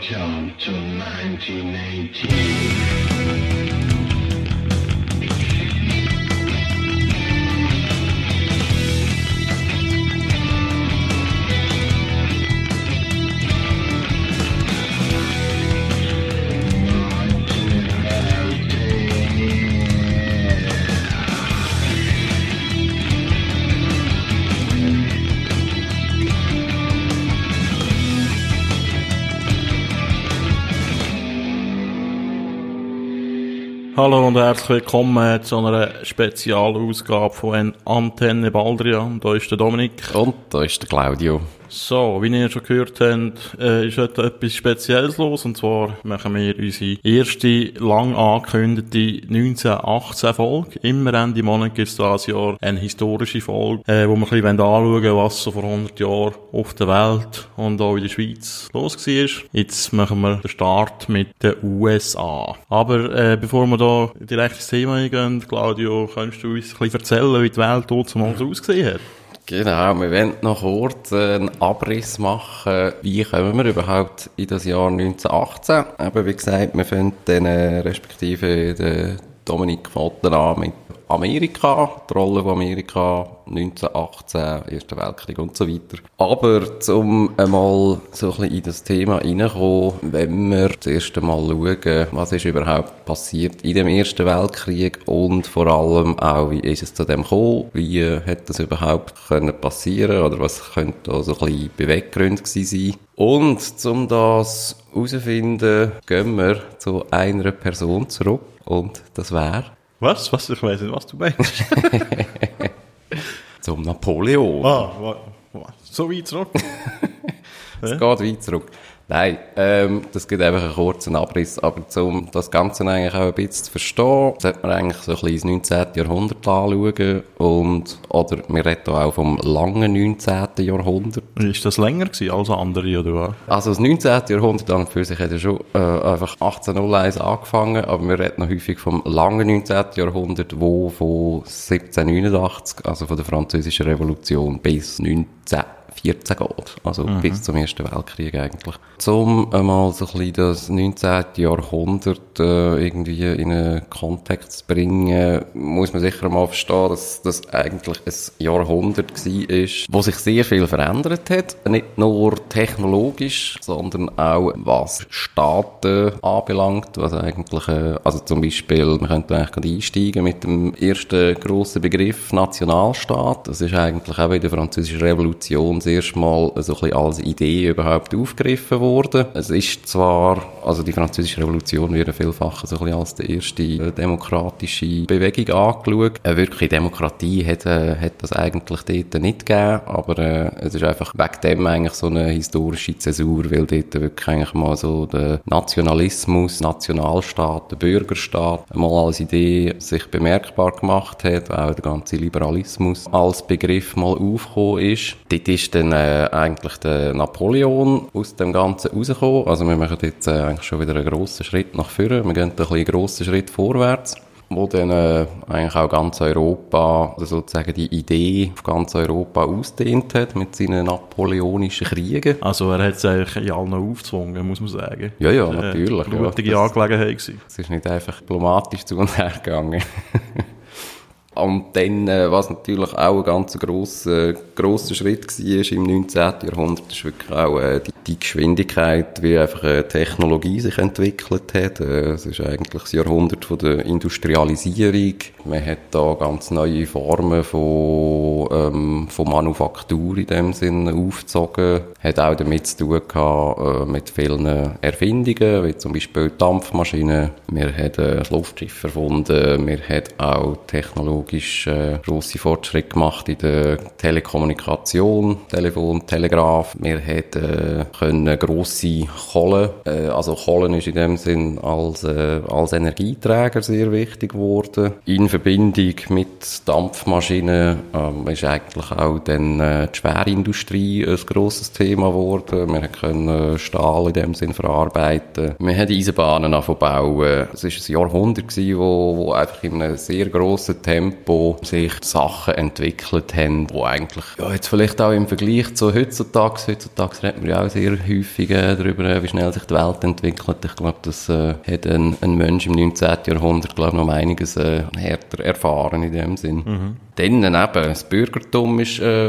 Welcome to 1918. Hello, und herzlich willkommen zu einer Spezialausgabe von Antenne Baldrian. Da ist der Dominik. Und da ist der Claudio. So, wie ihr schon gehört habt, äh, ist heute etwas Spezielles los. Und zwar machen wir unsere erste lang angekündigte 1918 Folge. Immer Ende Monat gibt es dieses Jahr eine historische Folge, äh, wo wir ein bisschen anschauen wollen, was so vor 100 Jahren auf der Welt und auch in der Schweiz los war. Jetzt machen wir den Start mit den USA. Aber äh, bevor wir da direkt ins Thema eingehen, Claudio, kannst du uns ein bisschen erzählen, wie die Welt dort so ausgesehen hat? Genau, wir wollen noch kurz einen Abriss machen, wie kommen wir überhaupt in das Jahr 1918. Aber wie gesagt, wir fangen dann äh, respektive den Dominik Fotten an mit Amerika, die Rolle von Amerika, 1918, Erster Weltkrieg und so weiter. Aber zum einmal so ein bisschen in das Thema reinkommen, wenn wir das erste Mal schauen, was ist überhaupt passiert in dem Ersten Weltkrieg und vor allem auch, wie ist es zu dem gekommen, wie hat das überhaupt können passieren oder was könnte da so ein bisschen Beweggründe gewesen sein. Und um das herauszufinden, gehen wir zu einer Person zurück und das wäre was? Was? Ich weiß nicht, was du meinst. Zum Napoleon. Ah, so weit zurück? es geht weit zurück. Nein, ähm, das gibt einfach einen kurzen Abriss. Aber um das Ganze eigentlich auch ein bisschen zu verstehen, sollte man eigentlich so ein bisschen ins 19. Jahrhundert anschauen. Und, oder wir reden auch vom langen 19. Jahrhundert. Ist das länger gewesen als andere, oder was? Also das 19. Jahrhundert an und für sich hat ja schon äh, einfach 1801 angefangen, aber wir reden noch häufig vom langen 19. Jahrhundert, wo von 1789, also von der französischen Revolution, bis 19 14 geht. Also mhm. bis zum Ersten Weltkrieg eigentlich. Um einmal so ein bisschen das 19. Jahrhundert äh, irgendwie in einen Kontext zu bringen, muss man sicher mal verstehen, dass das eigentlich ein Jahrhundert war, wo sich sehr viel verändert hat. Nicht nur technologisch, sondern auch was Staaten anbelangt, was eigentlich, äh, also zum Beispiel, man könnte eigentlich gerade einsteigen mit dem ersten grossen Begriff Nationalstaat. Das ist eigentlich auch in der französischen Revolution erste Mal so ein bisschen als Idee überhaupt aufgegriffen worden. Es ist zwar, also die französische Revolution wird vielfach so ein bisschen als die erste äh, demokratische Bewegung angeschaut. Eine wirkliche Demokratie hat, äh, hat das eigentlich dort nicht gegeben, aber äh, es ist einfach wegen dem eigentlich so eine historische Zäsur, weil dort wirklich eigentlich mal so der Nationalismus, Nationalstaat, der Bürgerstaat mal als Idee sich bemerkbar gemacht hat, auch der ganze Liberalismus als Begriff mal aufgekommen ist. Dort ist dann äh, eigentlich der Napoleon aus dem Ganzen rausgekommen. Also wir machen jetzt äh, eigentlich schon wieder einen grossen Schritt nach vorne. Wir gehen einen grossen Schritt vorwärts wo dann äh, eigentlich auch ganz Europa, also sozusagen die Idee auf ganz Europa ausdehnt hat mit seinen napoleonischen Kriegen. Also er hat es eigentlich in allen aufgezwungen, muss man sagen. Ja, ja, natürlich. Eine blutige ja, Angelegenheit gewesen. Es ist nicht einfach diplomatisch zu und her gegangen. Und dann, äh, was natürlich auch ein ganz grosser, grosser Schritt war im 19. Jahrhundert, ist wirklich auch äh, die, die Geschwindigkeit, wie einfach eine Technologie sich entwickelt hat. Äh, es ist eigentlich das Jahrhundert von der Industrialisierung. Man hat da ganz neue Formen von, ähm, von Manufaktur in dem Sinne aufgezogen. Hat auch damit zu tun gehabt, äh, mit vielen Erfindungen, wie zum Beispiel Dampfmaschinen. Wir haben äh, das Luftschiff erfunden. Wir haben auch Technologie technologisch äh, grosse Fortschritte gemacht in der Telekommunikation, Telefon, Telegraph. Wir hätten äh, können grosse Kohle, äh, also Kohlen ist in dem Sinn als, äh, als Energieträger sehr wichtig geworden. In Verbindung mit Dampfmaschinen äh, ist eigentlich auch dann äh, die Schwerindustrie ein grosses Thema geworden. Wir können Stahl in dem Sinn verarbeiten. Wir haben Eisenbahnen bauen. Es war ein Jahrhundert, gewesen, wo, wo einfach in einem sehr grossen Tempo Tempo sich Sachen entwickelt haben, die eigentlich, ja, jetzt vielleicht auch im Vergleich zu heutzutage, heutzutage redet man ja auch sehr häufig äh, darüber, wie schnell sich die Welt entwickelt. Ich glaube, das äh, hat ein, ein Mensch im 19. Jahrhundert, glaube ich, noch einiges äh, härter erfahren in dem Sinn. Mhm. Dann eben, das Bürgertum ist, äh,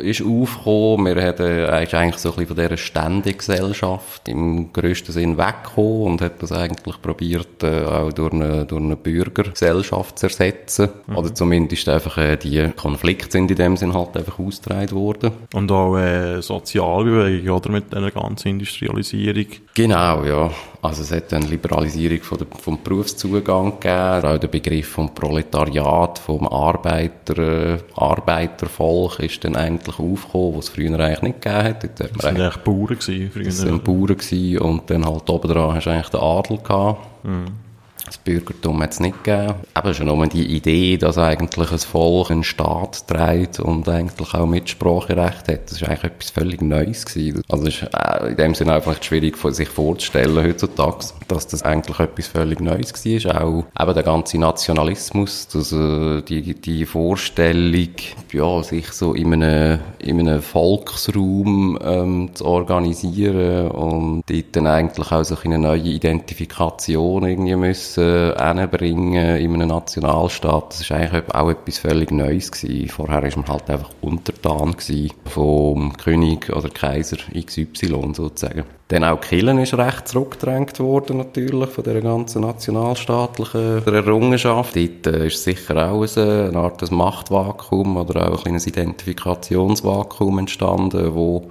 ist aufgekommen. Wir haben äh, eigentlich so ein bisschen von dieser Ständegesellschaft im grössten Sinn weggekommen und hat das eigentlich probiert, äh, auch durch eine, durch eine Bürgergesellschaft zu ersetzen. Mhm. Oder zumindest einfach äh, die Konflikte sind in dem Sinn halt einfach ausgetragen worden. Und auch äh, Sozialbewegung, oder? Mit dieser ganzen Industrialisierung. Genau, ja. Also es hat eine Liberalisierung von der, vom Berufszugang gegeben, auch der Begriff vom Proletariat, vom Arbeiter, äh, Arbeitervolk ist dann eigentlich aufgekommen, was es früher eigentlich nicht gegeben hat. Dort das waren eigentlich Bauern gewesen, früher. Das waren Bauern gewesen und dann halt oben dran hast du eigentlich den Adel gehabt. Mhm. Das Bürgertum hat es nicht gegeben. Eben schon nur die Idee, dass eigentlich ein Volk einen Staat trägt und eigentlich auch Mitspracherecht hat, das ist eigentlich etwas völlig Neues gewesen. Also ist äh, in dem Sinne einfach schwierig sich vorzustellen heutzutage, dass das eigentlich etwas völlig Neues war. Auch eben der ganze Nationalismus, dass, äh, die, die Vorstellung, ja, sich so in einem, in einem Volksraum ähm, zu organisieren und dort dann eigentlich auch so eine neue Identifikation irgendwie müssen hinbringen in einem Nationalstaat, das ist eigentlich auch etwas völlig Neues gewesen. Vorher war man halt einfach untertan vom König oder Kaiser XY sozusagen. Dann auch Killen ist recht zurückgedrängt worden, natürlich, von dieser ganzen nationalstaatlichen Errungenschaft. Dort äh, ist sicher auch eine Art Machtvakuum oder auch ein kleines Identifikationsvakuum entstanden, wo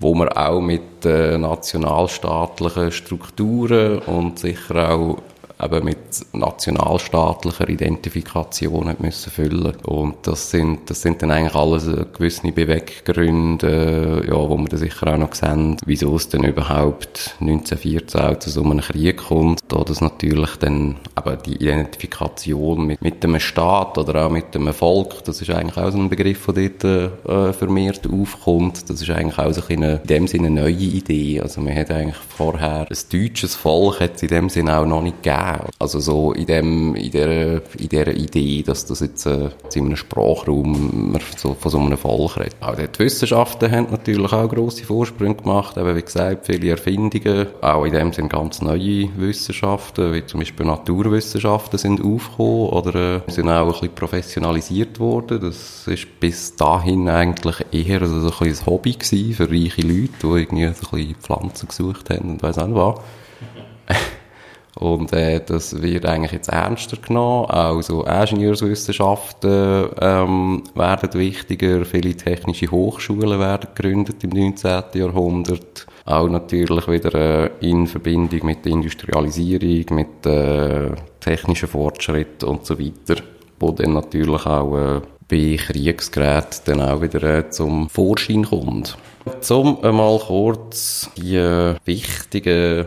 wo man auch mit äh, nationalstaatlichen Strukturen und sicher auch eben mit nationalstaatlicher Identifikation hat müssen füllen. Und das sind, das sind dann eigentlich alles gewisse Beweggründe, ja, wo wir dann sicher auch noch sehen, wieso es dann überhaupt 1914 auch zu so einem Krieg kommt. Da das natürlich dann eben die Identifikation mit, mit dem Staat oder auch mit dem Volk, das ist eigentlich auch so ein Begriff, der dort äh, vermehrt aufkommt. Das ist eigentlich auch so eine, in dem Sinne eine neue Idee. Also man hat eigentlich vorher ein deutsches Volk hat es in dem Sinne auch noch nicht gegeben gegeben. Also so in dem, in der, in der Idee, dass das jetzt, äh, in einem Sprachraum so, von so einem Volk redet. Auch die Wissenschaften haben natürlich auch grosse Vorsprünge gemacht, eben wie gesagt, viele Erfindungen, auch in dem sind ganz neue Wissenschaften, wie zum Beispiel Naturwissenschaften sind aufgekommen oder äh, sind auch ein bisschen professionalisiert worden. Das ist bis dahin eigentlich eher so ein, ein Hobby gewesen für reiche Leute, die irgendwie so ein bisschen Pflanzen gesucht haben und weiss auch nicht was. Und äh, das wird eigentlich jetzt ernster genommen. Auch so Ingenieurswissenschaften ähm, werden wichtiger. Viele technische Hochschulen werden gegründet im 19. Jahrhundert. Auch natürlich wieder äh, in Verbindung mit der Industrialisierung, mit äh, technischen Fortschritt und so weiter. Wo dann natürlich auch äh, bei Kriegsgeräten dann auch wieder äh, zum Vorschein kommt. Zum einmal kurz die äh, wichtigen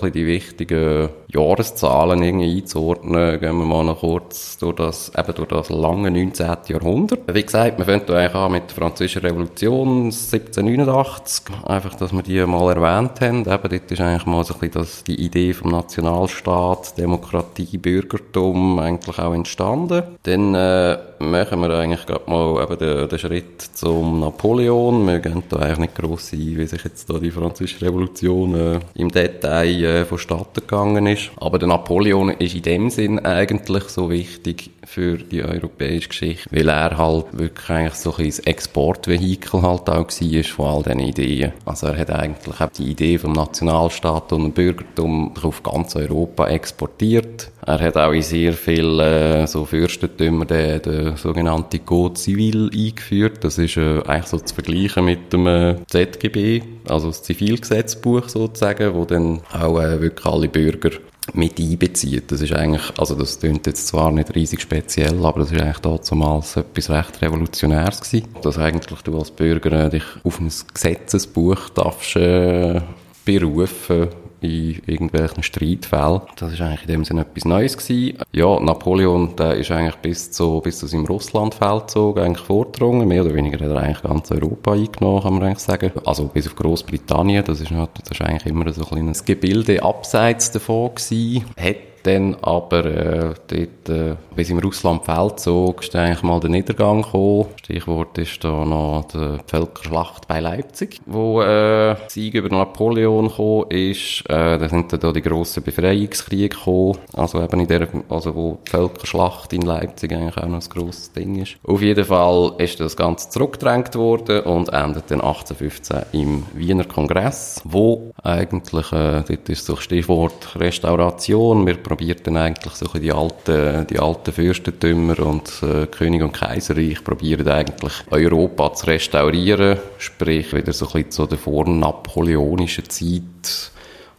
ein die wichtigen Jahreszahlen irgendwie einzuordnen, gehen wir mal noch kurz durch das, eben durch das lange 19. Jahrhundert. Wie gesagt, wir fangen eigentlich an mit der Französischen Revolution 1789. Einfach, dass wir die mal erwähnt haben. Eben, dort ist eigentlich mal so ein bisschen das, die Idee vom Nationalstaat, Demokratie, Bürgertum eigentlich auch entstanden. Dann, äh, machen wir eigentlich gerade mal eben den, den Schritt zum Napoleon. Wir gehen da eigentlich nicht gross ein, wie sich jetzt da die Französische Revolution äh, im Detail äh, vonstatten gegangen ist. Aber der Napoleon ist in dem Sinn eigentlich so wichtig für die europäische Geschichte, weil er halt wirklich eigentlich so ein Exportvehikel halt auch war von all diesen Ideen. Also er hat eigentlich auch die Idee vom Nationalstaat und dem Bürgertum auf ganz Europa exportiert. Er hat auch in sehr vielen äh, so Fürstentümern den, den sogenannten Code Civil eingeführt. Das ist äh, eigentlich so zu vergleichen mit dem äh, ZGB, also das Zivilgesetzbuch sozusagen, wo dann auch äh, wirklich alle Bürger mit einbezieht. Das ist eigentlich, also das klingt jetzt zwar nicht riesig speziell, aber das ist eigentlich damals etwas recht Revolutionäres gewesen, dass eigentlich du als Bürger äh, dich auf ein Gesetzesbuch darfst äh, berufen in irgendwelchen Streitfällen. Das ist eigentlich in dem Sinne etwas Neues gewesen. Ja, Napoleon, der ist eigentlich bis zu, bis zu seinem Russlandfeldzug eigentlich vorgedrungen. Mehr oder weniger hat er eigentlich ganz Europa eingenommen, kann man eigentlich sagen. Also bis auf Großbritannien, das ist, das ist eigentlich immer so ein kleines Gebilde abseits davon gewesen. Hat Dann aber äh, dort, äh, bis im Russland-Feldzug, ist eigentlich mal der Niedergang gekommen. Stichwort ist da noch die Völkerschlacht bei Leipzig, wo äh, Sieg über Napoleon gekommen ist. Äh, da sind dann da die grossen Befreiungskriege gekommen, also eben in der, also wo die Völkerschlacht in Leipzig eigentlich auch noch ein grosses Ding ist. Auf jeden Fall ist das Ganze zurückgedrängt worden und endet dann 1815 im Wiener Kongress, wo eigentlich, äh, dort ist so Stichwort Restauration, wir probieren dann eigentlich so die alten, die alten Fürstentümer und äh, König und Kaiserreich probieren eigentlich Europa zu restaurieren, sprich wieder so ein bisschen zu der vornapoleonischen Zeit,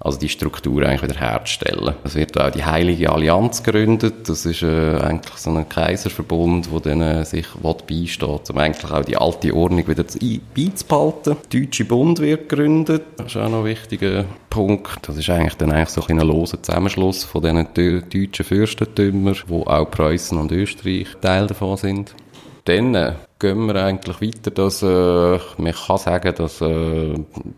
also die Struktur eigentlich wieder herzustellen. Es wird auch die Heilige Allianz gegründet. Das ist äh, eigentlich so ein Kaiserverbund, wo dann äh, sich beisteht, um eigentlich auch die alte Ordnung wieder zu, beizubehalten. Der Deutsche Bund wird gegründet. Das ist auch noch ein wichtiger Punkt. Das ist eigentlich dann eigentlich so ein, ein loser Zusammenschluss von diesen deutschen Fürstentümern, wo auch Preußen und Österreich Teil davon sind. Dann äh, gehen wir eigentlich weiter, dass äh, man kann sagen, dass äh,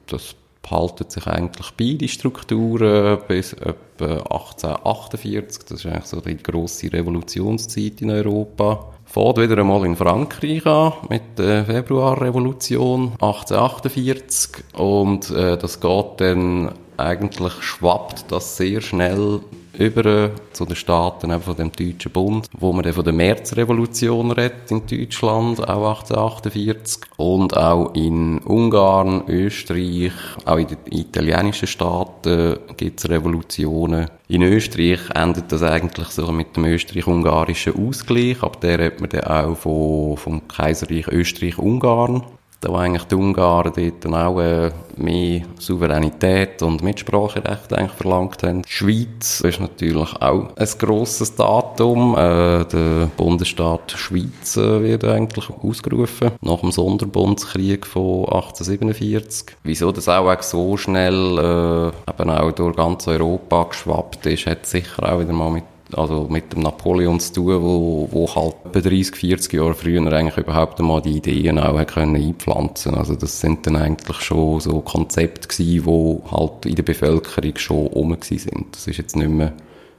das behalten sich eigentlich beide Strukturen bis etwa 1848. Das ist eigentlich so die grosse Revolutionszeit in Europa. Fährt wieder einmal in Frankreich an mit der Februarrevolution 1848 und äh, das geht dann eigentlich schwappt das sehr schnell über zu den Staaten von dem Deutschen Bund, wo man dann von der Märzrevolution redet in Deutschland, auch 1848, und auch in Ungarn, Österreich, auch in den italienischen Staaten gibt es Revolutionen. In Österreich endet das eigentlich so mit dem österreich-ungarischen Ausgleich, ab der redet man dann auch von, vom Kaiserreich Österreich-Ungarn da wo eigentlich die Ungarn dort dann auch äh, mehr Souveränität und Mitspracherecht eigentlich verlangt haben. Die Schweiz ist natürlich auch ein grosses Datum. Äh, der Bundesstaat Schweiz äh, wird eigentlich ausgerufen nach dem Sonderbundskrieg von 1847. Wieso das auch so schnell äh, eben auch durch ganz Europa geschwappt ist, hat sicher auch wieder mal mit also mit dem Napoleon zu tun, wo, wo halt etwa 30, 40 Jahre früher eigentlich überhaupt einmal die Ideen auch können einpflanzen Also das sind dann eigentlich schon so Konzepte gewesen, die halt in der Bevölkerung schon rum sind. Das ist jetzt nicht mehr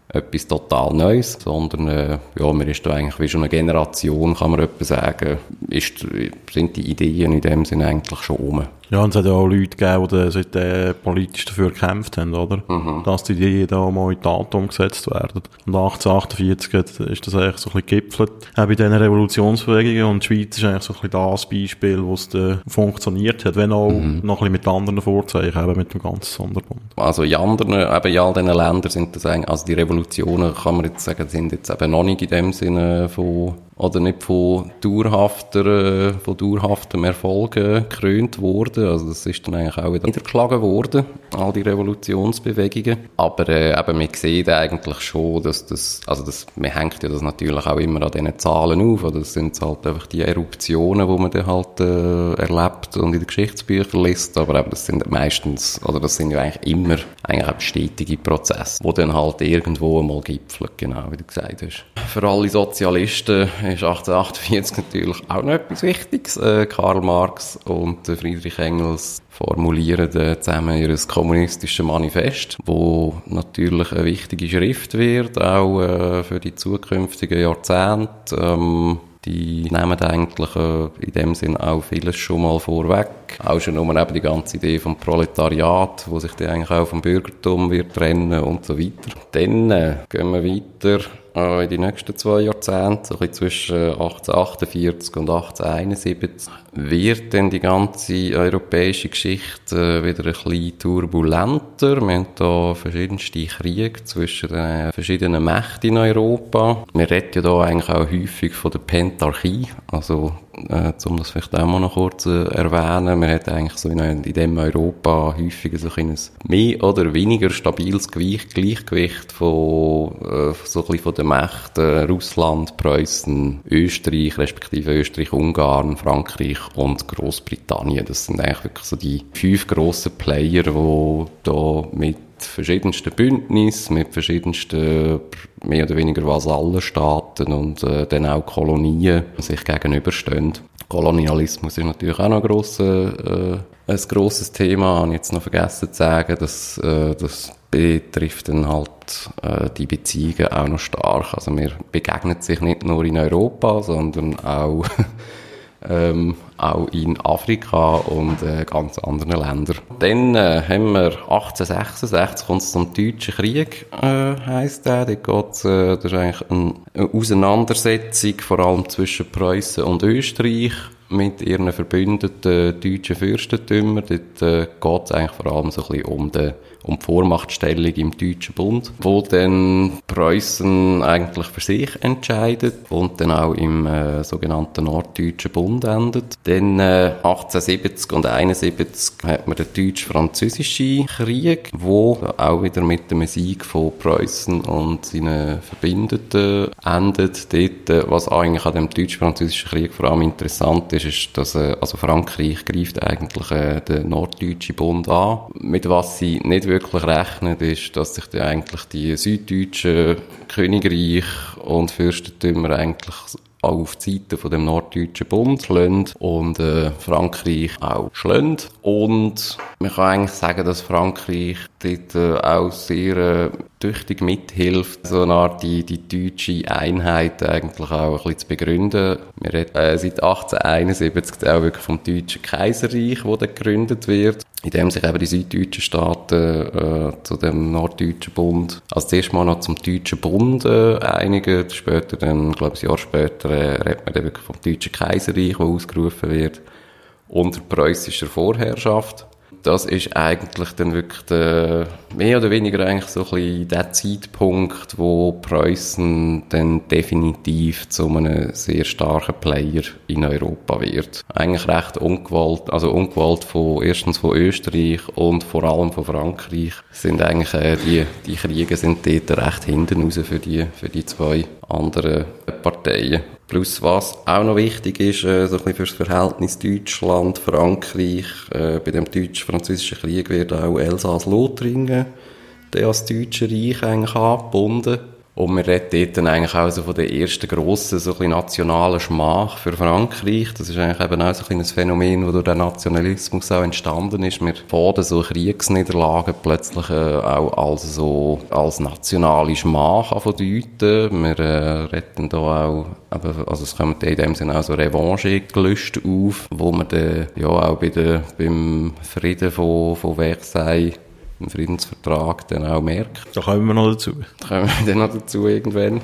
etwas total Neues, sondern äh, ja, man ist da eigentlich wie schon eine Generation, kann man etwas sagen, ist, sind die Ideen in dem Sinne eigentlich schon um. Ja, und es hat ja auch Leute gegeben, die seit, äh, politisch dafür gekämpft haben, oder? Mhm. Dass die Ideen da mal in Tat umgesetzt werden. Und 1848 ist das eigentlich so ein bisschen gipfelt, auch bei diesen Revolutionsbewegungen. Und die Schweiz ist eigentlich so ein bisschen das Beispiel, wo es funktioniert hat, wenn auch mhm. noch ein bisschen mit anderen Vorzeichen, eben mit dem ganzen Sonderbund. Also in anderen, eben in all diesen Ländern sind das eigentlich, also die Revolutionen, kann man jetzt sagen, sind jetzt eben noch nicht in dem Sinne von oder nicht von dauerhafter, von dauerhaftem Erfolgen gekrönt worden. Also das ist dann eigentlich auch wieder niedergeschlagen worden, all die Revolutionsbewegungen. Aber äh, eben, man sieht eigentlich schon, dass das, also das, man hängt ja das natürlich auch immer an diesen Zahlen auf, oder das sind halt einfach die Eruptionen, die man dann halt äh, erlebt und in den Geschichtsbüchern liest, aber eben, das sind meistens, oder das sind ja eigentlich immer eigentlich auch stetige Prozesse, die dann halt irgendwo einmal gipfeln, genau, wie du gesagt hast. Für alle Sozialisten ist 1848 natürlich auch noch etwas Wichtiges. Äh, Karl Marx und Friedrich Engels formulieren äh, zusammen ihr kommunistisches Manifest, wo natürlich eine wichtige Schrift wird, auch äh, für die zukünftigen Jahrzehnte. Ähm, die nehmen eigentlich äh, in dem Sinn auch vieles schon mal vorweg. Auch schon nur die ganze Idee vom Proletariat, wo sich dann eigentlich auch vom Bürgertum wird trennen und so weiter. Dann äh, gehen wir weiter äh, in die nächsten zwei Jahrzehnte, so zwischen 1848 und 1871, wird dann die ganze europäische Geschichte äh, wieder ein bisschen turbulenter. Wir haben hier verschiedenste Kriege zwischen den verschiedenen Mächten in Europa. Wir reden ja hier eigentlich auch häufig von der Pentarchie, also äh, um das vielleicht auch mal noch kurz äh, erwähnen, man hat eigentlich so in, in dem Europa häufig so ein mehr oder weniger stabiles Gewicht, Gleichgewicht von, äh, so ein bisschen von den Mächten Russland, Preußen, Österreich, respektive Österreich, Ungarn, Frankreich und Großbritannien. Das sind eigentlich wirklich so die fünf grossen Player, die da mit verschiedensten Bündnissen, mit verschiedensten mehr oder weniger Vasallenstaaten und äh, dann auch Kolonien sich gegenüberstehen. Kolonialismus ist natürlich auch noch ein, äh, ein grosses Thema. Ich habe jetzt noch vergessen zu sagen, dass äh, das betrifft dann halt äh, die Beziehungen auch noch stark. Also wir begegnen sich nicht nur in Europa, sondern auch ähm, auch in Afrika und äh, ganz anderen Ländern. Dann äh, haben wir 1866 kommt es zum Deutschen Krieg, äh, heisst der. Dort geht's, äh, das ist eigentlich eine, eine Auseinandersetzung, vor allem zwischen Preußen und Österreich mit ihren verbündeten deutschen Fürstentümern. Dort äh, geht es eigentlich vor allem so ein bisschen um den um Vormachtstellung im Deutschen Bund, wo dann Preußen eigentlich für sich entscheidet und dann auch im äh, sogenannten Norddeutschen Bund endet. Dann äh, 1870 und 71 hat man den deutsch-französischen Krieg, wo auch wieder mit dem Sieg von Preußen und seinen Verbündeten endet. Dort, äh, was eigentlich an dem deutsch-französischen Krieg vor allem interessant ist, ist, dass äh, also Frankreich greift eigentlich äh, den Norddeutschen Bund an, mit was sie nicht wirklich rechnet, ist, dass sich die eigentlich die süddeutschen Königreich und Fürstentümer eigentlich auch auf die Seite von dem norddeutschen Bund schlönd und äh, Frankreich auch schlönd. Und man kann eigentlich sagen, dass Frankreich dort äh, auch sehr äh, tüchtig mithilft, so eine Art die, die deutsche Einheit eigentlich auch ein bisschen zu begründen. Wir reden äh, seit 1871 auch wirklich vom deutschen Kaiserreich, wo dann gegründet wird in dem sich eben die süddeutschen Staaten äh, zu dem norddeutschen Bund, als zuerst mal noch zum deutschen Bund äh, einigen, später dann, glaube ich, ein Jahr später äh, redet man dann wirklich vom deutschen Kaiserreich, das ausgerufen wird, unter preußischer Vorherrschaft das ist eigentlich dann wirklich der, mehr oder weniger eigentlich so ein bisschen der Zeitpunkt, wo Preußen dann definitiv zu einem sehr starken Player in Europa wird. Eigentlich recht ungewollt, also ungewollt von, erstens von Österreich und vor allem von Frankreich sind eigentlich äh, die, die Kriege sind dort recht hinten raus für die, für die zwei anderen Parteien. Plus was auch noch wichtig ist, äh, so ein bisschen fürs Verhältnis Deutschland, Frankreich, äh, bei dem deutsch-französischen Krieg wird auch Elsass-Lothringen der als Deutsche Reich eigentlich angebunden. Und wir reden dort dann eigentlich auch so von der ersten grossen, so ein nationalen Schmach für Frankreich. Das ist eigentlich eben auch so ein Phänomen, das durch den Nationalismus auch entstanden ist. Wir faden so Kriegsniederlagen plötzlich äh, auch als so, als nationale Schmach von deuten. Wir äh, reden da auch, eben, also es kommen in dem Sinne auch so Revanche-Gelüste auf, wo man dann ja auch bei der, beim Frieden von, von Versailles im Friedensvertrag dann auch merkt. Da kommen wir noch dazu. Da kommen wir dann noch dazu irgendwann.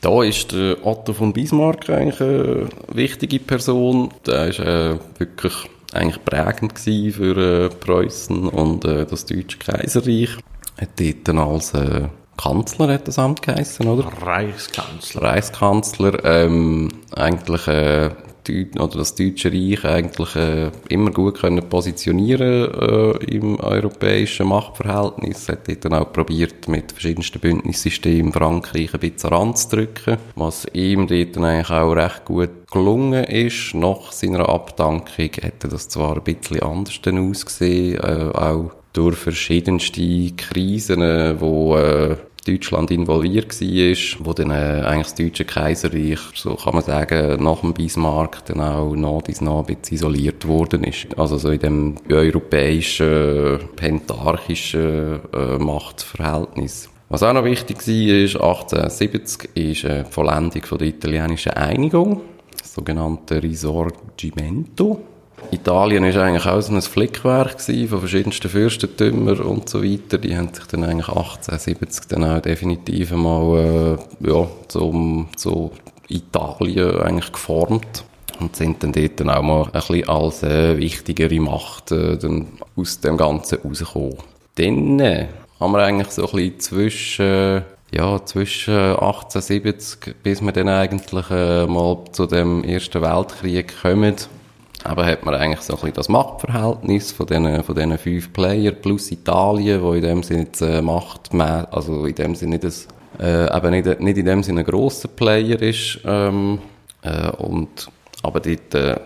Da ist der Otto von Bismarck eigentlich eine wichtige Person. Der ist äh, wirklich eigentlich prägend für äh, Preußen und äh, das Deutsche Kaiserreich. Hat dort dann als äh, Kanzler hat das Amt geheißen, oder? Reichskanzler. Reichskanzler, ähm, eigentlich äh, oder das Deutsche Reich eigentlich äh, immer gut können positionieren äh, im europäischen Machtverhältnis. Hat dort dann auch probiert, mit verschiedensten Bündnissystemen Frankreich ein bisschen ranzudrücken, was ihm dort dann eigentlich auch recht gut gelungen ist. Nach seiner Abdankung hätte das zwar ein bisschen anders ausgesehen, äh, auch durch verschiedenste Krisen, wo äh, Deutschland involviert war, wo dann äh, eigentlich das Deutsche Kaiserreich, so kann man sagen, nach dem Bismarck dann auch noch bis noch ein bisschen isoliert worden ist. Also so in dem europäischen, pentarchischen äh, Machtverhältnis. Was auch noch wichtig war, ist 1870 ist äh, die Vollendung der italienischen Einigung, das sogenannte Risorgimento. Italien ist eigentlich auch so ein Flickwerk von verschiedensten Fürstentümern und so weiter. Die haben sich dann eigentlich 1870 dann auch definitiv einmal, äh, ja, zum, zu Italien eigentlich geformt und sind dann dort dann auch mal ein bisschen als äh, wichtigere Macht äh, dann aus dem Ganzen rausgekommen. Dann äh, haben wir eigentlich so ein bisschen zwischen ja, zwischen 1870 bis wir dann eigentlich äh, mal zu dem Ersten Weltkrieg kommen aber hat man eigentlich so ein bisschen das Machtverhältnis von diesen, von diesen fünf Player plus Italien, wo in dem Sinne jetzt äh, Macht, also in dem Sinne nicht, das, äh, eben nicht, nicht in dem Sinne ein grosser Player ist, ähm, äh, und, aber dort äh,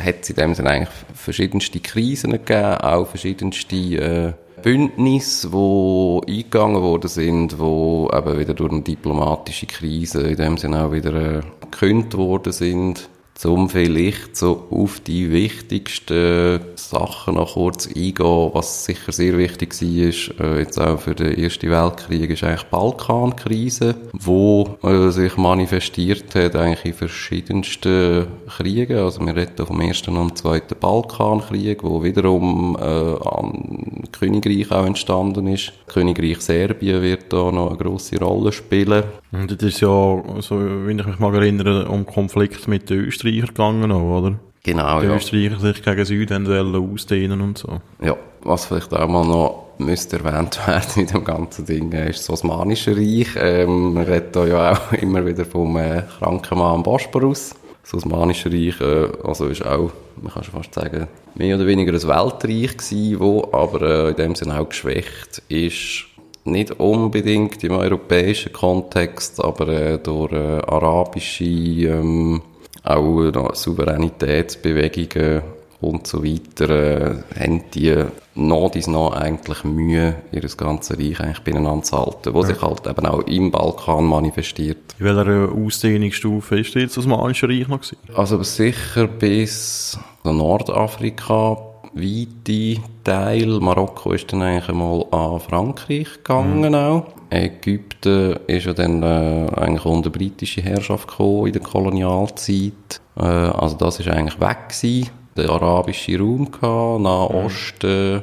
hat es in dem Sinne eigentlich verschiedenste Krisen gegeben, auch verschiedenste äh, Bündnisse, die eingegangen worden sind, wo eben wieder durch eine diplomatische Krise in dem Sinne auch wieder äh, gekündigt worden sind um vielleicht so auf die wichtigsten Sachen noch kurz eingehen, was sicher sehr wichtig war, äh, jetzt auch für den Ersten Weltkrieg, ist eigentlich die Balkankrise, wo äh, sich manifestiert hat eigentlich in verschiedensten Kriegen, also wir reden vom Ersten und Zweiten Balkankrieg, wo wiederum äh, am Königreich auch entstanden ist. Königreich Serbien wird da noch eine grosse Rolle spielen. Und das ist ja, so, wenn ich mich mal erinnere, um Konflikt mit den Österreichern gegangen, auch, oder? Genau, Die ja. Österreicher sich gegen Süden ausdehnen und so. Ja, was vielleicht auch mal noch müsste erwähnt werden in dem ganzen Ding, äh, ist das Osmanische Reich. Ähm, man redet ja auch immer wieder vom äh, kranken Mann am Bosporus. Das Osmanische Reich, äh, also ist auch, man kann schon fast sagen, mehr oder weniger ein Weltreich gewesen, wo aber äh, in dem Sinne auch geschwächt ist. Nicht unbedingt im europäischen Kontext, aber äh, durch äh, arabische, ähm, auch noch Souveränitätsbewegungen und so weiter, äh, haben die noch dies noch eigentlich Mühe, ihr ganzes Reich eigentlich beieinander zu halten, wo sich halt eben auch im Balkan manifestiert. In welcher Ausdehnungsstufe ist jetzt das Osmanische Reich noch gewesen? Also sicher bis Nordafrika, weite Teil. Marokko ist dann eigentlich einmal an Frankreich gegangen auch. Ägypten ist ja dann äh, eigentlich unter britische Herrschaft gekommen in der Kolonialzeit. Äh, also das ist eigentlich weg gewesen. Der arabische Raum gehabt, Nahosten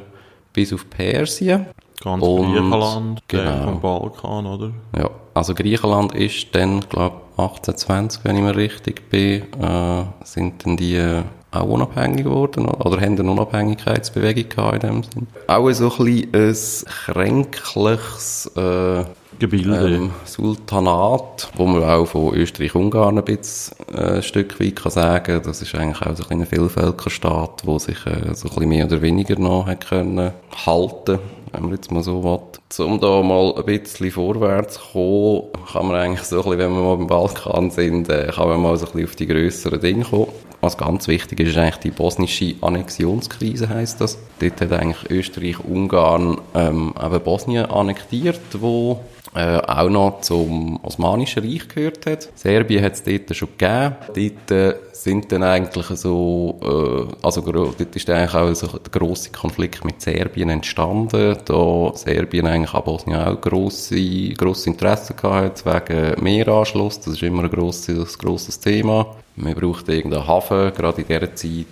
bis auf Persien. Ganz Und- Griechenland, genau. vom Balkan, oder? Ja, also Griechenland ist dann, glaube 1820, wenn ich mir richtig bin, äh, sind dann die äh, auch unabhängig geworden oder, oder haben eine Unabhängigkeitsbewegung gehabt in dem Sinn. Auch so ein bisschen ein kränkliches äh, Gebilde. ähm, Sultanat, wo man auch von Österreich-Ungarn ein bisschen äh, Stück weit kann sagen das ist eigentlich auch so ein Vielvölkerstaat, wo sich äh, so ein mehr oder weniger noch hat können halten wenn man jetzt mal so will. Um da mal ein bisschen vorwärts zu kommen, kann man eigentlich so ein bisschen, wenn wir mal beim Balkan sind, äh, kann man mal so ein bisschen auf die grösseren Dinge kommen. Was ganz wichtig ist, ist eigentlich die bosnische Annexionskrise, heisst das. Dort hat eigentlich Österreich-Ungarn ähm, eben Bosnien annektiert, wo äh, auch noch zum Osmanischen Reich gehört hat. Serbien hat es dort schon gegeben. Dort äh, sind dann eigentlich so, äh, also dort ist eigentlich auch so der grosse Konflikt mit Serbien entstanden, da Serbien eigentlich an Bosnien auch grosse, grosse Interesse gehabt wegen Meeranschluss. Das ist immer ein grosses, grosses Thema. Man braucht irgendeinen Hafen, gerade in dieser Zeit.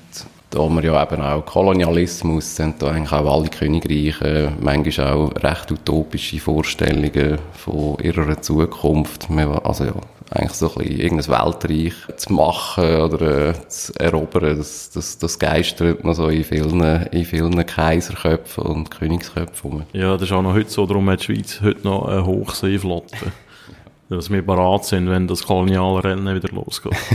Da haben wir ja eben auch Kolonialismus, sind da eigentlich auch alle Königreiche, manchmal auch recht utopische Vorstellungen von ihrer Zukunft. Also ja, eigentlich so ein bisschen irgendein Weltreich zu machen oder äh, zu erobern, das, das, das geistert noch so in vielen, in vielen Kaiserköpfen und Königsköpfen rum. Ja, das ist auch noch heute so, darum hat die Schweiz heute noch eine Hochseeflotte. Dass wir bereit sind, wenn das Kolonialrennen wieder losgeht.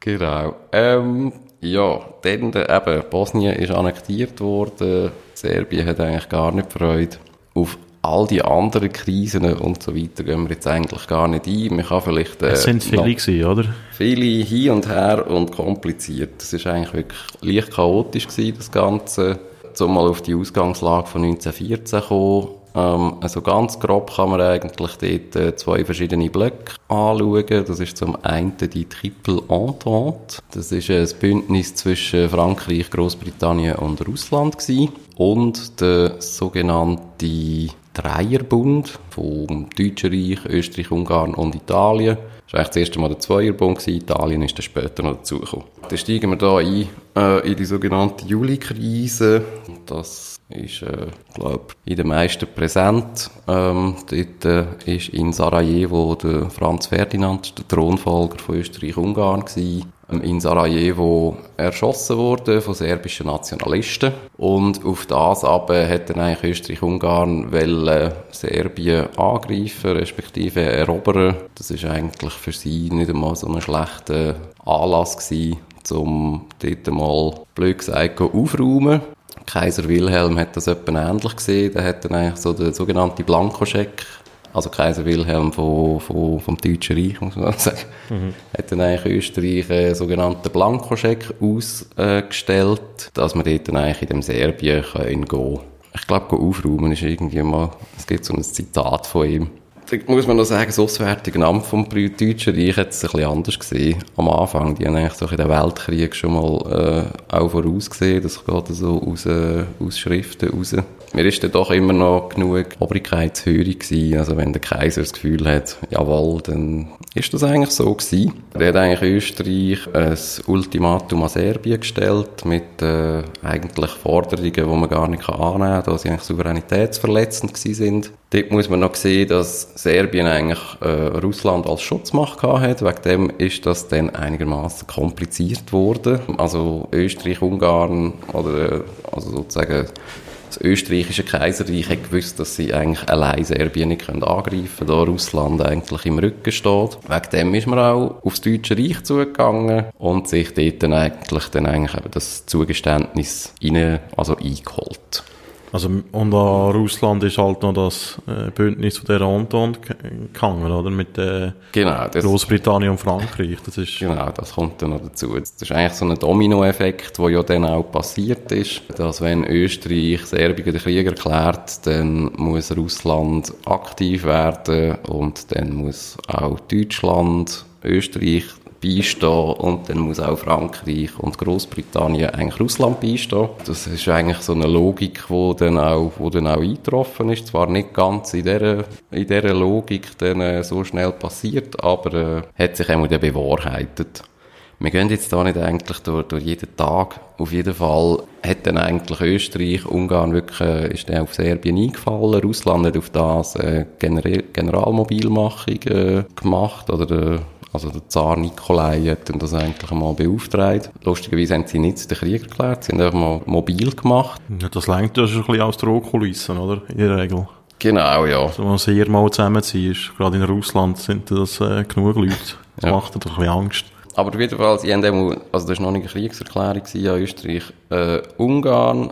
Genau. Ähm, ja, dann äh, eben, Bosnien ist annektiert worden. Serbien hat eigentlich gar nicht Freude. Auf all die anderen Krisen und so weiter gehen wir jetzt eigentlich gar nicht ein. Man kann vielleicht, äh, Es sind viele gewesen, oder? viele hin und her und kompliziert. Das ist eigentlich wirklich leicht chaotisch gewesen, das Ganze. Um mal auf die Ausgangslage von 1914 zu kommen. Ähm, also ganz grob kann man eigentlich dort äh, zwei verschiedene Blöcke anschauen. Das ist zum einen die Triple Entente. Das ist ein Bündnis zwischen Frankreich, Großbritannien und Russland gewesen. Und der sogenannte Dreierbund vom Deutschen Reich, Österreich, Ungarn und Italien. Das war eigentlich das erste Mal der Zweierbund. Italien ist dann später noch dazugekommen. Dann steigen wir da ein äh, in die sogenannte Juli-Krise. Das ist, äh, glaube in den meisten präsent. Ähm, dort äh, ist in Sarajevo der Franz Ferdinand, der Thronfolger von Österreich-Ungarn. Ähm, in Sarajevo erschossen worden von serbischen Nationalisten. Und auf das aber hat dann eigentlich Österreich-Ungarn wollen Serbien angreifen, respektive erobern. Das ist eigentlich für sie nicht einmal so ein schlechter Anlass gewesen, um dort mal, blöd gesagt, aufräumen. Kaiser Wilhelm hat das etwa ähnlich gesehen. Der hat dann eigentlich so den sogenannten Blankoscheck, also Kaiser Wilhelm von, von, vom Deutschen Reich, muss man sagen, hat dann eigentlich Österreich einen sogenannten Blankoscheck ausgestellt, dass man dort dann eigentlich in dem Serbien können gehen Ich glaube, aufräumen ist irgendwie mal, es gibt so ein Zitat von ihm. Muss man noch sagen, das auswärtige Amt vom Deutschen Reich hat es ein bisschen anders gesehen. Am Anfang, die haben eigentlich so in den Weltkrieg schon mal äh, auch vorausgesehen. Das geht so aus, äh, aus Schriften raus. Mir ist dann doch immer noch genug Obrigkeitshöhe gewesen. Also wenn der Kaiser das Gefühl hat, jawohl, dann ist das eigentlich so gewesen. Der hat eigentlich Österreich ein Ultimatum an Serbien gestellt mit äh, eigentlich Forderungen, die man gar nicht annehmen kann, da sie eigentlich souveränitätsverletzend sind. Dort muss man noch sehen, dass Serbien eigentlich äh, Russland als Schutzmacht hat. Wegen dem ist das dann einigermaßen kompliziert worden. Also Österreich, Ungarn oder äh, also sozusagen das österreichische Kaiserreich hat gewusst, dass sie eigentlich allein Serbien nicht angreifen können, da Russland eigentlich im Rücken steht. Wegen dem ist man auch aufs Deutsche Reich zugegangen und sich dort dann eigentlich, dann eigentlich das Zugeständnis rein, also eingeholt. Also, und an Russland ist halt noch das äh, Bündnis von der Entente gehangen, oder? Mit äh, genau, das, Großbritannien und Frankreich. Das ist genau, das kommt dann noch dazu. Das ist eigentlich so ein Dominoeffekt, der ja dann auch passiert ist, dass wenn Österreich Serbien den Krieg erklärt, dann muss Russland aktiv werden und dann muss auch Deutschland, Österreich beistehen und dann muss auch Frankreich und Großbritannien eigentlich Russland beistehen. Das ist eigentlich so eine Logik, die dann auch, wo dann auch eingetroffen ist. Zwar nicht ganz in dieser, in dieser Logik dann äh, so schnell passiert, aber äh, hat sich auch dann bewahrheitet. Wir gehen jetzt da nicht eigentlich durch, durch jeden Tag. Auf jeden Fall hat dann eigentlich Österreich, Ungarn wirklich, äh, ist dann auf Serbien eingefallen. Russland hat auf das äh, General Generalmobilmachung äh, gemacht oder äh, also der Zar Nikolai hat das eigentlich einmal beauftragt. Lustigerweise haben sie nicht den Krieg erklärt, sie haben einfach mal mobil gemacht. Ja, das lenkt ja schon ein bisschen aus Drohkulissen, oder? In der Regel. Genau, ja. Also, wenn man sehr mal zusammenziehen ist, gerade in Russland sind das äh, genug Leute. Das Ja. macht natürlich ein bisschen Angst. Aber auf jeden Fall, sie haben also das war noch nicht eine Kriegserklärung gewesen an Österreich. Äh, Ungarn,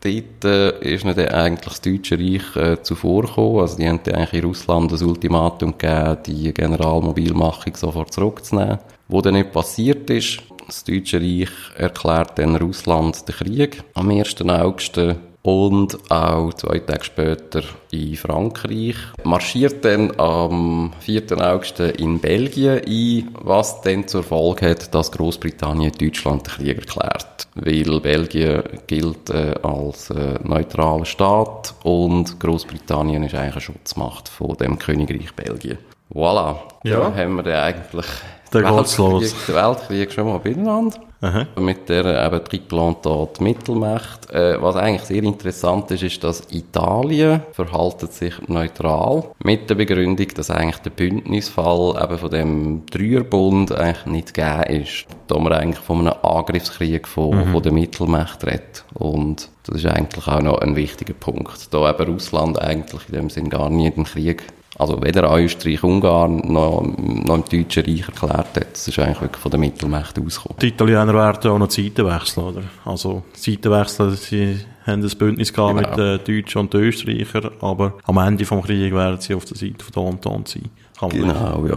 dort äh, ist dann eigentlich das Deutsche Reich äh, zuvorgekommen. Also die haben eigentlich in Russland das Ultimatum gegeben, die Generalmobilmachung sofort zurückzunehmen. Wo dann nicht passiert ist, das Deutsche Reich erklärt dann Russland den Krieg am 1. August und auch zwei Tage später in Frankreich. Marschiert dann am 4. August in Belgien ein, was dann zur Folge hat, dass Großbritannien Deutschland den Krieg erklärt. Weil Belgien gilt äh, als äh, neutraler Staat und Großbritannien ist eigentlich eine Schutzmacht von dem Königreich Belgien. Voilà. Ja. Da haben wir dann eigentlich Dann den geht's los. den Weltkrieg schon mal beieinander. Aha. Mit der äh, eben Triplantat Mittelmacht. Äh, was eigentlich sehr interessant ist, ist, dass Italien verhaltet sich neutral mit der Begründung, dass eigentlich der Bündnisfall eben von dem Dreierbund eigentlich nicht gegeben ist. Da man eigentlich von einem Angriffskrieg von, von der Mittelmacht redet. Und das ist eigentlich auch noch ein wichtiger Punkt. Da eben Russland eigentlich in dem Sinn gar nie den Krieg also weder an Österreich, Ungarn noch, noch im Deutschen Reich erklärt hat. Das ist eigentlich wirklich von der Mittelmacht ausgekommen. Die Italiener werden auch noch Zeiten wechseln, oder? Also, Zeiten wechseln, sie haben ein Bündnis gehabt Genau. mit den Deutschen und den Österreichern, aber am Ende vom Krieg werden sie auf der Seite von der Entente sein. Kann man Genau, ja.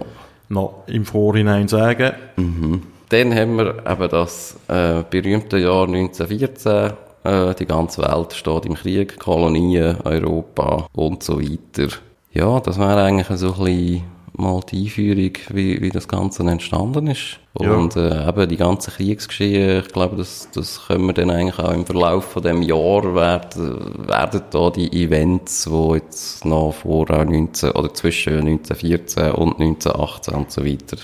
noch im Vorhinein sagen. Dann haben wir eben das äh, berühmte Jahr 1914. Äh, die ganze Welt steht im Krieg, Kolonien, Europa und so weiter. Ja, das wäre eigentlich so ein bisschen mal die Einführung, wie, wie das Ganze entstanden ist. Ja. Und äh, eben die ganze Kriegsgeschehen, ich glaube, das, das können wir dann eigentlich auch im Verlauf von dem Jahr werden, werden da die Events, die jetzt noch vor äh, 19 oder zwischen 1914 und 1918 und so weiter,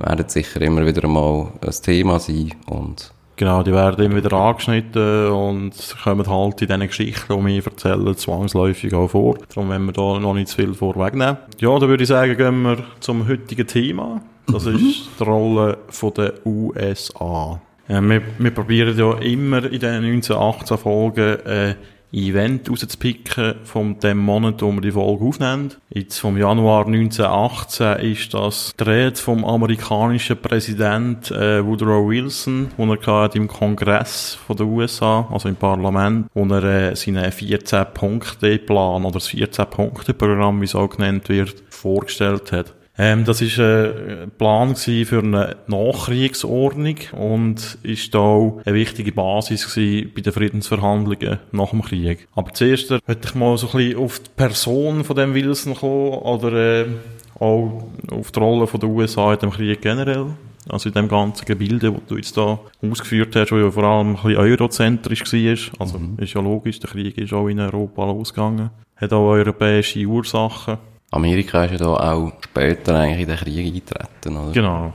werden sicher immer wieder mal ein Thema sein und Genau, die werden immer wieder angeschnitten und kommen halt in diesen Geschichten, die wir erzählen, zwangsläufig auch vor. Darum wollen wir da noch nicht zu viel vorwegnehmen. Ja, dann würde ich sagen, gehen wir zum heutigen Thema. Das ist die Rolle der USA. Ja, wir, wir probieren ja immer in diesen 1918 Folgen äh, Event rauszupicken von dem Monat, wo wir die Folge aufnehmen. Jetzt vom Januar 1918 ist das die vom amerikanischen Präsident äh, Woodrow Wilson, wo er gerade im Kongress von den USA, also im Parlament, wo er äh, seinen 14-Punkte-Plan oder das 14-Punkte-Programm, wie es auch genannt wird, vorgestellt hat. Ähm, das ist äh, ein Plan gewesen für eine Nachkriegsordnung und ist auch eine wichtige Basis bei den Friedensverhandlungen nach dem Krieg. Aber zuerst äh, möchte ich mal so ein bisschen auf die Person von dem Wilson kommen oder äh, auch auf die Rolle von der USA in dem Krieg generell. Also in dem ganzen Gebilde, das du jetzt da ausgeführt hast, wo ja vor allem ein bisschen eurozentrisch war. Also ist ja logisch, der Krieg ist auch in Europa losgegangen. Hat auch europäische Ursachen. Amerika ist ja da auch später eigentlich in den Krieg eingetreten, oder? Genau.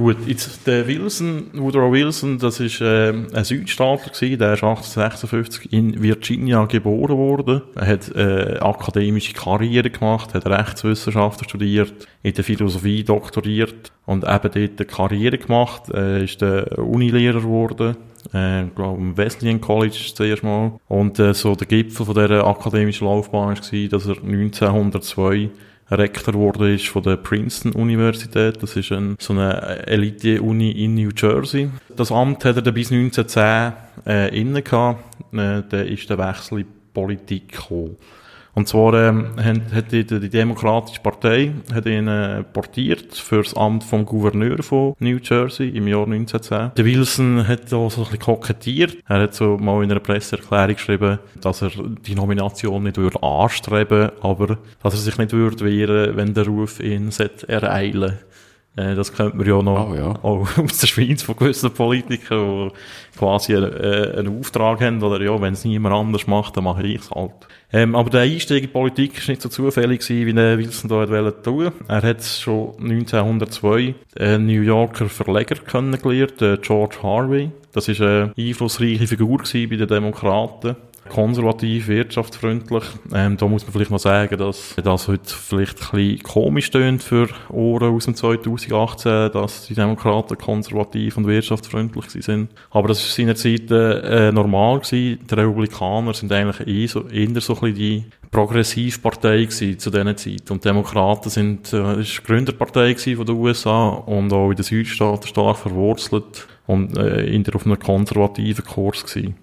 Gut, jetzt der Wilson, Woodrow Wilson, das ist äh, ein Südstaatler gewesen, der ist 1856 in Virginia geboren worden. Er hat äh, akademische Karriere gemacht, hat Rechtswissenschaften studiert, in der Philosophie doktoriert und eben dort eine Karriere gemacht, äh, ist der Unilehrer geworden äh, glaube im Wesleyan College zuerst mal. Und äh, so der Gipfel von dieser akademischen Laufbahn war, dass er 1902 Rektor wurde ist von der Princeton Universität. Das ist ein, so eine Elite-Uni in New Jersey. Das Amt hat er bis 1910 äh, inne gehabt. Äh, dann ist der Wechsel in die Politik gekommen. Und zwar ähm, hat die, die Demokratische Partei hat ihn äh, portiert für das Amt vom Gouverneur von New Jersey im Jahr 1910. Der Wilson hat da so ein bisschen kokettiert. Er hat so mal in einer Presseerklärung geschrieben, dass er die Nomination nicht würde anstreben, aber dass er sich nicht würde wehren, wenn der Ruf ihn ereilen äh, das kennt man ja noch Oh, ja. auch aus der Schweiz von gewissen Politikern, die quasi einen, äh, einen Auftrag haben, oder ja, wenn es niemand anders macht, dann mache ich es halt. Ähm, aber der Einstieg in die Politik ist nicht so zufällig gewesen, wie der Wilson da wollen tun. Er hat schon 1902 einen New Yorker Verleger kennengelernt, den George Harvey. Das ist eine einflussreiche Figur bei den Demokraten konservativ, wirtschaftsfreundlich. Ähm, da muss man vielleicht noch sagen, dass das heute vielleicht ein bisschen komisch tönt für Ohren aus dem 2018, dass die Demokraten konservativ und wirtschaftsfreundlich sind. Aber das war seinerzeit äh, normal gewesen. Die Republikaner sind eigentlich eh so, eher so ein bisschen die Progressivpartei gewesen zu dieser Zeit. Und Demokraten sind, äh, ist Gründerpartei gewesen von den USA und auch in den Südstaaten stark verwurzelt und äh, der auf einem konservativen Kurs gewesen.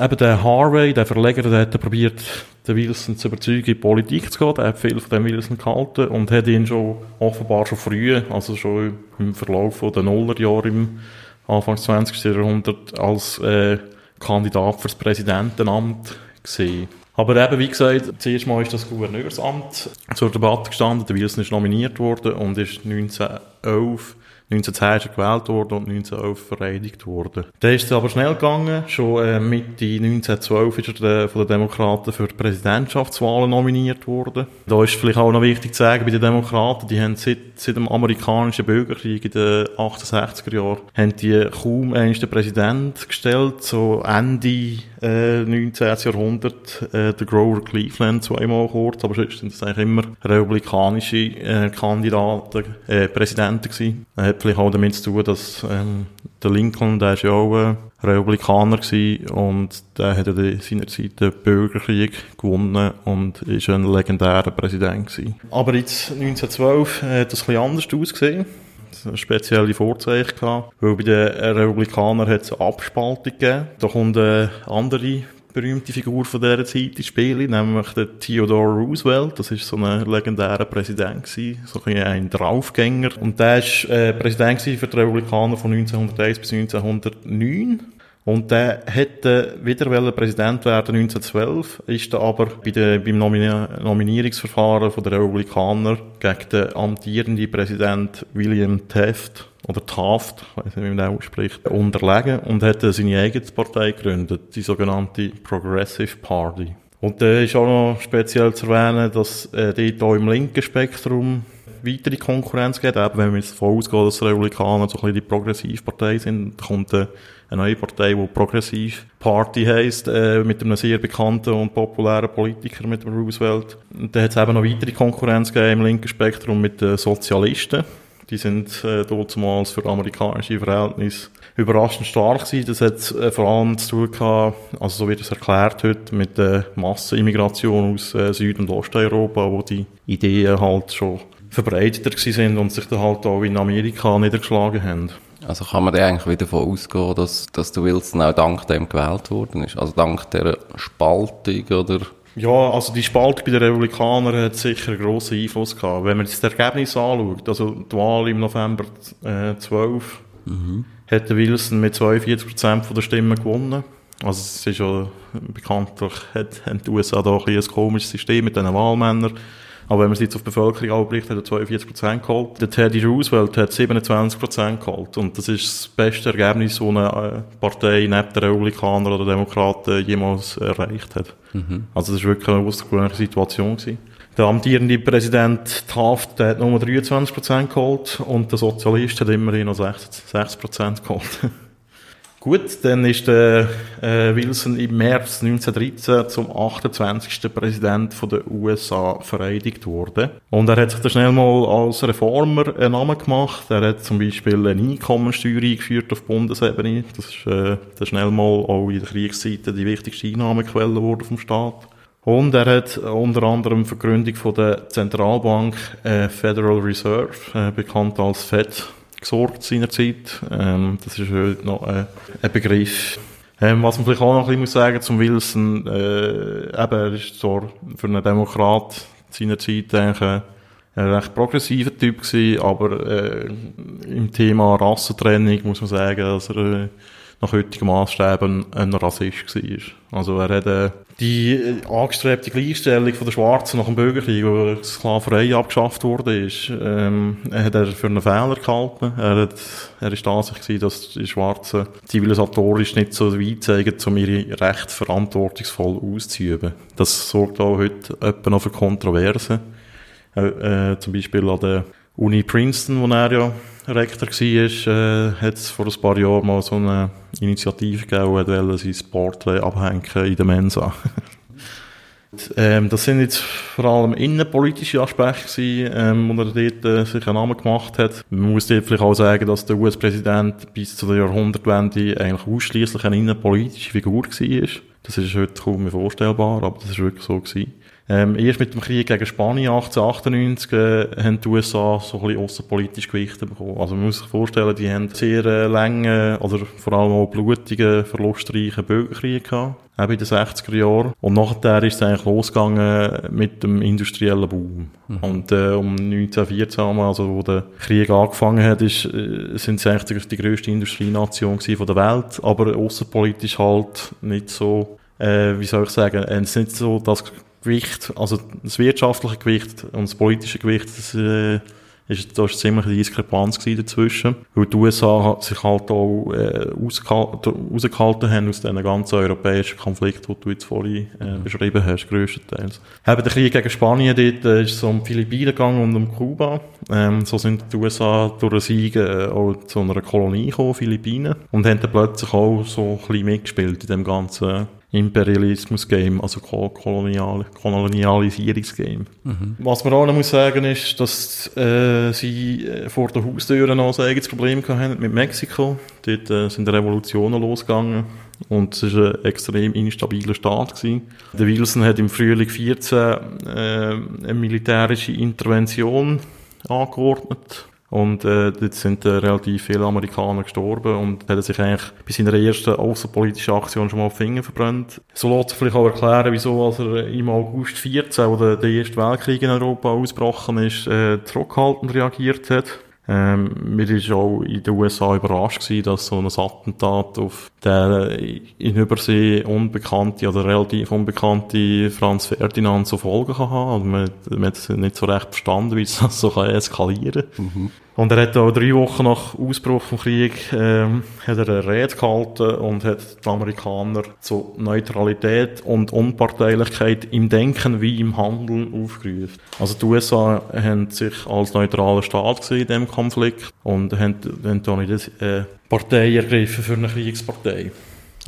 Eben der Harvey, der Verleger, der hat probiert, den Wilson zu überzeugen, in die Politik zu gehen. Der hat viel von dem Wilson gehalten und hat ihn schon offenbar schon früh, also schon im Verlauf der Nullerjahre im Anfang des 20. Jahrhunderts als äh, Kandidat fürs Präsidentenamt gesehen. Aber eben, wie gesagt, zuerst mal ist das Gouverneursamt zur Debatte gestanden. Der Wilson ist nominiert worden und ist 1911 1910 ist er gewählt worden und 1911 vereidigt worden. Dann ist es aber schnell gegangen. Schon äh, Mitte 1912 ist er von den Demokraten für die Präsidentschaftswahlen nominiert worden. Da ist vielleicht auch noch wichtig zu sagen, bei den Demokraten, die haben seit, seit dem amerikanischen Bürgerkrieg in den 68er Jahren, haben die kaum einen Präsident gestellt. So Ende äh, 19. Jahrhundert äh, der Grover Cleveland zweimal kurz, aber sonst sind es eigentlich immer republikanische äh, Kandidaten, äh, Präsidenten gewesen. Hat vielleicht auch damit zu tun, dass ähm, der Lincoln, der ist ja auch äh, Republikaner gewesen und der hat ja in seiner Zeit den Bürgerkrieg gewonnen und ist ein legendärer Präsident gewesen. Aber jetzt 1912 äh, hat das ein anders ausgesehen eine spezielle Vorzeichen gehabt, weil bei den Republikanern hat es eine Abspaltung gegeben. Da kommt eine andere berühmte Figur von dieser Zeit ins Spiel, nämlich der Theodore Roosevelt. Das ist so ein legendärer Präsident so ein, ein Draufgänger. Und der ist äh, Präsident für die Republikaner von 1901 bis 1909. Und der hätte wieder Präsident werden 1912, ist dann aber bei der, beim Nomini Nominierungsverfahren der Republikaner gegen den amtierenden Präsident William Taft oder Taft, ich weiß nicht, wie man den ausspricht, unterlegen und hat seine eigene Partei gegründet, die sogenannte Progressive Party. Und da ist auch noch speziell zu erwähnen, dass äh, dort auch im linken Spektrum weitere Konkurrenz gibt. Eben, wenn wir jetzt davon ausgehen, dass die Republikaner so ein bisschen die Progressivpartei sind, kommt äh, eine neue Partei, die Progressiv Party heisst, äh, mit einem sehr bekannten und populären Politiker, mit dem Roosevelt. Und dann hat es eben noch weitere Konkurrenz gegeben im linken Spektrum mit den Sozialisten. Die sind äh, damals für amerikanische Verhältnisse überraschend stark gewesen. Das hat äh, vor allem zu tun gehabt, also so wird es erklärt heute, mit der Massenimmigration aus äh, Süd- und Osteuropa, wo die Ideen halt schon verbreiteter gewesen sind und sich dann halt auch in Amerika niedergeschlagen haben. Also kann man da eigentlich wieder davon ausgehen, dass, dass der Wilson auch dank dem gewählt worden ist? Also dank der Spaltung oder Ja, also die Spaltung bei den Republikanern hat sicher einen grossen Einfluss gehabt. Wenn man sich das Ergebnis anschaut, also die Wahl im November äh, 12, mhm. hat Wilson mit 42% der Stimmen gewonnen. Also es ist ja bekanntlich, hat, haben die USA da ein, ein komisches System mit diesen Wahlmännern. Aber wenn man sich jetzt auf die Bevölkerung anbricht, hat er 42% geholt. Der Teddy Roosevelt hat 27% geholt. Und das ist das beste Ergebnis, das eine Partei neben den Republikanern oder Demokraten jemals erreicht hat. Mhm. Also das war wirklich eine außergewöhnliche Situation. Gewesen. Der amtierende Präsident Taft der hat nur 23% geholt und der Sozialist hat immerhin noch 6%, 6 geholt. Gut, dann ist der äh, Wilson im März 1913 zum 28. Präsident von der USA vereidigt worden. Und er hat sich dann schnell mal als Reformer einen Namen gemacht. Er hat zum Beispiel eine Einkommensteuer eingeführt auf Bundesebene. Das ist äh, dann schnell mal auch in der Kriegszeit die wichtigste Einnahmequelle wurde vom Staat. Und er hat unter anderem für die Gründung von der Zentralbank äh, Federal Reserve, äh, bekannt als FED, gesorgt seinerzeit. Ähm, das ist heute noch äh, ein Begriff. Ähm, was man vielleicht auch noch ein bisschen muss sagen zum Wilson, äh, eben, er ist zwar für einen Demokrat seinerzeit eigentlich ein recht progressiver Typ gewesen, aber äh, im Thema Rassentrennung muss man sagen, dass er äh, nach heutigen Maßstäben ein Rassist war. Also er hat äh, die äh, angestrebte Gleichstellung von der Schwarzen nach dem Bürgerkrieg, wo die Sklaverei abgeschafft wurde, ist, ähm, hat er für einen Fehler gehalten. Er hat, er ist der gewesen, dass die Schwarzen zivilisatorisch nicht so weit zeigen, um ihre Rechte verantwortungsvoll auszuüben. Das sorgt auch heute etwa noch für Kontroversen. Äh, äh, zum Beispiel an der Uni Princeton, wo er ja Rektor war, äh, hat es vor ein paar Jahren mal so eine Initiative gegeben, hat wollte sein Porträt abhängen in der Mensa. ähm, das sind jetzt vor allem innenpolitische Aspekte gewesen, ähm, wo er dort äh, sich einen Namen gemacht hat. Man muss dort vielleicht auch sagen, dass der US-Präsident bis zu der Jahrhundertwende eigentlich ausschließlich eine innenpolitische Figur war. Das ist heute kaum mehr vorstellbar, aber das ist wirklich so gewesen. Ähm, erst mit dem Krieg gegen Spanien 1898 äh, haben die USA so ein bisschen außenpolitisch Gewicht bekommen. Also man muss sich vorstellen, die haben sehr äh, lange, oder vor allem auch blutige, verlustreiche Bürgerkrieg gehabt, auch in den 60er Jahren. Und nachher ist es eigentlich losgegangen mit dem industriellen Boom. Mhm. Und äh, um 1914, also wo der Krieg angefangen hat, ist, äh, sind sie eigentlich die, die grösste Industrienation von der Welt, aber außenpolitisch halt nicht so, äh, wie soll ich sagen, es ist nicht so das Gewicht, also das wirtschaftliche Gewicht und das politische Gewicht, das, äh, ist, da ist ziemlich eine Diskrepanz dazwischen. Weil die USA sich halt auch äh, rausgehalten haben aus diesen ganzen europäischen Konflikten, die du jetzt vorhin äh, mhm. beschrieben hast, grösstenteils. Eben der Krieg gegen Spanien, dort äh, ist es um die Philippinen gegangen und um Kuba. Ähm, so sind die USA durch einen Sieg äh, auch zu einer Kolonie gekommen, Philippinen, und haben dann plötzlich auch so ein bisschen mitgespielt in dem ganzen Imperialismus-Game, also Kolonial Kolonialisierungs-Game. Mhm. Was man auch noch muss sagen ist, dass äh, sie äh, vor der Haustüre noch ein eigenes Problem hatten mit Mexiko. Dort äh, sind Revolutionen losgegangen und es war ein extrem instabiler Staat. Gewesen. Der Wilson hat im Frühling 14 äh, eine militärische Intervention angeordnet und äh, dort sind äh, relativ viele Amerikaner gestorben und hat sich eigentlich bei seiner ersten außenpolitischen Aktion schon mal die Finger verbrannt. So lässt sich vielleicht auch erklären, wieso als er im August 14, wo der, der Erste Weltkrieg in Europa ausgebrochen ist, äh, zurückhaltend reagiert hat. Ähm, mir war auch in den USA überrascht gewesen, dass so ein Attentat auf der in Übersee unbekannte oder relativ unbekannte Franz Ferdinand so Folgen kann haben. Also man, man hat nicht so recht verstanden, wie es das so kann eskalieren kann. Mhm. Und er hat auch drei Wochen nach Ausbruch vom Krieg ähm, hat er eine Rede gehalten und hat die Amerikaner zu Neutralität und Unparteilichkeit im Denken wie im Handeln aufgerufen. Also die USA haben sich als neutraler Staat in diesem Konflikt und haben, haben da nicht eine Partei ergriffen für eine Kriegspartei.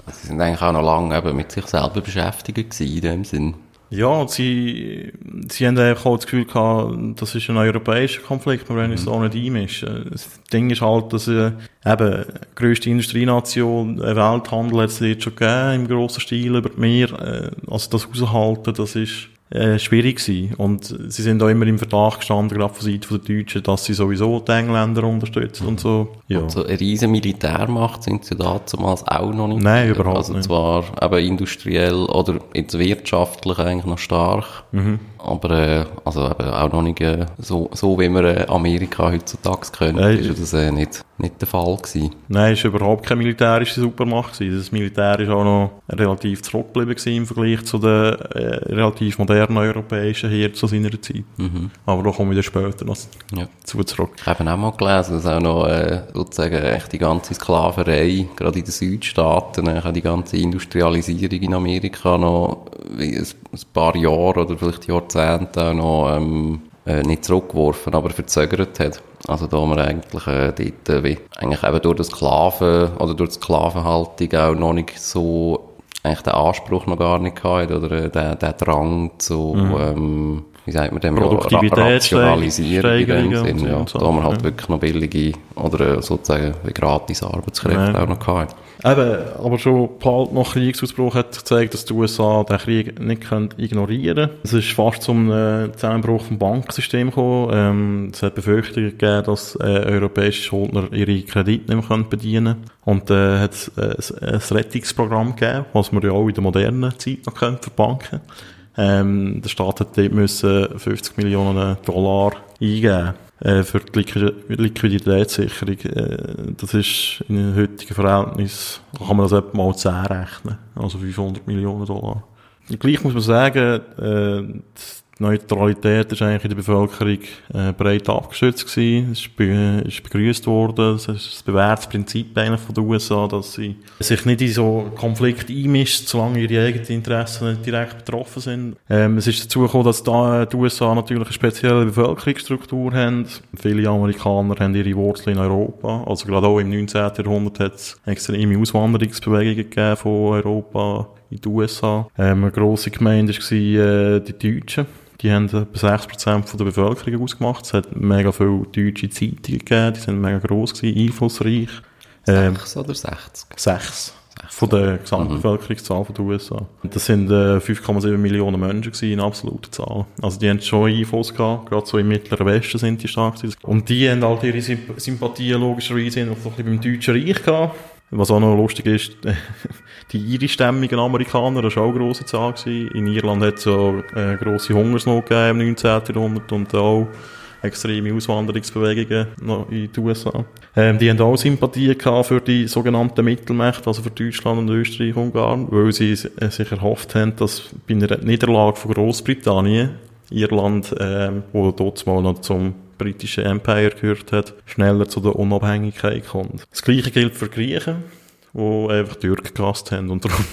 Also sie sind eigentlich auch noch lange eben mit sich selber beschäftigt in dem Sinn. Ja, sie, sie haben einfach auch das Gefühl gehabt, das ist ein europäischer Konflikt, wir wollen uns mhm. da nicht einmischen. Das Ding ist halt, dass äh, eben die grösste Industrienation, ein Welthandel hat es jetzt schon gegeben, im grossen Stil über die Meer. Äh, also das aushalten, das ist äh, schwierig gewesen. Und sie sind auch immer im Verdacht gestanden, gerade von Seiten der Deutschen, dass sie sowieso die Engländer unterstützen und so. Ja. Und so eine riesen Militärmacht sind sie damals auch noch nicht. Nein, überhaupt also nicht. zwar eben industriell oder jetzt wirtschaftlich eigentlich noch stark. Mhm. Aber äh, also eben auch noch nicht äh, so, so, wie wir äh, Amerika heutzutage können, Nein. ist das äh, nicht, nicht der Fall gewesen. Nein, es war überhaupt keine militärische Supermacht. Gewesen. Das Militär ist auch noch relativ zurückgeblieben im Vergleich zu den äh, relativ modernen europäischen Heeren zu seiner Zeit. Aber da kommen wir dann später noch Ja. zu zurück. Ich habe auch mal gelesen, dass auch noch äh, sozusagen echt die ganze Sklaverei, gerade in den Südstaaten, äh, die ganze Industrialisierung in Amerika noch wie ein, ein paar Jahre oder vielleicht Jahrzehnte auch noch ähm, äh, nicht zurückgeworfen, aber verzögert hat. Also da man eigentlich äh, dort äh, wie, eigentlich eben durch das Sklaven oder durch die Sklavenhaltung auch noch nicht so eigentlich den Anspruch noch gar nicht gehabt oder äh, den, den Drang zu ähm, wie sagt man dem, Rationalisierung in dem Sinn, ja. so, Da man halt ja. wirklich noch billige oder äh, sozusagen wie gratis Arbeitskräfte Ja. auch noch gehabt. Eben, aber schon bald nach Kriegsausbruch hat gezeigt, dass die USA den Krieg nicht ignorieren können. Es ist fast zum Zusammenbruch vom Bankensystem gekommen. Ähm, es hat Befürchtungen gegeben, dass äh, europäische Schuldner ihre Kredite nicht mehr bedienen können. Und äh, hat es äh, ein Rettungsprogramm gegeben, was wir ja auch in der modernen Zeit noch können für Banken. Ähm, der Staat hat dort müssen 50 Millionen Dollar eingeben äh, für die Liqui Liquiditätssicherung. Äh, das ist in den heutigen Verhältnis, kann man das etwa mal 10 rechnen. Also 500 Millionen Dollar. Gleich muss man sagen, äh, Neutralität ist eigentlich in der Bevölkerung äh, breit abgestützt gewesen. Es ist, ist begrüßt worden. Es ist das bewährtes Prinzip eigentlich von den USA, dass sie sich nicht in so Konflikte einmischt, solange ihre eigenen Interessen nicht direkt betroffen sind. Ähm, es ist dazu gekommen, dass da die USA natürlich eine spezielle Bevölkerungsstruktur haben. Viele Amerikaner haben ihre Wurzeln in Europa. Also gerade auch im 19. Jahrhundert hat es extreme Auswanderungsbewegungen gegeben von Europa in die USA. Ähm, eine grosse Gemeinde war äh, die Deutschen. Die haben etwa 6% von der Bevölkerung ausgemacht. Es hat mega viele deutsche Zeitungen gegeben, die sind mega gross gewesen, einflussreich. Ähm, 6 oder 60? Sechs. Von der Gesamtbevölkerungszahl von den USA. Das sind äh, 5,7 Millionen Menschen gewesen in absoluter Zahl. Also die haben schon Einfluss gehabt, gerade so im Mittleren Westen sind die stark gewesen. Und die haben halt ihre Symp Sympathien logischerweise noch so ein bisschen beim Deutschen Reich gehabt. Was auch noch lustig ist, die irischstämmigen Amerikaner, das war auch eine grosse Zahl gewesen. In Irland hat es ja äh, grosse Hungersnot gegeben im 19. Jahrhundert und auch extreme Auswanderungsbewegungen noch in die USA. Ähm, die haben auch Sympathie für die sogenannten Mittelmächte, also für Deutschland und Österreich und Ungarn, weil sie äh, sich erhofft haben, dass bei einer Niederlage von Großbritannien Irland, ähm, wo dort mal noch zum britischen Empire gehört hat, schneller zu der Unabhängigkeit kommt. Das Gleiche gilt für Griechen, die einfach Türken gehasst haben und darum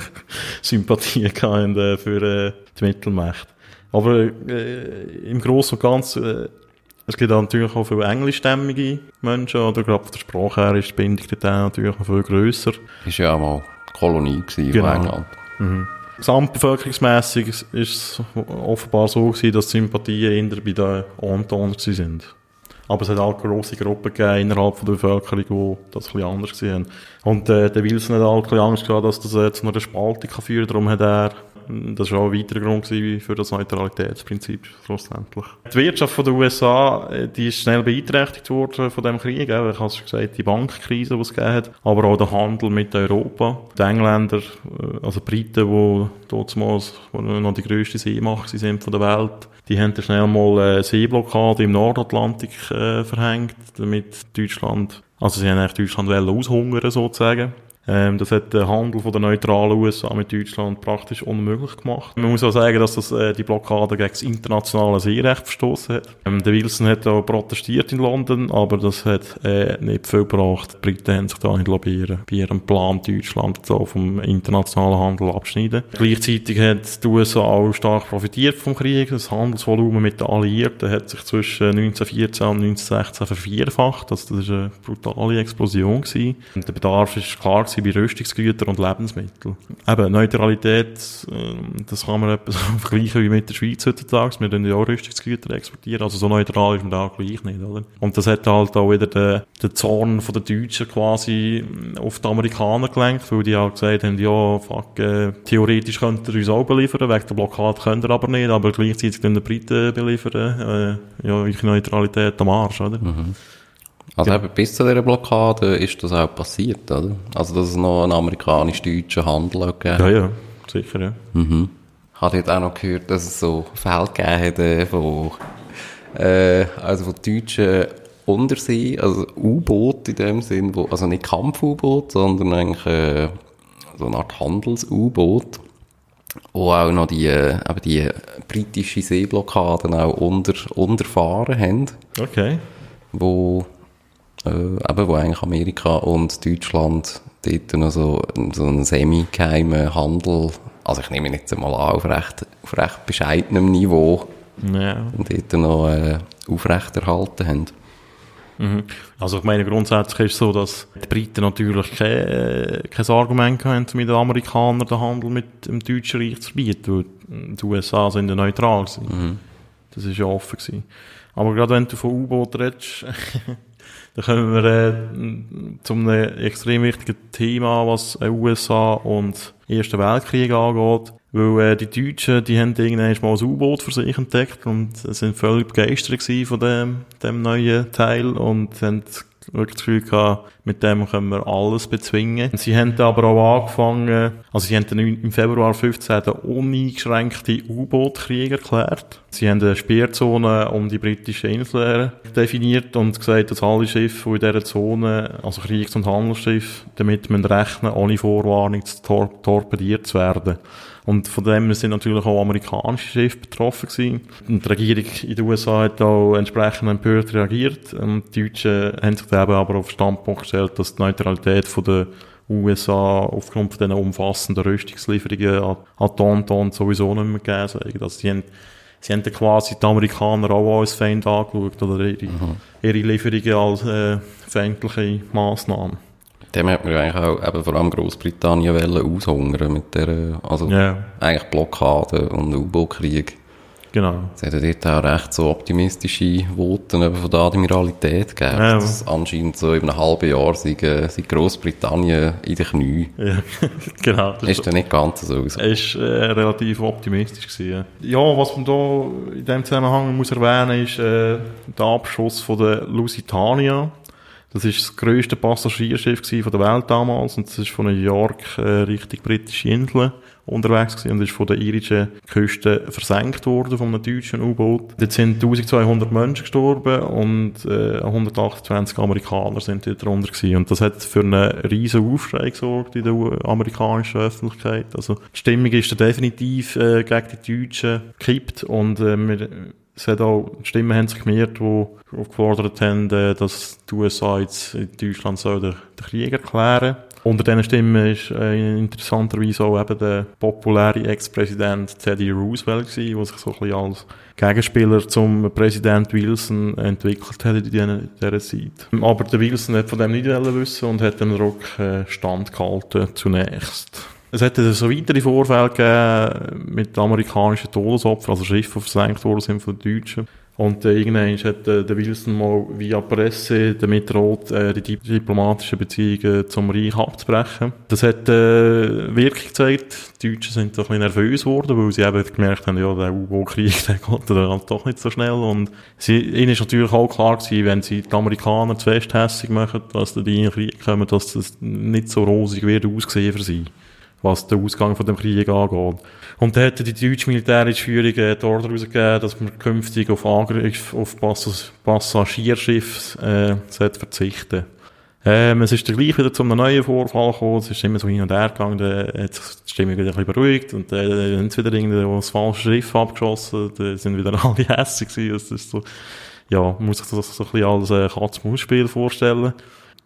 Sympathie hatten äh, für äh, die Mittelmächte. Aber äh, im Großen und Ganzen, äh, es gibt auch natürlich auch viele englischstämmige Menschen, oder gerade von der Sprache her ist die Bindung dort natürlich noch viel grösser. Ist ja auch mal Kolonie gewesen Genau. von England. Gesamtbevölkerungsmässig ist es offenbar so gewesen, dass die Sympathien eher bei den Antonern sind. Aber es hat auch grosse Gruppen gegeben innerhalb der Bevölkerung, die das ein anders gesehen haben. Und äh, der Wilson hat auch ein Angst gehabt, dass das äh, zu einer Spaltung führen kann. Darum hat er, das war auch ein weiterer Grund für das Neutralitätsprinzip schlussendlich. Die Wirtschaft den USA, äh, die ist schnell beeinträchtigt worden von dem Krieg. Auch. Ich habe es schon gesagt, die Bankkrise, die es gegeben hat. Aber auch der Handel mit Europa. Die Engländer, äh, also die Briten, die damals noch die grösste Seemacht sind von der Welt, die haben dann schnell mal eine Seeblockade im Nordatlantik äh, verhängt, damit Deutschland, also sie haben eigentlich Deutschland aushungern sozusagen. Ähm, das hat den Handel von der neutralen USA mit Deutschland praktisch unmöglich gemacht. Man muss auch sagen, dass das äh, die Blockade gegen das internationale Seerecht verstoßen hat. Ähm, der Wilson hat auch protestiert in London, aber das hat äh, nicht viel gebracht. Die Briten haben sich da nicht lobbyieren bei ihrem Plan, Deutschland so vom internationalen Handel abschneiden. Gleichzeitig hat die USA auch stark profitiert vom Krieg. Das Handelsvolumen mit den Alliierten hat sich zwischen 1914 und 1916 vervierfacht. Also das ist eine brutale Explosion gewesen. Der Bedarf ist klar bei Rüstungsgütern und Lebensmitteln. Eben, Neutralität, äh, das kann man etwas vergleichen wie mit der Schweiz heutzutage. Wir tun ja auch Rüstungsgüter exportieren, also so neutral ist man da gleich nicht, oder? Und das hat halt auch wieder den, den Zorn den Deutschen quasi auf die Amerikaner gelenkt, weil die halt gesagt haben, ja, fuck, äh, theoretisch könnt ihr uns auch beliefern, wegen der Blockade könnt ihr aber nicht, aber gleichzeitig den Briten beliefern, äh, ja, eure Neutralität am Arsch, oder? Also eben bis zu dieser Blockade ist das auch passiert, oder? Also dass es noch einen amerikanisch-deutschen Handel auch gegeben Ja, ja, sicher, ja. Ich habe jetzt auch noch gehört, dass es so Fälle gegeben hat äh, von, äh, also von deutschen Untersee, also U-Boot in dem Sinn, wo, also nicht Kampf-U-Boot, sondern eigentlich äh, so eine Art Handels-U-Boot, wo auch noch die, äh, eben die britische Seeblockaden auch unter, unterfahren haben Okay. wo, äh, eben, wo eigentlich Amerika und Deutschland dort noch so, so einen semi-geheimen Handel, also ich nehme ihn jetzt mal an, auf recht, auf recht bescheidenem Niveau, Ja. und dort noch äh, aufrechterhalten haben. Mhm. Also ich meine, grundsätzlich ist es so, dass die Briten natürlich kein, äh, kein Argument haben, mit den Amerikanern den Handel mit dem Deutschen Reich zu verbieten, weil die USA sind ja neutral gewesen. Das ist ja offen gewesen. Aber gerade wenn du von U-Boot redest, dann kommen wir äh, zu einem extrem wichtigen Thema, was äh, USA und Ersten Weltkrieg angeht. Weil äh, die Deutschen, die haben irgendwann mal ein U-Boot für sich entdeckt und sind völlig begeistert von dem, dem neuen Teil und haben wirklich das Gefühl gehabt, mit dem können wir alles bezwingen. Sie haben aber auch angefangen, also sie haben dann im Februar 15 den uneingeschränkten U-Boot-Krieg erklärt. Sie haben eine Speerzone um die britischen Inseln definiert und gesagt, dass alle Schiffe, die in dieser Zone, also Kriegs- und Handelsschiffe, damit man rechnen, ohne Vorwarnung tor torpediert zu werden. Und von dem sind natürlich auch amerikanische Schiffe betroffen gewesen. Und die Regierung in den USA hat auch entsprechend empört reagiert. Und die Deutschen haben sich dann eben aber auf den Standpunkt gestellt, dass die Neutralität von der USA aufgrund von diesen umfassenden Rüstungslieferungen an, an Tonton sowieso nicht mehr gegeben sei. Also sie haben, sie haben dann quasi die Amerikaner auch als Feind angeschaut oder ihre, ihre Lieferungen als äh, feindliche Massnahmen. Dem hat man ja eigentlich auch eben vor allem Großbritannien wollen aushungern mit der, also Ja, eigentlich Blockade und U-Boot-Krieg. genau. Es hat ja dort auch recht so optimistische Voten eben von der Admiralität gegeben. Ja. dass anscheinend so in einem halben Jahr sei, äh, sei Großbritannien in den Knie. Ja, genau. Das Ist dann nicht ganz so. Er ist äh, relativ optimistisch gewesen. Ja, Ja, was man da in dem Zusammenhang muss erwähnen ist äh, der Abschuss von der Lusitania. Das ist das grösste Passagierschiff von der Welt damals und das ist von New York äh, Richtung britische Inseln unterwegs gewesen und ist von der irischen Küste versenkt worden von einem deutschen U-Boot. Dort sind 1200 Menschen gestorben und äh, 128 Amerikaner sind dort drunter gewesen. Und das hat für einen riesen Aufschrei gesorgt in der amerikanischen Öffentlichkeit. Also die Stimmung ist da definitiv äh, gegen die Deutschen gekippt und äh, wir, es hat auch, Stimmen haben sich gemehrt, die gefordert haben, äh, dass die USA jetzt in Deutschland den, Krieg erklären Unter diesen Stimmen ist äh, interessanterweise auch eben der populäre Ex-Präsident Teddy Roosevelt gewesen, der sich so ein bisschen als Gegenspieler zum Präsident Wilson entwickelt hat in dieser, Zeit. Aber der Wilson hat von dem nicht wissen und hat dem Druck äh, standgehalten zunächst. Es hätte so weitere Vorfälle gegeben mit amerikanischen Todesopfern, also Schiffe, versenkt worden sind von den Deutschen. Und äh, irgendwann hat äh, der Wilson mal via Presse damit droht, äh, die dip- diplomatischen Beziehungen zum Reich abzubrechen. Das hat äh, Wirkung gezeigt. Die Deutschen sind doch ein bisschen nervös geworden, weil sie eben gemerkt haben, ja, der U-Boot-Krieg, der geht dann halt doch nicht so schnell. Und sie, ihnen ist natürlich auch klar gewesen, wenn sie die Amerikaner zu fest hässig machen, dass die in den Krieg kommen, dass das nicht so rosig wird aussehen für sie was den Ausgang von dem Krieg angeht. Und da hätte die deutsche militärische Führung äh, die Order rausgegeben, dass man künftig auf Angriff auf Pass Passagierschiffe äh, verzichten. Ähm, es ist dann gleich wieder zu einem neuen Vorfall gekommen, es ist immer so hin und her gegangen, dann hat sich die Stimmung wieder ein bisschen beruhigt und dann äh, haben sie wieder das falsche Schiff abgeschossen, dann sind wieder alle hässlich gewesen, das ist so, ja, man muss sich das so ein bisschen als äh, Katz-Maus-Spiel vorstellen.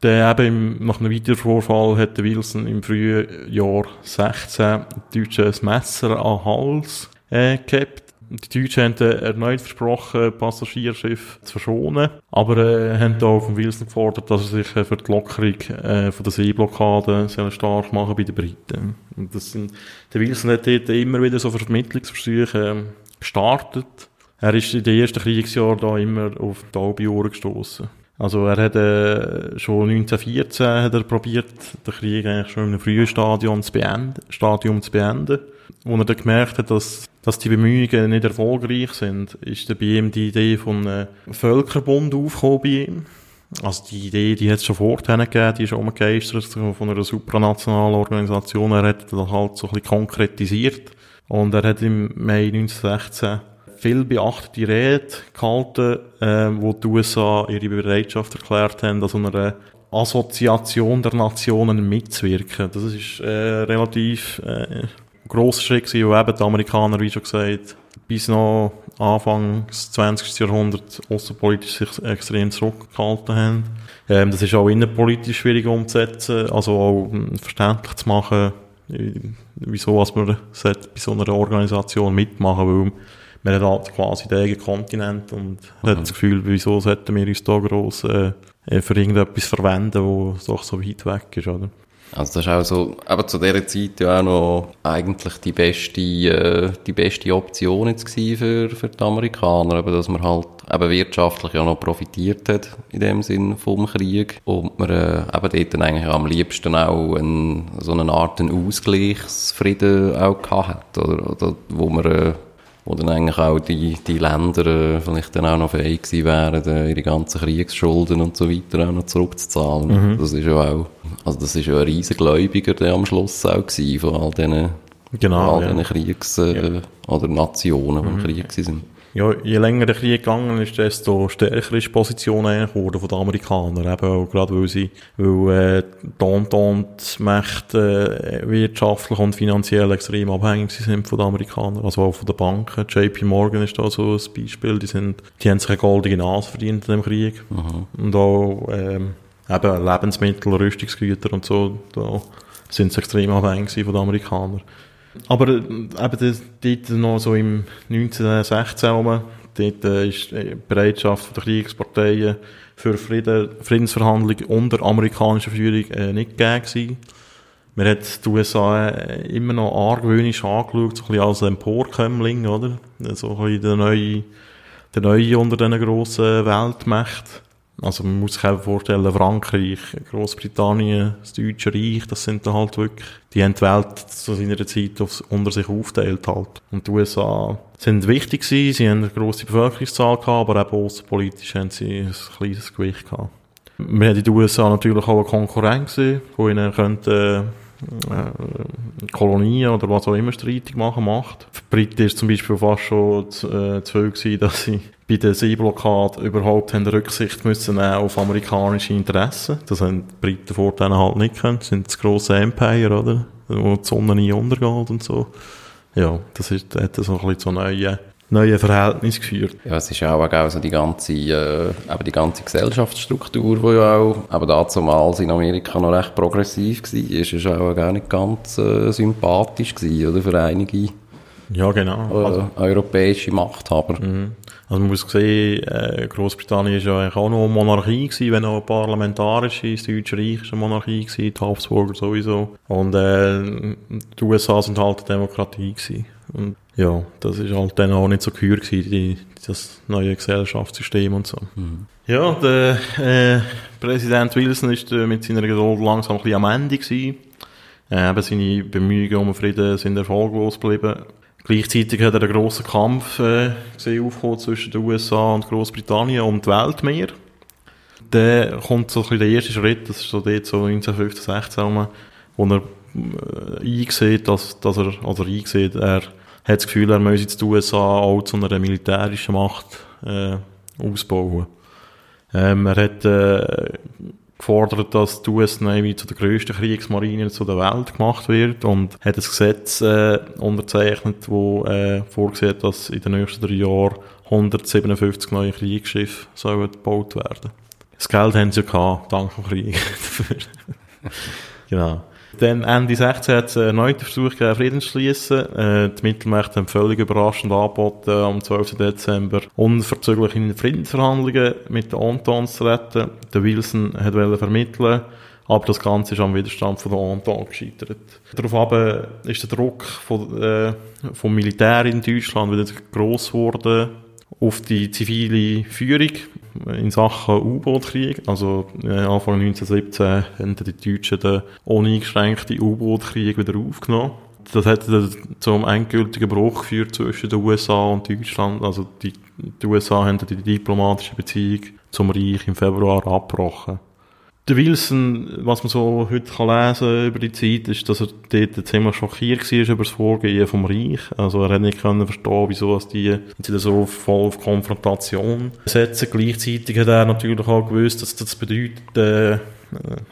Dann eben im, nach einem weiteren Vorfall hat der Wilson im frühen Jahr 16 Deutschen ein Messer an Hals äh, gehabt. Die Deutschen haben erneut versprochen, Passagierschiff zu verschonen, aber äh, haben auch von Wilson gefordert, dass er sich äh, für die Lockerung äh, von der Seeblockade soll stark machen bei den Briten. Und das sind, der Wilson hat dort immer wieder so Vermittlungsversuche äh, gestartet. Er ist in den ersten Kriegsjahren da immer auf Taube gestoßen. Also er hat äh, schon 1914 hat er probiert, den Krieg eigentlich schon in einem frühen Stadium zu beenden, Stadium zu beenden. Wo er dann gemerkt hat, dass, dass die Bemühungen nicht erfolgreich sind, ist dann bei ihm die Idee von einem Völkerbund aufgekommen bei ihm. Also die Idee, die hat es schon vorher gegeben, die ist umgegeistert von einer supranationalen Organisation. Er hat das halt so ein bisschen konkretisiert. Und er hat im Mai 1916 viel beachtete Rede gehalten, äh, wo die USA ihre Bereitschaft erklärt haben, an so einer Assoziation der Nationen mitzuwirken. Das ist äh, relativ äh, grosser Schritt gewesen, wo eben die Amerikaner, wie schon gesagt, bis noch Anfang des 20. Jahrhunderts außenpolitisch sich extrem zurückgehalten haben. Ähm, das ist auch innenpolitisch schwierig umzusetzen, also auch ähm, verständlich zu machen, äh, wieso was man bei so einer Organisation mitmachen will wir haben halt quasi den eigenen Kontinent und mhm. hat das Gefühl, wieso sollten wir uns da gross äh, für irgendetwas verwenden, wo doch so weit weg ist, oder? Also das ist auch so, aber zu dieser Zeit ja auch noch eigentlich die beste, äh, die beste Option jetzt für, für die Amerikaner, eben, dass man halt eben wirtschaftlich ja noch profitiert hat in dem Sinn vom Krieg und man äh, eben dort dann eigentlich am liebsten auch ein, so eine Art Ausgleichsfrieden auch gehabt hat, oder, oder wo man äh, wo dann eigentlich auch die, die Länder äh, vielleicht dann auch noch fähig gewesen wären, äh, ihre ganzen Kriegsschulden und so weiter auch noch zurückzuzahlen. Mhm. Das ist ja auch, also das ist ja ein riesen Gläubiger der am Schluss auch gewesen, von all diesen, genau, all ja. diesen Kriegs- äh, ja. oder Nationen, die mhm. im Krieg sind. Ja, je länger der Krieg gegangen ist, desto stärker ist die Position geworden von den Amerikanern. Eben auch gerade weil sie, weil, äh, die Mächte äh, wirtschaftlich und finanziell extrem abhängig sind von den Amerikanern. Also auch von den Banken. JP Morgan ist da so ein Beispiel. Die sind, die haben sich eine goldige Nase verdient in dem Krieg. Mhm. Und auch, ähm, eben Lebensmittel, Rüstungsgüter und so, da sind sie extrem abhängig von den Amerikanern. Aber äh, eben dort noch so im 1916 rum, dort äh, ist die Bereitschaft der Kriegsparteien für Frieden, Friedensverhandlungen unter amerikanischer Führung äh, nicht gegeben Man hat die USA äh, immer noch argwöhnisch angeschaut, so ein bisschen als Emporkömmling, oder? So ein bisschen der neue, der neue unter diesen grossen Weltmächten. Also man muss sich einfach vorstellen, Frankreich, Großbritannien, das Deutsche Reich, das sind dann halt wirklich, die haben die Welt zu seiner Zeit aufs, unter sich aufteilt halt. Und die USA sind wichtig gewesen, sie haben eine grosse Bevölkerungszahl gehabt, aber eben außenpolitisch haben sie ein kleines Gewicht gehabt. Wir haben in den USA natürlich auch eine Konkurrenz wo ihnen könnte, äh, Kolonien oder was auch immer streitig machen macht. Für die Briten ist zum Beispiel fast schon zu, äh, zu viel gewesen, dass sie bei der Seeblockade überhaupt haben Rücksicht müssen auf amerikanische Interessen. Das haben die Briten vorher halt nicht können. Das sind das grosse Empire, oder? Wo die Sonne nie untergeht und so. Ja, das ist, hat so ein bisschen zu neuen, neuen Verhältnissen geführt. Ja, es ist auch, auch so die ganze, äh, eben die ganze Gesellschaftsstruktur, die ja auch, aber damals in Amerika noch recht progressiv war, ist, ist auch gar nicht ganz äh, sympathisch gewesen, oder? Für einige ja, genau. Äh, also, europäische Machthaber. Mhm. Also man muss sehen, äh, Großbritannien ist ja eigentlich auch noch eine Monarchie gewesen, wenn auch eine parlamentarische, das Deutsche Reich ist eine Monarchie gewesen, die Habsburger sowieso. Und äh, die USA sind halt eine Demokratie gewesen. Und ja, das ist halt dann auch nicht so gehör gewesen, die, das neue Gesellschaftssystem und so. Mhm. Ja, der äh, Präsident Wilson ist äh, mit seiner Geduld langsam ein bisschen am Ende gewesen. Äh, eben seine Bemühungen um Frieden sind erfolglos geblieben. Gleichzeitig hat er einen grossen Kampf äh, gesehen, aufgekommen zwischen den USA und Großbritannien um die Weltmeer. Dann kommt so ein der erste Schritt, das ist so dort so 1915, 16 wo er äh, eingesehen, dass, dass er, also eingesehen, er hat das Gefühl, er müsse jetzt die USA auch zu einer militärischen Macht äh, ausbauen. Ähm, er hat äh, gefordert, dass die US Navy zu der grössten Kriegsmarine der Welt gemacht wird und hat ein Gesetz äh, unterzeichnet, wo äh, vorsieht, dass in den nächsten drei Jahren 157 neue Kriegsschiffe sollen gebaut werden. Das Geld haben sie ja gehabt, dank dem Krieg. genau. Dann Ende 16 hat es einen erneuten Versuch gegeben, Frieden zu schliessen. Äh, die Mittelmächte haben völlig überraschend angeboten, am 12. Dezember unverzüglich in Friedensverhandlungen mit den Entente zu treten. Der Wilson hat vermitteln aber das Ganze ist am Widerstand von der Entente gescheitert. Daraufhin ist der Druck von, äh, vom Militär in Deutschland wieder gross geworden auf die zivile Führung in Sachen U-Boot-Krieg. Also äh, Anfang 1917 haben die Deutschen den uneingeschränkten U-Boot-Krieg wieder aufgenommen. Das hat zum endgültigen Bruch geführt zwischen den USA und Deutschland. Also die, die USA haben die diplomatische Beziehung zum Reich im Februar abgebrochen. Der Wilson, was man so heute kann lesen über die Zeit, ist, dass er dort ziemlich schockiert war über das Vorgehen vom Reich. Also er hat nicht können verstehen, wieso die jetzt so voll auf Konfrontation setzen. Gleichzeitig hat er natürlich auch gewusst, dass das bedeutet, äh,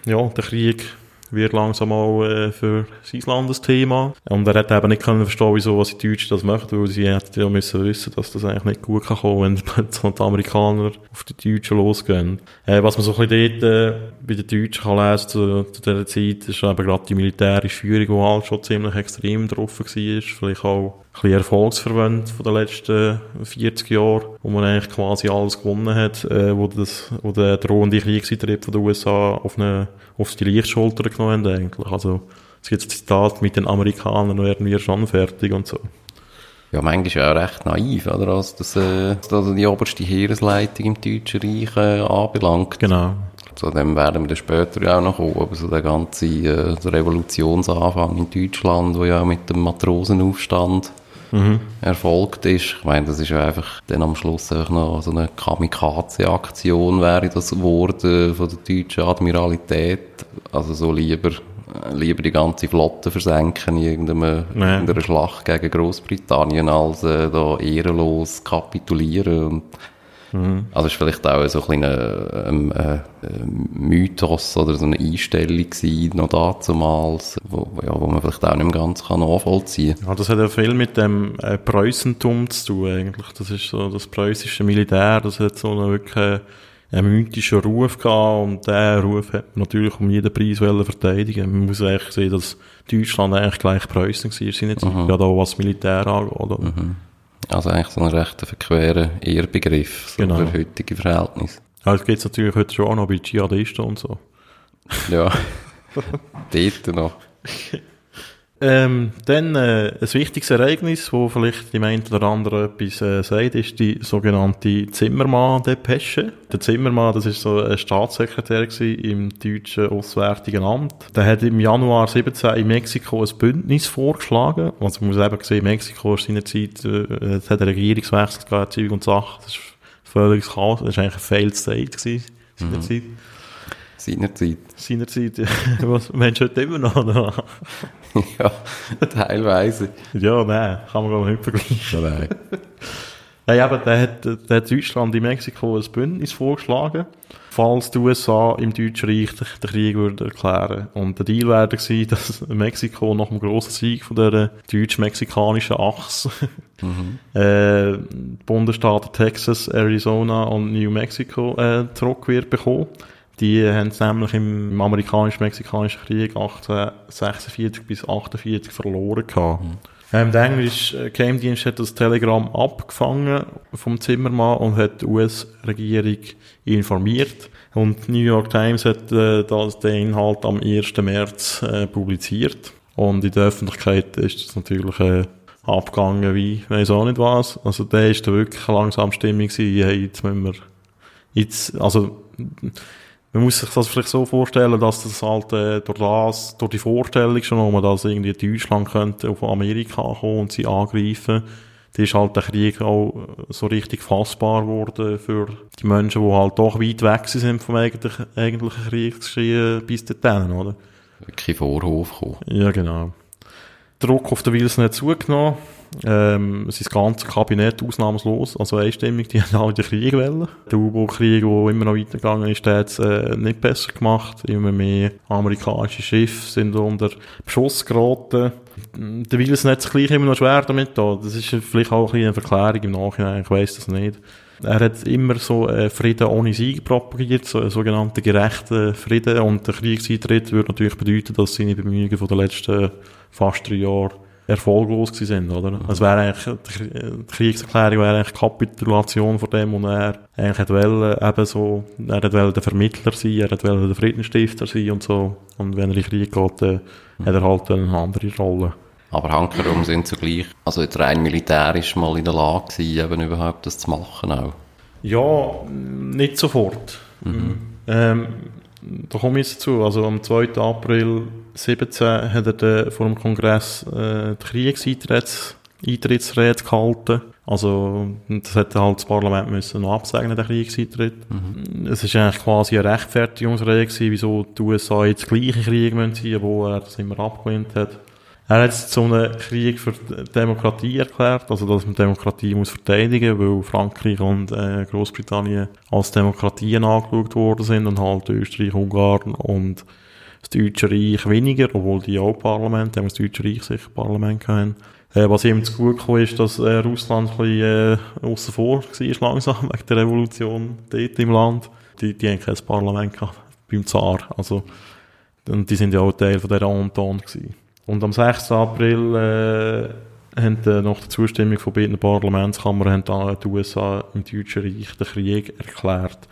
ja, der Krieg wird langsam auch äh, für sein Landesthema. Und er hat eben nicht können verstehen, wieso was die Deutschen das möchten, weil sie hätten ja müssen wissen, dass das eigentlich nicht gut kann kommen, wenn die Amerikaner auf die Deutschen losgehen. Äh, was man so ein bisschen dort äh, bei den Deutschen kann lesen zu, zu dieser Zeit, ist eben gerade die militärische Führung, die halt schon ziemlich extrem drauf war. Vielleicht auch ein bisschen erfolgsverwöhnt von den letzten 40 Jahren, wo man eigentlich quasi alles gewonnen hat, äh, wo, das, wo der drohende Kriegseintritt von den USA auf, eine, auf die Lichtschulter genommen haben eigentlich. Also es gibt ein Zitat mit den Amerikanern werden wir schon fertig und so. Ja, manchmal ist ja auch recht naiv, oder? Also, dass, äh, dass die oberste Heeresleitung im Deutschen Reich äh, anbelangt. Genau. Zu dem werden wir dann später auch noch kommen, aber so der ganze äh, Revolutionsanfang in Deutschland, wo ja mit dem Matrosenaufstand mhm. erfolgt ist. Ich meine, das ist ja einfach dann am Schluss einfach noch so eine Kamikaze-Aktion wäre das geworden von der deutschen Admiralität. Also so lieber lieber die ganze Flotte versenken in irgendeiner, nee. irgendeiner Schlacht gegen Großbritannien, als äh, da ehrenlos kapitulieren. Und Mhm. Also ist vielleicht auch so ein kleiner ähm, äh, Mythos oder so eine Einstellung gewesen, noch damals, wo, ja, wo man vielleicht auch nicht mehr ganz kann nachvollziehen kann. Ja, das hat ja viel mit dem äh, Preußentum zu tun eigentlich. Das ist so das preußische Militär, das hat so eine wirklich einen mythischen Ruf gehabt und der Ruf hat man natürlich um jeden Preis verteidigen. Man muss eigentlich sehen, dass Deutschland eigentlich gleich Preußen war, seine mhm. gerade auch was Militär angeht. Mhm. Also eigentlich so ein recht verquerer Ehrbegriff genau. für heutige Verhältnisse. Ja, das gibt es natürlich heute schon auch noch bei Dschihadisten und so. Ja, dort noch. Ähm, dann äh, ein wichtiges Ereignis, wo vielleicht dem einen oder anderen etwas äh, sagt, ist die sogenannte Zimmermann-Depesche. Der Zimmermann, das ist so ein Staatssekretär im deutschen Auswärtigen Amt. Der hat im Januar 17 in Mexiko ein Bündnis vorgeschlagen. Also man muss eben sehen, Mexiko ist seinerzeit, äh, es hat einen Regierungswechsel gegeben, Zeug und Sachen. Das ist völlig Chaos. Das war eigentlich ein Failed State gewesen, seinerzeit. Mhm. Seinerzeit. Seinerzeit, ja. Was, Mensch, heute immer noch? ja, teilweise. Ja, nein, kann man gar nicht vergleichen. Nein. Nein, aber der hat, der hat Deutschland in Mexiko ein Bündnis vorgeschlagen, falls die USA im Deutschen Reich den Krieg würde erklären. Und der Deal wäre gewesen, dass Mexiko nach dem grossen Sieg von der deutsch-mexikanischen Achse mhm. äh, Bundesstaaten Texas, Arizona und New Mexico äh, zurück wird bekommen. Die haben es nämlich im amerikanisch-mexikanischen Krieg 1846 bis 1848 verloren gehabt. Mhm. Ähm, der englische Geheimdienst hat das Telegramm abgefangen vom Zimmermann und hat die US-Regierung informiert. Und die New York Times hat äh, das, den Inhalt am 1. März äh, publiziert. Und in der Öffentlichkeit ist das natürlich äh, abgegangen wie, weiß auch nicht was. Also der ist da wirklich langsam Stimmung gewesen, hey, jetzt müssen wir, jetzt, also, man muss sich das vielleicht so vorstellen, dass das halt äh, durch das, durch die Vorstellung schon, wo man dass irgendwie Deutschland könnte auf Amerika kommen und sie angreifen, da ist halt der Krieg auch so richtig fassbar geworden für die Menschen, die halt doch weit weg sind vom eigentlichen, eigentlichen Kriegsgeschehen bis dorthin, oder? Kein Vorhof kommen. Ja, genau. Der Druck auf den Wilson hat zugenommen. Ähm, sein ganzes Kabinett ausnahmslos, also einstimmig, die haben alle den Krieg wollen. Der U-Boot-Krieg, der immer noch weitergegangen ist, hat es äh, nicht besser gemacht. Immer mehr amerikanische Schiffe sind unter Beschuss geraten. Der Wilson hat es gleich immer noch schwer damit da. Das ist vielleicht auch ein eine Verklärung im Nachhinein, ich weiss das nicht. Er hat immer so äh, Frieden ohne Sieg propagiert, so einen sogenannten gerechten Frieden. Und der Kriegseintritt würde natürlich bedeuten, dass seine Bemühungen von den letzten fast drei Jahren erfolglos gewesen sind, oder? Es wäre eigentlich, die Kriegserklärung wäre eigentlich Kapitulation von dem, und er eigentlich hat wollen, eben so, er hat wollen der Vermittler sein, er hat wollen der Friedensstifter sein und so. Und wenn er in den Krieg geht, dann hat er halt eine andere Rolle. Aber hankerum sind zugleich, also jetzt rein militärisch mal in der Lage gewesen, eben überhaupt das zu machen auch. Ja, nicht sofort. Mhm. Ähm, da komme ich jetzt zu. Also am 2. April 17 hat er vor dem Kongress äh, die Kriegseintrittsrede gehalten. Also, das hätte halt das Parlament müssen noch absegnen, den Kriegseintritt. Mhm. Es ist eigentlich quasi eine Rechtfertigungsrede gewesen, wieso die USA jetzt gleiche Krieg müssen wo er das immer abgelehnt hat. Er hat es zu einem Krieg für Demokratie erklärt, also dass man Demokratie muss verteidigen, weil Frankreich und äh, Großbritannien als Demokratien angeschaut worden sind und halt Österreich, Ungarn und das Deutsche Reich weniger, obwohl die auch Parlament, haben das Deutsche Reich sicher Parlament haben. Äh, was ihm zu gut kam, ist, dass äh, Russland ein bisschen äh, aussen vor war langsam wegen der Revolution dort im Land. Die, die haben kein Parlament gehabt beim Zar, also und die sind ja auch Teil von dieser Entente gewesen. Und am 6. April äh, haben äh, nach der Zustimmung von beiden Parlamentskammern haben die USA im Deutschen Reich den Krieg erklärt.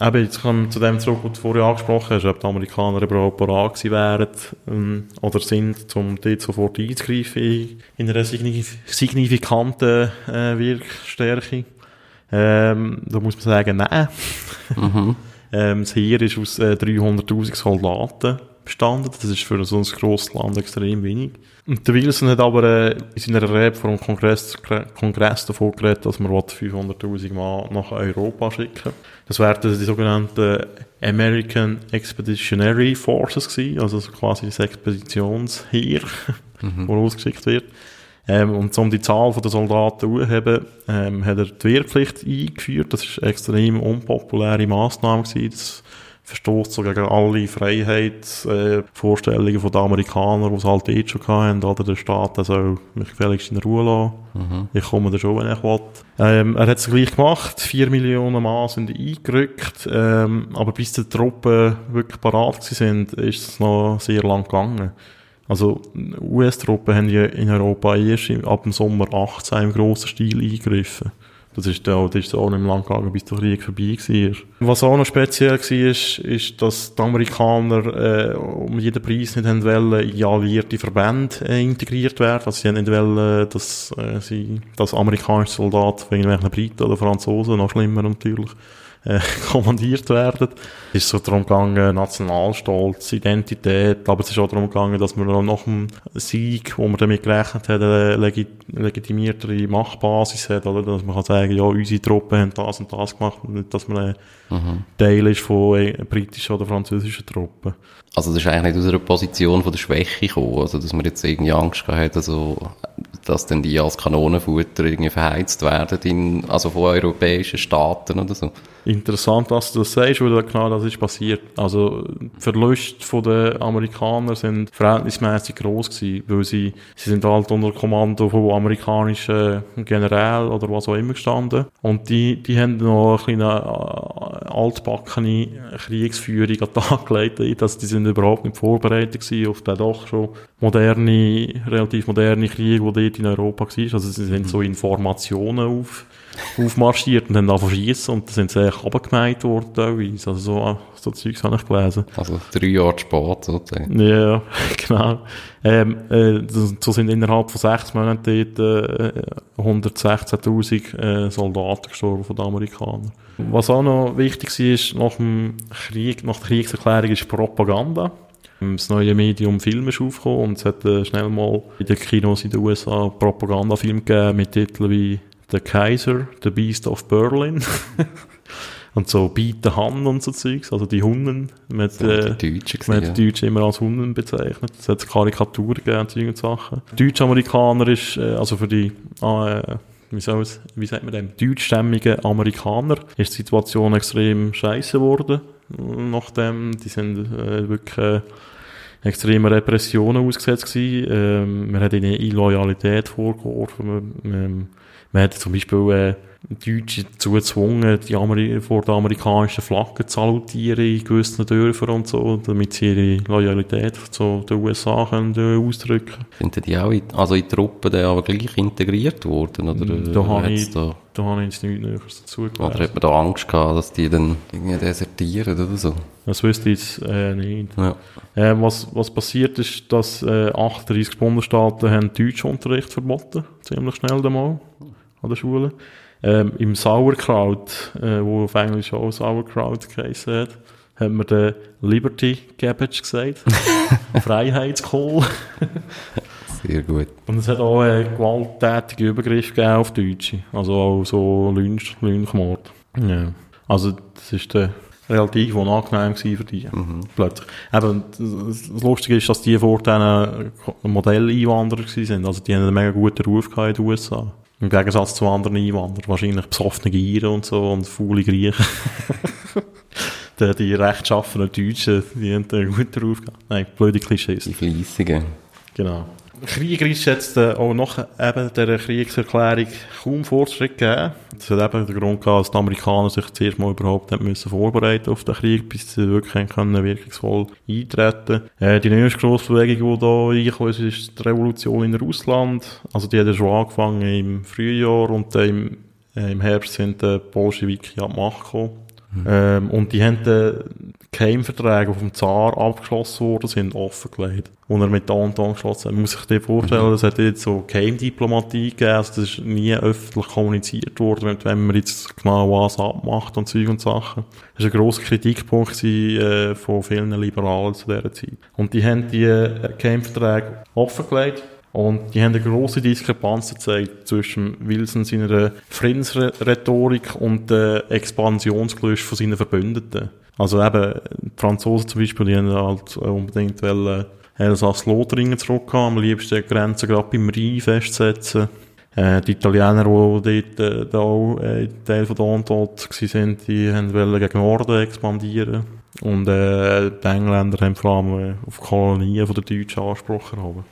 Eben, jetzt kommen wir zu dem zurück, was du vorher angesprochen hast, ob die Amerikaner überhaupt bereit gewesen wären ähm, oder sind, um dort sofort einzugreifen in einer signifikanten äh, Wirkstärke. Ähm, da muss man sagen, nein. Mhm. ähm, das Heer ist aus äh, 300'000 Soldaten bestanden. Das ist für so ein grosses Land extrem wenig. Und der Wilson hat aber äh, in seiner Rede vor dem Kongress, Kongress davon geredet, dass man 500'000 Mann nach Europa schicken Das wären die sogenannten American Expeditionary Forces gewesen, also quasi das Expeditionsheer, mhm. wo ausgeschickt wird. Ähm, und um die Zahl der Soldaten zu erheben, ähm, hat er die Wehrpflicht eingeführt. Das ist eine extrem unpopuläre Massnahme gewesen. Das verstoßt so gegen alle Freiheitsvorstellungen äh, von den Amerikanern, die es halt jetzt schon hatten, oder der Staat der soll mich gefälligst in Ruhe lassen. Mhm. Ich komme da schon, wenn ich will. Ähm, er hat es gleich gemacht, vier Millionen Mann sind eingerückt, ähm, aber bis die Truppen wirklich parat sind, ist es noch sehr lang gegangen. Also, US-Truppen haben ja in Europa erst ab dem Sommer 18 im grossen Stil eingegriffen. Das ist, da, das ist auch nicht lang gegangen, bis der Krieg vorbei war. Was auch noch speziell war, ist, ist dass die Amerikaner äh, um jeden Preis nicht haben wollen, in alliierte Verbände äh, integriert werden. Also sie haben nicht wollen, dass, äh, sie, dass amerikanische Soldaten von irgendwelchen Briten oder Franzosen, noch schlimmer natürlich, äh, kommandiert werden. Es ist so darum gegangen, Nationalstolz, Identität, aber es ist auch darum gegangen, dass man nach dem Sieg, wo man damit gerechnet hat, eine legit legitimiertere Machtbasis hat, oder? Dass man kann sagen, ja, unsere Truppen haben das und das gemacht, und nicht, dass man ein mhm. Teil ist von äh, britischen oder französischen Truppen. Also das ist eigentlich nicht aus einer Position von der Schwäche gekommen, also dass man jetzt irgendwie Angst gehabt hat, also dass dann die als Kanonenfutter irgendwie verheizt werden in, also von europäischen Staaten oder so. Interessant, dass du das sagst, weil genau das ist passiert. Also, die Verluste der Amerikaner sind verhältnismäßig groß gewesen, weil sie, sie sind halt unter Kommando von amerikanischen Generälen oder was auch immer gestanden. Und die, die haben noch eine kleine äh, altbackene Kriegsführung an den Tag gelegt, dass die sind überhaupt nicht vorbereitet gewesen auf den doch schon moderne, relativ moderne Krieg, der dort in Europa war. Also, sie sind so Informationen auf, aufmarschiert und haben angefangen schiessen und dann sind sie eigentlich runtergemeint worden teilweise. Also so, so Zeugs habe ich gelesen. Also drei Jahre Sport sozusagen. Ja, genau. Ähm, äh, so sind innerhalb von sechs Monaten dort äh, 116'000 äh, Soldaten gestorben von den Amerikanern. Was auch noch wichtig war, nach dem Krieg, nach der Kriegserklärung ist Propaganda. Das neue Medium Film ist aufgekommen und es hat äh, schnell mal in den Kinos in den USA Propagandafilme gegeben mit Titeln wie The Kaiser, The Beast of Berlin. Und so Bieten Hand und so Zeugs, also die Hunden. Mit, Das äh, die Deutschen man hat die Deutschen immer als Hunden bezeichnet. Es hat Karikaturen gegeben und solche Sachen. Deutsch-Amerikaner ist, äh, also für die, ah, äh, wie soll es, wie sagt man dem, deutschstämmigen Amerikaner ist die Situation extrem scheiße geworden. Nachdem, die sind äh, wirklich äh, extreme Repressionen ausgesetzt gewesen. Ähm, man hat ihnen Illoyalität vorgeworfen. Man, man, man hat zum Beispiel äh, Deutsche dazu gezwungen, die Ameri vor der amerikanischen Flagge zu salutieren in gewissen Dörfern und so, damit sie ihre Loyalität zu den USA können, äh, ausdrücken Sind die auch in, also in die Truppen dann aber gleich integriert worden? Oder, äh, Da habe ich, da, da habe ich jetzt nichts Näheres dazu oder gelesen. hat man da Angst gehabt, dass die dann irgendwie desertieren oder so? Das wüsste ich jetzt äh, nicht. Ja. Äh, was, was passiert ist, dass äh, 38 Bundesstaaten haben Deutschunterricht verboten, ziemlich schnell einmal an der Schule. Ähm, Im Sauerkraut, äh, wo auf Englisch auch Sauerkraut geheißen hat, hat man den Liberty Cabbage gesagt. Freiheitskohl. Sehr gut. Und es hat auch äh, gewalttätige Übergriffe gegeben auf Deutsche. Also auch so Lynch, Lynchmord. Ja. Also das ist der relativ unangenehm gewesen für die. Plötzlich. Eben, das Lustige ist, dass die vor diesen Modelleinwanderer sind. Also die haben einen mega guten Ruf gehabt in den USA. Im Gegensatz zu anderen Einwanderern. Wahrscheinlich besoffene Iren und so und faule Griechen. die, die rechtschaffenen Deutschen, die haben einen guten Ruf gehabt. Nein, blöde Klischees. Die Fleissigen. Genau. Kriegerisch es dann auch nach eben dieser Kriegserklärung kaum Fortschritt gegeben. Das hat eben den Grund gehabt, dass die Amerikaner sich zuerst mal überhaupt nicht müssen vorbereiten auf den Krieg, bis sie wirklich wirkungsvoll eintreten äh, Die nächste grosse Bewegung, die da reingekommen ist, ist die Revolution in Russland. Also die hat ja schon angefangen im Frühjahr und dann im, äh, im Herbst sind die Bolschewiki an die Macht gekommen. Ähm, und die haben dann Geheimverträge, die vom Zar abgeschlossen worden sind, offengelegt. Und er mit der Anton geschlossen hat. Man muss sich dir vorstellen, es hat jetzt so Geheimdiplomatie gegeben, also das ist nie öffentlich kommuniziert worden, wenn- man jetzt genau was abmacht und Zeug und Sachen. Das war ein grosser Kritikpunkt äh, von vielen Liberalen zu dieser Zeit. Und die haben die äh, Geheimverträge offengelegt. Und die haben eine grosse Diskrepanz gezeigt zwischen Wilson seiner Friedensrhetorik und der Expansionsgelüst von seinen Verbündeten. Also eben, die Franzosen zum Beispiel, die haben halt unbedingt wollen, Elsass-Lothringen zurückhaben, am liebsten die Grenze gerade beim Rhein festsetzen. Äh, die Italiener, die dort äh, da auch äh, Teil von der Entente waren, die haben wollen gegen Norden expandieren. Und äh, die Engländer haben vor allem äh, auf Kolonien von der Deutschen Anspruch erhoben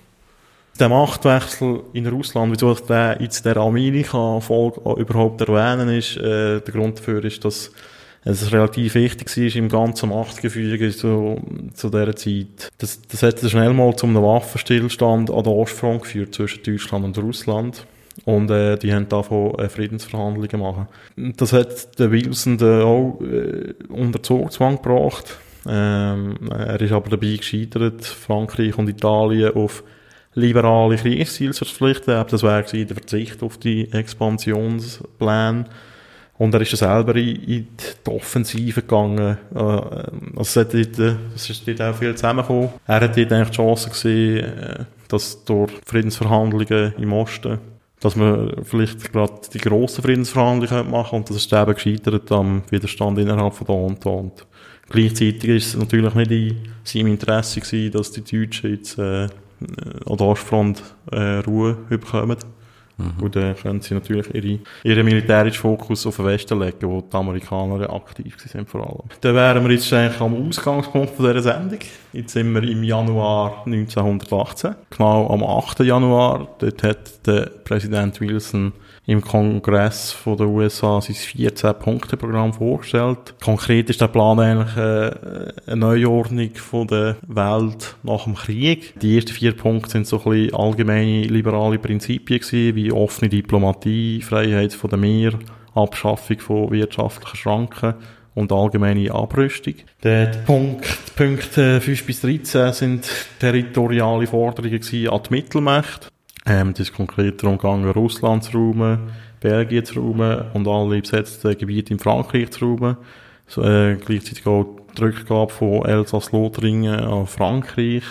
der Machtwechsel in Russland, wieso ich den jetzt der Amerika-Folge überhaupt erwähnen, ist, äh, der Grund dafür ist, dass es relativ wichtig war im ganzen Machtgefüge zu, zu dieser Zeit. Das, das hat dann schnell mal zu einem Waffenstillstand an der Ostfront geführt zwischen Deutschland und Russland. Und äh, die haben davon äh, Friedensverhandlungen machen. Das hat der Wilson dann auch äh, unter Zugzwang gebracht. Ähm, er ist aber dabei gescheitert, Frankreich und Italien auf liberale Kriegsziele zu verpflichten. Das wäre der Verzicht auf die Expansionspläne. Und er ist dann selber in, die Offensive gegangen. Äh, Also es, dort, äh, es ist dort auch viel zusammengekommen. Er hat dort eigentlich die Chance gesehen, äh, dass durch Friedensverhandlungen im Osten, dass man vielleicht gerade die grossen Friedensverhandlungen machen könnte. Und das ist eben gescheitert am Widerstand innerhalb von der Entente. Gleichzeitig ist es natürlich nicht in seinem Interesse gewesen, dass die Deutschen jetzt äh, an der Ostfront äh, Ruhe bekommen. Und dann können sie natürlich ihre, ihren militärischen Fokus auf den Westen legen, wo die Amerikaner aktiv sind vor allem. Dann wären wir jetzt eigentlich am Ausgangspunkt von dieser Sendung. Jetzt sind wir im Januar 1918. Genau am 8. Januar. Dort hat der Präsident Wilson im Kongress von den USA sein 14-Punkte-Programm vorgestellt. Konkret ist der Plan eigentlich äh, eine Neuordnung von der Welt nach dem Krieg. Die ersten vier Punkte sind so ein bisschen allgemeine liberale Prinzipien gewesen, wie offene Diplomatie, Freiheit von der Meer, Abschaffung von wirtschaftlichen Schranken und allgemeine Abrüstung. Der Punkt, Punkte 5 bis 13 sind territoriale Forderungen an die Mittelmächte. Ähm, das ist konkret darum gegangen, Russland zu räumen, Belgien zu räumen und alle besetzten Gebiete in Frankreich zu räumen. So, äh, gleichzeitig auch die Rückgabe von Elsass-Lothringen an Frankreich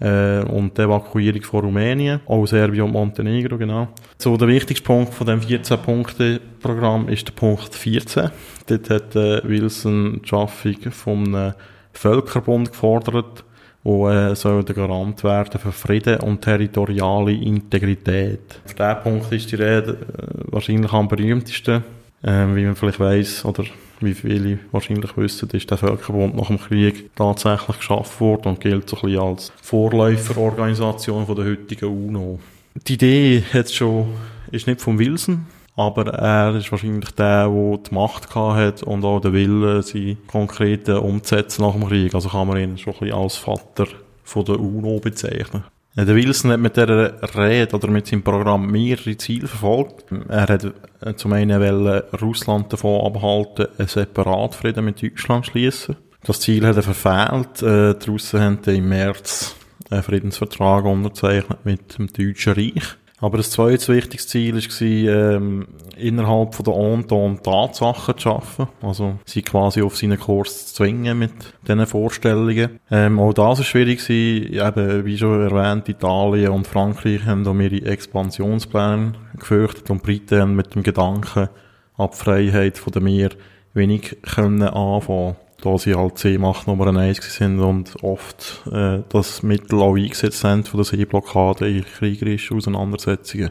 äh, und die Evakuierung von Rumänien, auch Serbien und Montenegro, genau. So, der wichtigste Punkt von dem 14-Punkte-Programm ist der Punkt 14. Dort hat äh, Wilson die Schaffung vom äh, Völkerbund gefordert, wo äh, soll der Garant werden für Frieden und territoriale Integrität. Für diesen Punkt ist die Rede äh, wahrscheinlich am berühmtesten, äh, wie man vielleicht weiß oder wie viele wahrscheinlich wissen, ist der Völkerbund nach dem Krieg tatsächlich geschaffen worden und gilt so ein bisschen als Vorläuferorganisation von der heutigen UNO. Die Idee hat schon, ist nicht von Wilson, aber er ist wahrscheinlich der, der die Macht hat und auch den Willen, sie konkrete umzusetzen nach dem Krieg. Also kann man ihn schon ein bisschen als Vater von der UNO bezeichnen. Der Wilson hat mit dieser Rede oder mit seinem Programm mehrere Ziele verfolgt. Er hat äh, zum einen wollen Russland davon abhalten, einen Separatfrieden mit Deutschland schließen. Das Ziel hat er verfehlt. Äh, die Russen haben im März einen Friedensvertrag unterzeichnet mit dem Deutschen Reich. Aber das zweite wichtigste Ziel war, ähm, innerhalb von der Entente Tatsachen zu schaffen. Also, sie quasi auf seinen Kurs zu zwingen mit diesen Vorstellungen. Ähm, auch das war schwierig. Eben, wie schon erwähnt, Italien und Frankreich haben da ihre Expansionspläne gefürchtet und die Briten haben mit dem Gedanken ab Freiheit von der Meer wenig können anfangen da sie halt Seemacht Nummer eins sind und oft äh, das Mittel auch eingesetzt haben von der Seeblockade in kriegerischen Auseinandersetzungen.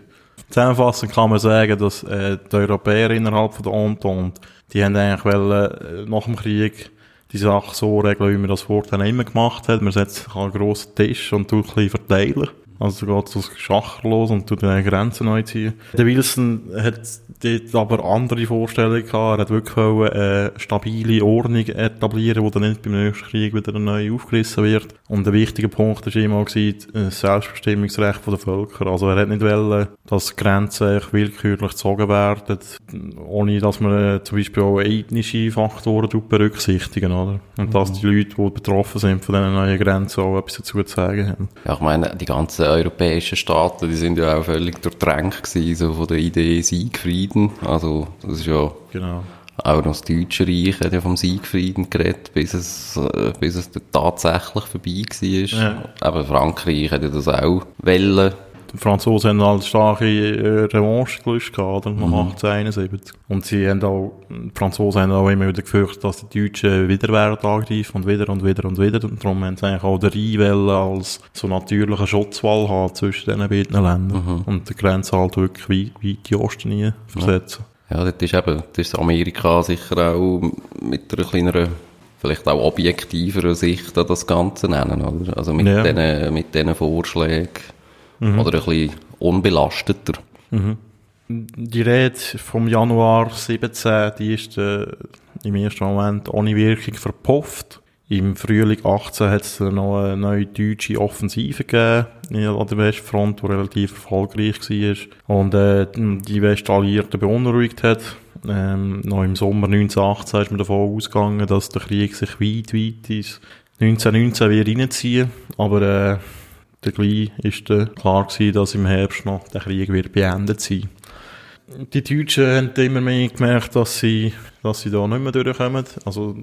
Zusammenfassend kann man sagen, dass äh, die Europäer innerhalb von der Entente, die haben eigentlich wollen, nach dem Krieg die Sache so regeln, wie man das vorher immer gemacht hat. Man setzt sich einen grossen Tisch und tut verteilen. Also geht es Schach los und tut eine Grenze neu ziehen. Der Wilson hat dort aber andere Vorstellungen gehabt. Er hat wirklich eine stabile Ordnung etablieren, die dann nicht beim nächsten Krieg wieder neu aufgerissen wird. Und der wichtige Punkt war immer das Selbstbestimmungsrecht der Völker. Also er hat nicht wollen, dass Grenzen willkürlich gezogen werden, ohne dass man äh, zum Beispiel auch ethnische Faktoren berücksichtigen, oder? Und dass die Leute, die betroffen sind von diesen neuen Grenzen, auch etwas dazu zu sagen haben. Ja, ich meine, die ganzen europäischen Staaten, die sind ja auch völlig durchdrängt gewesen, so von der Idee Siegfrieden. Also, das ist ja Genau. auch noch das Deutsche Reich hat ja vom Siegfrieden geredet, bis es, äh, bis es tatsächlich vorbei war. Ja. Aber Frankreich hat ja das auch wollen. Die Franzosen haben halt starke äh, Revanche gelöscht gehabt? Nach Mhm. 1871. Und sie haben auch, die Franzosen haben auch immer wieder gefürchtet, dass die Deutschen wieder werden angreifen und wieder und wieder und wieder. Und darum haben sie eigentlich auch den Rhein wollen als so natürlichen Schutzwall haben zwischen diesen beiden Ländern. Mhm. Und die Grenze halt wirklich weit, weit in die Osten nie versetzen. Ja, das ist eben, das ist Amerika sicher auch mit einer kleineren, vielleicht auch objektiveren Sicht an das Ganze nennen, oder? Also mit Ja. diesen, mit diesen Vorschlägen. Oder ein bisschen unbelasteter. Die Rede vom Januar 17, die ist äh, im ersten Moment ohne Wirkung verpufft. Im Frühling 18 hat es noch eine neue deutsche Offensive gegeben an der Westfront, die relativ erfolgreich war und äh, die Westalliierten beunruhigt hat. Ähm, noch im Sommer 1918 ist man davon ausgegangen, dass der Krieg sich weit, weit ins 1919 wird reinziehen aber äh, der gleich ist klar gewesen, dass im Herbst noch der Krieg wird beendet sein. Die Deutschen haben immer mehr gemerkt, dass sie, dass sie da nicht mehr durchkommen. Also,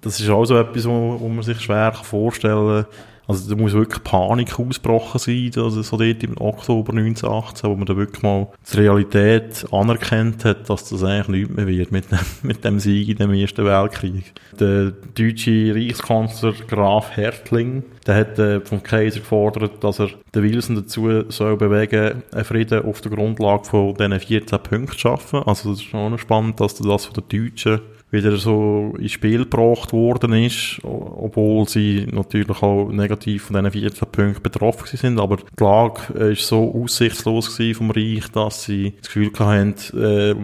das ist auch so etwas, wo, wo man sich schwer vorstellen kann. Also, da muss wirklich Panik ausgebrochen sein, also so dort im Oktober 1918, wo man da wirklich mal die Realität anerkannt hat, dass das eigentlich nichts mehr wird mit dem, mit dem Sieg in dem Ersten Weltkrieg. Der deutsche Reichskanzler Graf Hertling, der hat äh, vom Kaiser gefordert, dass er den Wilson dazu soll bewegen, einen Frieden auf der Grundlage von diesen 14 Punkten zu schaffen. Also, das ist schon spannend, dass das von den Deutschen wieder so ins Spiel gebracht worden ist, obwohl sie natürlich auch negativ von diesen 14 Punkten betroffen sind. Aber die Lage äh, ist so aussichtslos vom Reich, dass sie das Gefühl hatten, äh,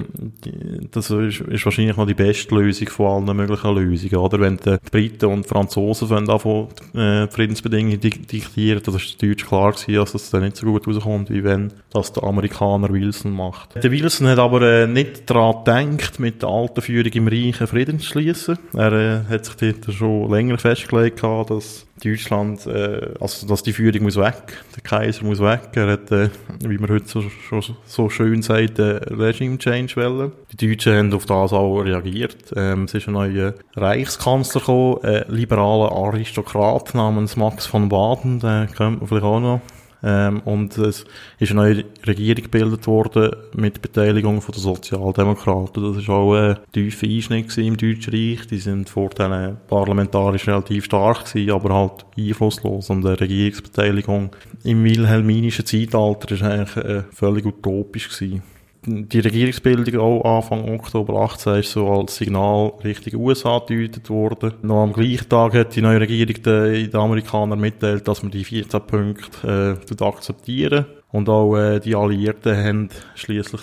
das ist, ist wahrscheinlich noch die beste Lösung von allen möglichen Lösungen. Oder wenn die Briten und die Franzosen davon äh, Friedensbedingungen dik- diktieren, dann ist den Deutschen klar gewesen, dass das dann nicht so gut rauskommt, wie wenn das der Amerikaner Wilson macht. Der Wilson hat aber äh, nicht daran gedacht, mit der alten Führung im Reich einen Frieden schließen. Er äh, hat sich dort schon länger festgelegt dass Deutschland, äh, also dass die Führung muss weg, der Kaiser muss weg. Er hat, äh, wie man heute so, so, so schön sagt, äh, Regime Change wollen. Die Deutschen haben auf das auch reagiert. Ähm, es ist ein neuer Reichskanzler gekommen, ein liberaler Aristokrat namens Max von Baden, den kennt man vielleicht auch noch. Ähm, und es ist eine neue Regierung gebildet worden mit Beteiligung von den Sozialdemokraten. Das ist auch ein tiefer Einschnitt im Deutschen Reich. Die sind vor denen parlamentarisch relativ stark gewesen, aber halt einflusslos. Und eine Regierungsbeteiligung im wilhelminischen Zeitalter ist eigentlich äh, völlig utopisch gewesen die Regierungsbildung auch Anfang Oktober 18 ist so als Signal Richtung USA gedeutet worden. Noch am gleichen Tag hat die neue Regierung den, den Amerikanern mitteilt, dass wir die 14 Punkte äh, akzeptieren. Und auch äh, die Alliierten haben schliesslich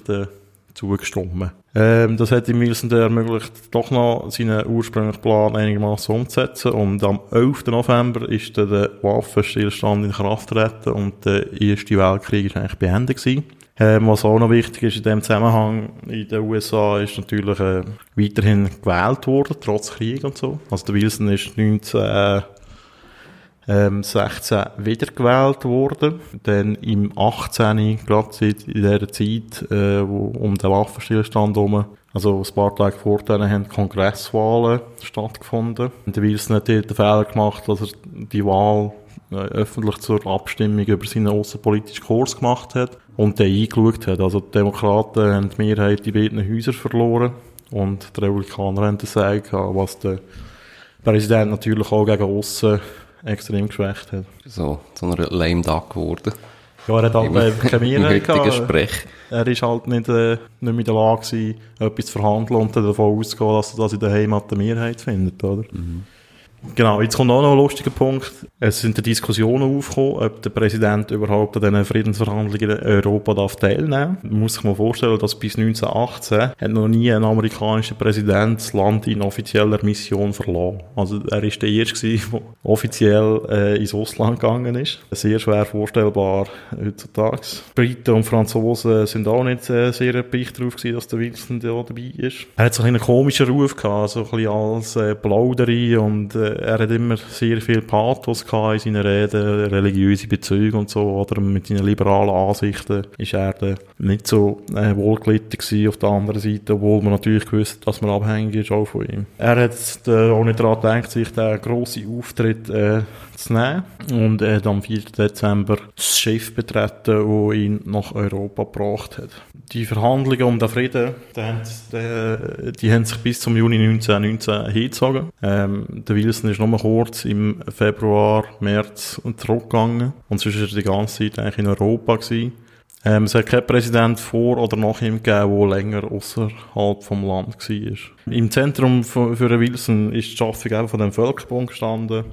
zugestimmt. Ähm, das hat ihm Wilson ermöglicht, doch noch seinen ursprünglichen Plan einigermaßen umzusetzen. Und am 11. November ist der Waffenstillstand in Kraft getreten und der Erste Weltkrieg ist eigentlich beendet gewesen. Ähm, was auch noch wichtig ist in dem Zusammenhang in den USA ist natürlich äh, weiterhin gewählt worden, trotz Krieg und so. Also der Wilson ist 1916 ähm, wiedergewählt worden. Dann im 18. gerade in dieser Zeit, äh, wo um den Waffenstillstand herum, also ein paar Tage vor denen haben Kongresswahlen stattgefunden. Und der Wilson hat dort den Fehler gemacht, dass er die Wahl öffentlich zur Abstimmung über seinen außenpolitischen Kurs gemacht hat und den eingeschaut hat. Also die Demokraten haben die Mehrheit in beiden Häusern verloren und die Republikaner haben das Sagen was der Präsident natürlich auch gegen aussen extrem geschwächt hat. So, zu einer lame duck geworden. Ja, er hat halt einfach keine Mehrheit gehabt. Er ist halt nicht, äh, nicht mehr in der Lage gewesen, etwas zu verhandeln und davon auszugehen, dass er das in der Heimat eine Mehrheit findet, oder? Mhm. Genau, jetzt kommt auch noch ein lustiger Punkt. Es sind Diskussionen aufgekommen, ob der Präsident überhaupt an diesen Friedensverhandlungen in Europa darf teilnehmen Man muss sich mal vorstellen, dass bis 1918 hat noch nie ein amerikanischer Präsident das Land in offizieller Mission verloren. Also er ist der Erste, der offiziell äh, ins Ausland gegangen ist. Sehr schwer vorstellbar heutzutage. Briten und Franzosen sind auch nicht äh, sehr erpicht darauf gewesen, dass der Wilson da dabei ist. Er hat so einen komischen Ruf gehabt, so ein bisschen als äh, Plauderei und äh, er hat immer sehr viel Pathos gehabt in seinen Reden, religiöse Bezüge und so, oder mit seinen liberalen Ansichten ist er nicht so äh, wohlgelitten auf der anderen Seite, obwohl man natürlich gewusst dass man abhängig ist auch von ihm. Er hat äh, auch nicht daran gedacht, sich den grossen Auftritt äh, zu nehmen und er hat am 4. Dezember das Schiff betreten, das ihn nach Europa gebracht hat. Die Verhandlungen um den Frieden, die, haben, die, die haben sich bis zum Juni 1919 hingezogen. Ähm, der Wilson ist nur kurz im Februar, März zurückgegangen und sonst war er die ganze Zeit eigentlich in Europa gewesen. Ähm, es hat keinen Präsident vor oder nach ihm gegeben, der länger außerhalb vom Land war. Im Zentrum für Wilson ist die Schaffung von dem Völkerbund gestanden.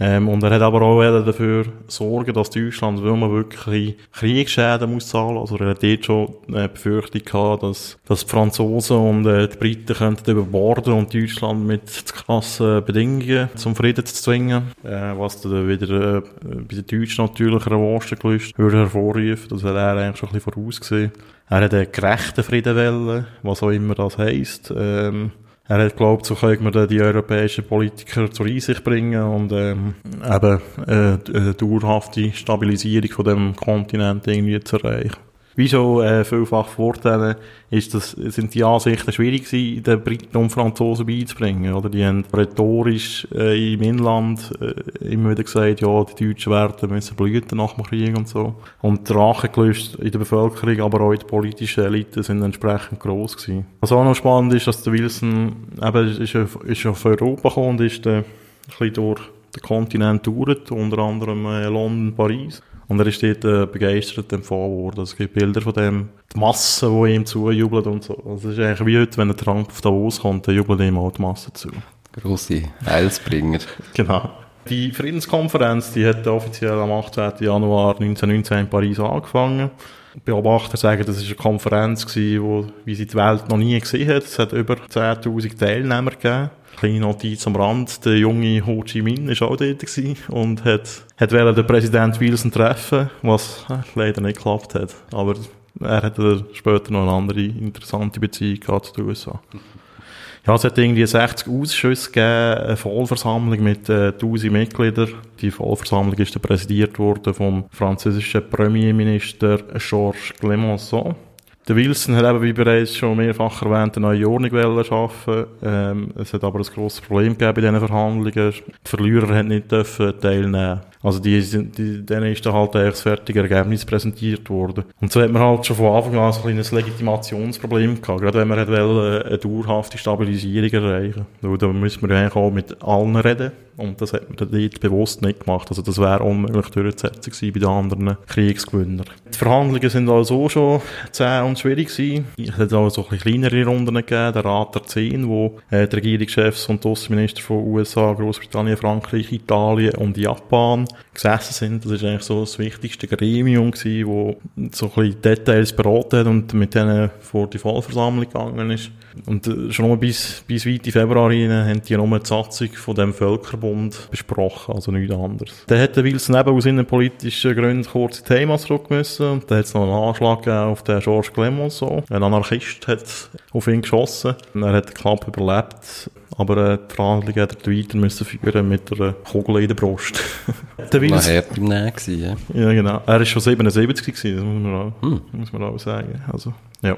Ähm, und er hat aber auch dafür sorgen, dass Deutschland, weil man wirklich Kriegsschäden muss zahlen, also er hat dort schon eine Befürchtung gehabt, dass, dass die Franzosen und äh, die Briten könnten überborden und Deutschland mit krassen Bedingungen zum Frieden zu zwingen, äh, was dann wieder äh, bei den Deutschen natürlich Revanchegelüste würde hervorrufen, das hat er eigentlich schon ein bisschen vorausgesehen. Er hat einen gerechten Frieden wollen, was auch immer das heisst. Ähm, er hat glaubt, so können wir die europäischen Politiker zur Einsicht bringen und ähm, eben äh, eine dauerhafte Stabilisierung von dem Kontinent irgendwie zu erreichen. Wie schon äh, vielfach Vorteile ist das, sind die Ansichten schwierig gewesen, den Briten und Franzosen beizubringen, oder? Die haben rhetorisch äh, im Inland äh, immer wieder gesagt, ja, die Deutschen werden müssen blüten nach dem Krieg und so. Und die Rachegelüste in der Bevölkerung, aber auch in der politischen Elite sind entsprechend gross gewesen. Was auch noch spannend ist, dass der Wilson eben ist, ist auf Europa gekommen und ist äh, ein bisschen durch den Kontinent durch, unter anderem äh, London, Paris. Und er ist dort äh, begeistert empfohlen worden. Also es gibt Bilder von dem, die Masse, die ihm zujubelt und so. Also es ist eigentlich wie heute, wenn ein Trump auf Davos kommt, dann jubelt ihm auch die Masse zu. Grosse Heilsbringer. genau. Die Friedenskonferenz, die hat offiziell am 18. Januar 1919 in Paris angefangen. Beobachter sagen, das war eine Konferenz, gewesen, wo, wie sie die Welt noch nie gesehen hat. Es hat über 10.000 Teilnehmer gegeben. Kleine Notiz am Rand, der junge Ho Chi Minh war auch dort und hat, hat den Präsident Wilson treffen, was äh, leider nicht geklappt hat. Aber er hat später noch eine andere interessante Beziehung zu den USA. Ja, es hat irgendwie 60 Ausschüsse gegeben, eine Vollversammlung mit äh, 1000 Mitgliedern. Die Vollversammlung ist dann präsidiert worden vom französischen Premierminister Georges Clemenceau. Der Wilson hat eben, wie bereits schon mehrfach erwähnt, eine neue Ordnung schaffen. Ähm, es hat aber ein grosses Problem gegeben bei diesen Verhandlungen. Die Verlierer haben nicht teilnehmen. Also die, sind, die, denen ist dann halt das fertige Ergebnis präsentiert worden. Und so hat man halt schon von Anfang an so ein kleines Legitimationsproblem gehabt. Gerade wenn man hat wollte, eine dauerhafte Stabilisierung erreichen. Weil da müssen wir eigentlich auch mit allen reden. Und das hat man dann dort bewusst nicht gemacht. Also das wäre unmöglich durchzusetzen gewesen bei den anderen Kriegsgewinnern. Die Verhandlungen sind also schon zäh und schwierig gewesen. Es hat auch so ein bisschen kleinere Runden gegeben, der Rat der Zehn, wo äh, die Regierungschefs und die Außenminister von USA, Großbritannien, Frankreich, Italien und Japan gesessen sind. Das ist eigentlich so das wichtigste Gremium gewesen, wo so ein bisschen Details beraten hat und mit denen vor die Vollversammlung gegangen ist. Und äh, schon bis, bis weit in Februar rein haben die nur die Satzung von dem Völkerbund besprochen, also nichts anderes. Dann hat der Wilson eben aus innenpolitischen Gründen kurz in Thema zurück müssen. Und dann hat es noch einen Anschlag auf den Georges Clemenceau. Ein Anarchist hat auf ihn geschossen. Er hat knapp überlebt. Aber äh, die Verhandlungen hat er weiter müssen führen mit einer Kugel in der Brust. der. War hart im Nähen gewesen, ja? Ja, genau. Er war schon 77 gewesen, das muss man auch, hm. muss man auch sagen. Also, ja.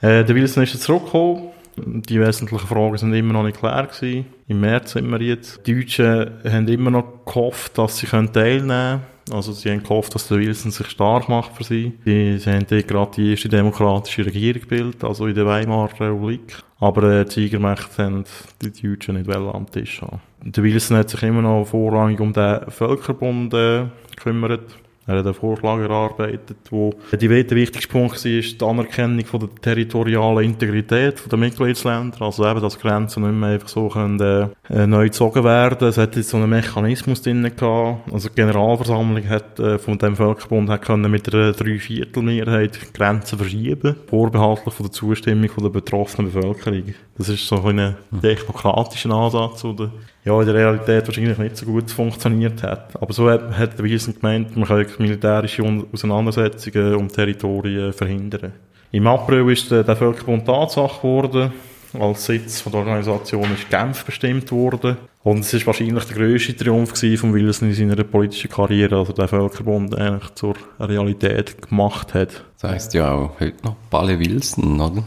Äh, der Wilson ist jetzt zurückgekommen. Die wesentlichen Fragen sind immer noch nicht klar gewesen. Im März sind wir jetzt. Die Deutschen haben immer noch gehofft, dass sie teilnehmen können. Also sie haben gehofft, dass der Wilson sich stark macht für sie. Sie, sie haben dort gerade die erste demokratische Regierung gebildet, also in der Weimarer Republik. Aber äh, die Siegermächte haben die Deutschen nicht am Tisch. Der Wilson hat sich immer noch vorrangig um den Völkerbund äh, gekümmert. Er hat einen Vorschlag erarbeitet, wo die wichtigste Punkt war, die Anerkennung von der territorialen Integrität der Mitgliedsländer. Also eben, dass Grenzen nicht mehr einfach so können, äh, neu gezogen werden. Es hat jetzt so einen Mechanismus drin gehabt. Also die Generalversammlung hat äh, von dem Völkerbund hat können mit einer Dreiviertelmehrheit Grenzen verschieben, vorbehaltlich von der Zustimmung von der betroffenen Bevölkerung. Das ist so ein demokratischer Ansatz, oder ja, in der Realität wahrscheinlich nicht so gut funktioniert hat. Aber so hat, hat der Wiesen gemeint, man kann militärische Auseinandersetzungen um Territorien verhindern. Im April ist der, der Völkerbund Tatsache geworden. Als Sitz von der Organisation ist Genf bestimmt worden. Und es ist wahrscheinlich der grösste Triumph von Wilson in seiner politischen Karriere, also der Völkerbund eigentlich zur Realität gemacht hat. Das heisst ja auch heute noch Palle Wilson, oder?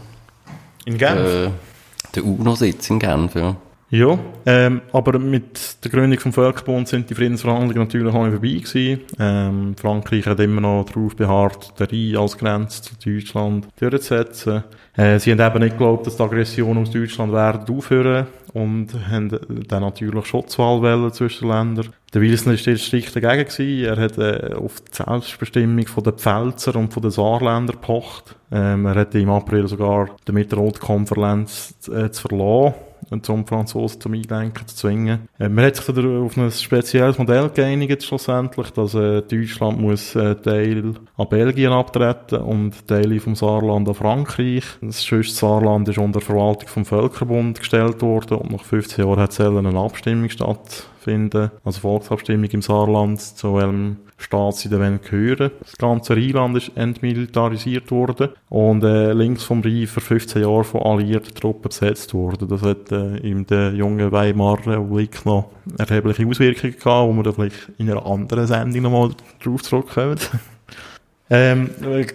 In Genf? Äh, der UNO-Sitz in Genf, ja. Ja, ähm, aber mit der Gründung vom Völkerbund sind die Friedensverhandlungen natürlich auch vorbei gewesen. Ähm, Frankreich hat immer noch darauf beharrt, den Rhein als Grenze zu Deutschland durchzusetzen. Äh, sie haben eben nicht geglaubt, dass die Aggression aus Deutschland werden aufhören und haben dann natürlich Schutzwahl zwischen den Ländern. Der Wilson war jetzt strikt dagegen gewesen. Er hat äh, auf die Selbstbestimmung von den Pfälzer und von den Saarländern gepocht. Ähm, er hat im April sogar die Mitte-Rot-Konferenz äh, zu verlassen zum Franzosen zum Einlenken zu zwingen. Äh, man hat sich auf ein spezielles Modell geeinigt, schlussendlich, dass äh, Deutschland muss äh, Teil an Belgien abtreten und Teile vom Saarland an Frankreich. Das schönste Saarland ist unter Verwaltung vom Völkerbund gestellt worden und nach 15 Jahren hat eine Abstimmung stattfinden, also Volksabstimmung im Saarland, zu welchem Staat sie dann gehören. Das ganze Rheinland ist entmilitarisiert worden und äh, links vom Rhein für 15 Jahre von alliierten Truppen besetzt worden. Das hat äh, in der jungen Weimarer Republik noch erhebliche Auswirkungen gehabt, wo wir da vielleicht in einer anderen Sendung nochmal drauf zurückkommen. Ähm,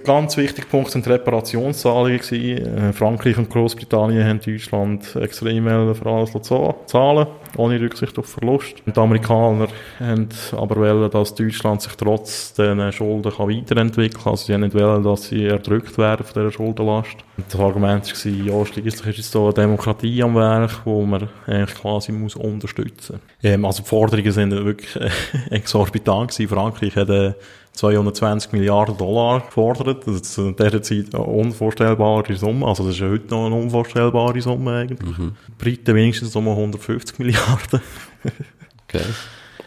ganz wichtiger Punkt sind die Reparationszahlungen gewesen. Äh, Frankreich und Großbritannien haben Deutschland extrem für alles zahlen, ohne Rücksicht auf Verlust. Und die Amerikaner haben aber wollen, dass Deutschland sich trotz diesen Schulden kann weiterentwickeln kann. Also sie haben nicht wollen, dass sie erdrückt werden von dieser Schuldenlast. Und das Argument war, ja, schließlich ist es so eine Demokratie am Werk, wo man eigentlich quasi muss unterstützen muss. Ähm, also die Forderungen sind wirklich äh, exorbitant gewesen. Frankreich hat äh, 220 Milliarden Dollar gefordert. Das ist in dieser Zeit eine unvorstellbare Summe. Also das ist ja heute noch eine unvorstellbare Summe eigentlich. Mhm. Die Briten wenigstens um 150 Milliarden. okay.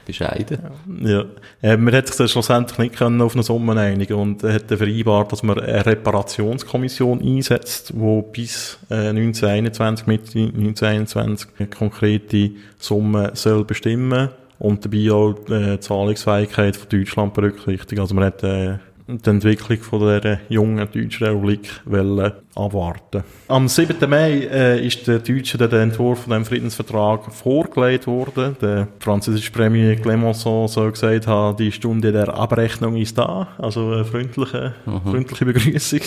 Bescheiden. Ja. Äh, man hat sich dann schlussendlich nicht können auf eine Summe einigen und hat dann vereinbart, dass man eine Reparationskommission einsetzt, die bis äh, 1921, Mitte 1921 eine konkrete Summe soll bestimmen und dabei auch äh, die Zahlungsfähigkeit von Deutschland berücksichtigt. Also man hat äh, die Entwicklung von der jungen Deutschen Republik wollen abwarten. Am 7. Mai äh, ist der Deutschen der Entwurf von dem Friedensvertrag vorgelegt worden. Der französische Premier Clemenceau soll gesagt haben, die Stunde der Abrechnung ist da, also eine freundliche, freundliche Begrüßung.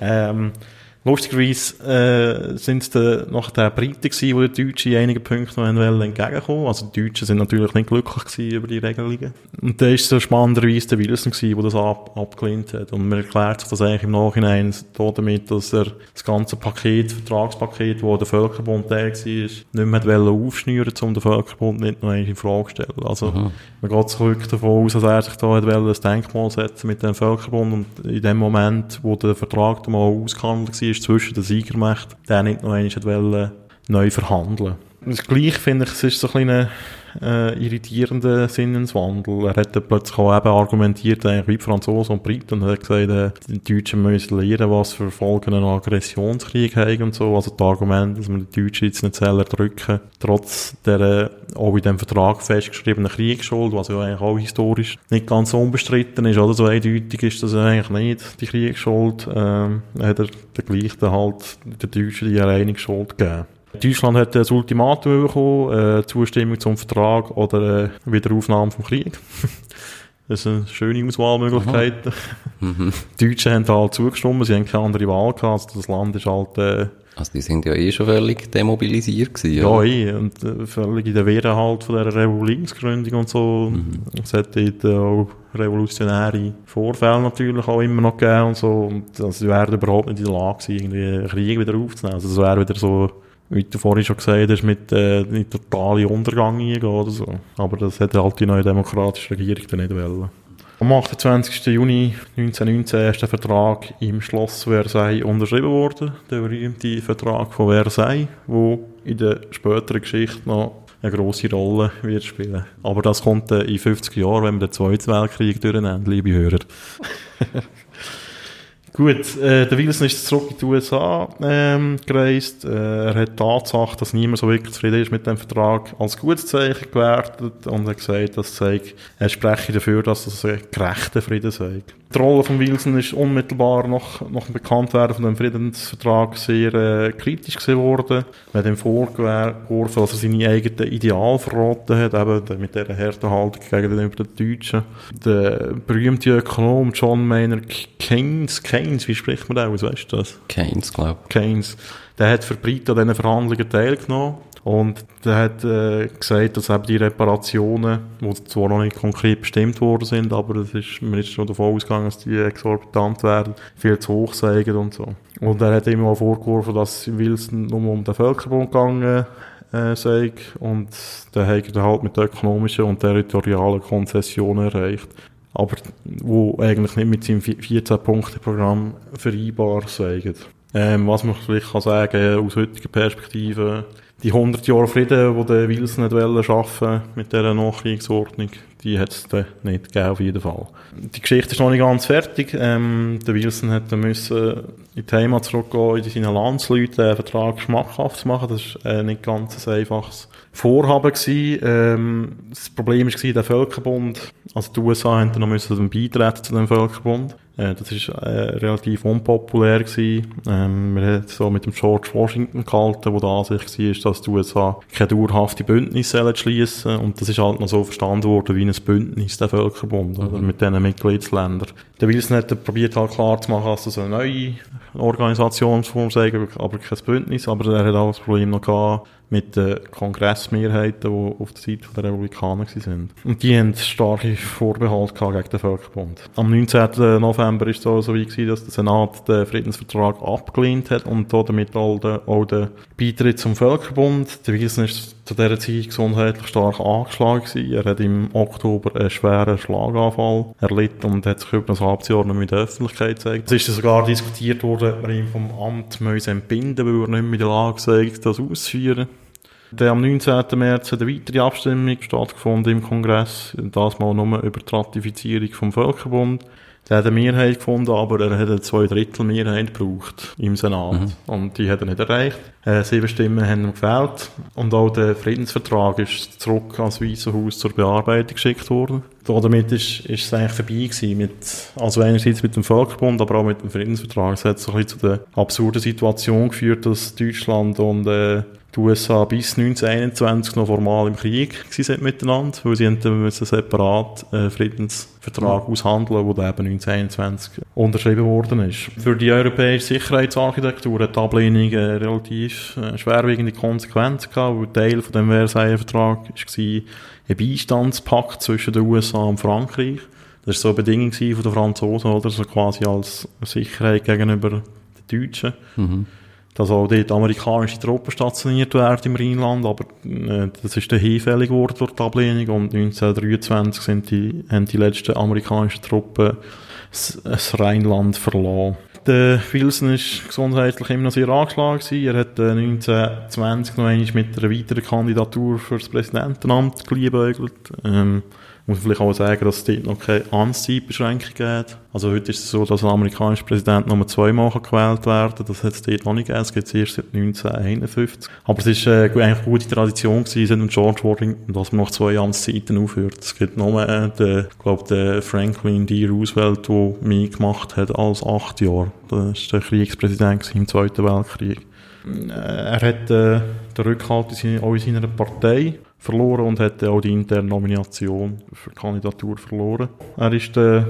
ähm, Lustigerweise äh, sind es dann noch die Briten gewesen, die den Deutschen in einigen Punkten noch wollen entgegenkommen Also die Deutschen sind natürlich nicht glücklich gewesen über die Regelungen. Und da ist so spannenderweise der Wilson gewesen, der das ab, abgelehnt hat. Und man erklärt sich das eigentlich im Nachhinein damit, dass er das ganze Paket, Vertragspaket, wo der Völkerbund der war, nicht mehr aufschnüren um den Völkerbund nicht noch in Frage zu stellen. Also mhm. man geht zurück davon aus, dass er sich da hat ein Denkmal setzen mit dem Völkerbund und in dem Moment, wo der Vertrag mal ausgehandelt war, ist zwischen den Siegermächten, der nicht noch einmal neu verhandeln. Das Gleich finde ich, es ist so ein kleiner äh, irritierender Sinneswandel. Er hat plötzlich auch eben argumentiert, eigentlich wie Franzosen und Briten, und hat gesagt, äh, die Deutschen müssen lernen, was für Folgen ein Aggressionskrieg haben und so. Also das Argument, dass man die Deutschen jetzt nicht selber drücken, trotz der äh, auch in dem Vertrag festgeschriebenen Kriegsschuld, was ja eigentlich auch historisch nicht ganz unbestritten ist, oder so eindeutig ist das eigentlich nicht, die Kriegsschuld, ähm, hat er der gleich halt der Deutschen die alleinige Schuld gegeben. Deutschland hat ein Ultimatum bekommen, äh, Zustimmung zum Vertrag oder äh, Wiederaufnahme vom Krieg. das ist eine schöne Auswahlmöglichkeit. Mhm. Die Deutschen haben halt zugestimmt, sie haben keine andere Wahl gehabt, also das Land ist halt... Äh, also die sind ja eh schon völlig demobilisiert gewesen, Ja, eh, und äh, völlig in der Wehre halt von dieser Republiksgründung und so. Mhm. Es hat dort auch revolutionäre Vorfälle natürlich auch immer noch gegeben und so. Und also, sie werden überhaupt nicht in der Lage gewesen, irgendwie einen Krieg wieder aufzunehmen. Also es wäre wieder so wie du vorhin schon gesagt hast, mit äh, in totalen Untergang eingehen oder so. Aber das hätte halt die neue demokratische Regierung dann nicht wollen. Am 28. Juni 1919 ist der Vertrag im Schloss Versailles unterschrieben worden. Der berühmte Vertrag von Versailles, wo in der späteren Geschichte noch eine grosse Rolle wird spielen. Aber das kommt in 50 Jahren, wenn wir den Zweiten Weltkrieg durchnehmen, liebe Hörer. Gut, äh, der Wilson ist zurück in die USA ähm, gereist. Äh, er hat die Tatsache, dass niemand so wirklich zufrieden ist mit dem Vertrag, als gutes Zeichen gewertet und hat gesagt, das zeigt, er spreche dafür, dass es ein gerechter Frieden sei. Die Rolle von Wilson ist unmittelbar nach, nach dem Bekanntwerden von dem Friedensvertrag sehr äh, kritisch gesehen. Man hat ihm vorgeworfen, dass er seine eigenen Ideale verraten hat, eben mit dieser harten Haltung gegenüber den Deutschen. Der berühmte Ökonom John Maynard Keynes, Keynes, wie spricht man da aus, weißt du das? Keynes, glaube ich. Keynes. Der hat für Briten an diesen Verhandlungen teilgenommen und der hat äh, gesagt, dass eben die Reparationen, die zwar noch nicht konkret bestimmt worden sind, aber es ist, man ist schon davon ausgegangen, dass die exorbitant werden, viel zu hoch seien und so. Und er hat immer mal vorgeworfen, dass Wilson nur um den Völkerbund gegangen äh, sei und der hat er halt mit ökonomischen und territorialen Konzessionen erreicht. Aber wo eigentlich nicht mit seinem 14-Punkte-Programm vereinbar seien. Ähm, was man vielleicht kann sagen, aus heutiger Perspektive, die 100 Jahre Frieden, die der Wilson nicht schaffen mit dieser Nachkriegsordnung, die hat es dann nicht gegeben, auf jeden Fall. Die Geschichte ist noch nicht ganz fertig. Ähm, der Wilson dann müssen in die Heimat zurückgehen, in seinen Landsleuten den Vertrag schmackhaft zu machen. Das war äh, nicht ganz ein einfaches Vorhaben gewesen. Ähm, das Problem war, der Völkerbund, also die USA haben dann noch müssen beitreten zu dem Völkerbund. Äh, das ist äh, relativ unpopulär gewesen. Ähm, wir haben so mit dem George Washington gehalten, wo der Ansicht war, dass die USA keine dauerhafte Bündnisse schließen und das ist halt noch so verstanden worden wie ein Bündnis, der Völkerbund, mhm. oder, mit diesen Mitgliedsländern. Der Wilson hat probiert halt klar zu machen, dass das eine neue Organisationsform sei, aber kein Bündnis, aber er hat auch das Problem noch gehabt, mit den Kongressmehrheiten, die auf der Seite der Republikaner waren. Und die haben starke Vorbehalte gegen den Völkerbund. Am 19. November war es so, so gewesen, dass der Senat den Friedensvertrag abgelehnt hat und damit auch den, auch den Beitritt zum Völkerbund. Der Wilson ist zu dieser Zeit gesundheitlich stark angeschlagen gewesen. Er hat im Oktober einen schweren Schlaganfall erlitten und hat sich über ein halbes Jahr nicht mehr in der Öffentlichkeit gezeigt. Es ist sogar diskutiert worden, ob man ihn vom Amt entbinden weil er nicht mehr in der Lage sei, das auszuführen. Der am 19. März hat eine weitere Abstimmung stattgefunden im Kongress, das mal nur über die Ratifizierung vom Völkerbund. Der hat eine Mehrheit gefunden, aber er hat eine Zweidrittel-Mehrheit gebraucht im Senat. Mhm. Und die hat er nicht erreicht. Äh, sieben Stimmen haben ihn gewählt. Und auch der Friedensvertrag ist zurück ans Weiße Haus zur Bearbeitung geschickt worden. Damit ist, ist es eigentlich vorbei gewesen mit, also einerseits mit dem Völkerbund, aber auch mit dem Friedensvertrag. Es hat so ein bisschen zu der absurden Situation geführt, dass Deutschland und äh, die USA bis 1921 noch formal im Krieg sind miteinander, weil sie einen separat äh, Friedensvertrag mhm. aushandeln, der eben 1921 unterschrieben worden ist. Für die europäische Sicherheitsarchitektur hat die Ablehnung äh, relativ äh, schwerwiegende Konsequenzen gehabt, weil Teil von dem Versailles Vertrag war ein Beistandspakt zwischen den USA und Frankreich. Das war so eine Bedingung von den Franzosen, oder? So quasi als Sicherheit gegenüber den Deutschen. Mhm dass auch dort amerikanische Truppen stationiert werden im Rheinland, aber äh, das ist dann hinfällig geworden durch die Ablehnung und 1923 sind die, haben die letzten amerikanischen Truppen das, Rheinland verloren. Der Wilson ist gesundheitlich immer noch sehr angeschlagen gewesen. Er hat äh, 1920 noch einmal mit einer weiteren Kandidatur für das Präsidentenamt geliebäugelt. Ähm, muss vielleicht auch sagen, dass es dort noch keine Amtszeitbeschränkung gibt. Also heute ist es so, dass ein amerikanischer Präsident nur zweimal gewählt werden kann. Das hat es dort noch nicht gegeben. Das gibt es erst seit 1951. Aber es ist äh, eigentlich eine gute Tradition gewesen, seit George Washington, dass man noch zwei Amtszeiten aufhört. Es gibt nur äh, den, glaube, den Franklin D. Roosevelt, der mehr gemacht hat als acht Jahre. Das ist der Kriegspräsident im Zweiten Weltkrieg. Äh, er hat äh, den Rückhalt in seiner, auch in seiner Partei verloren und hat auch die interne Nomination für die Kandidatur verloren. Er ist, äh,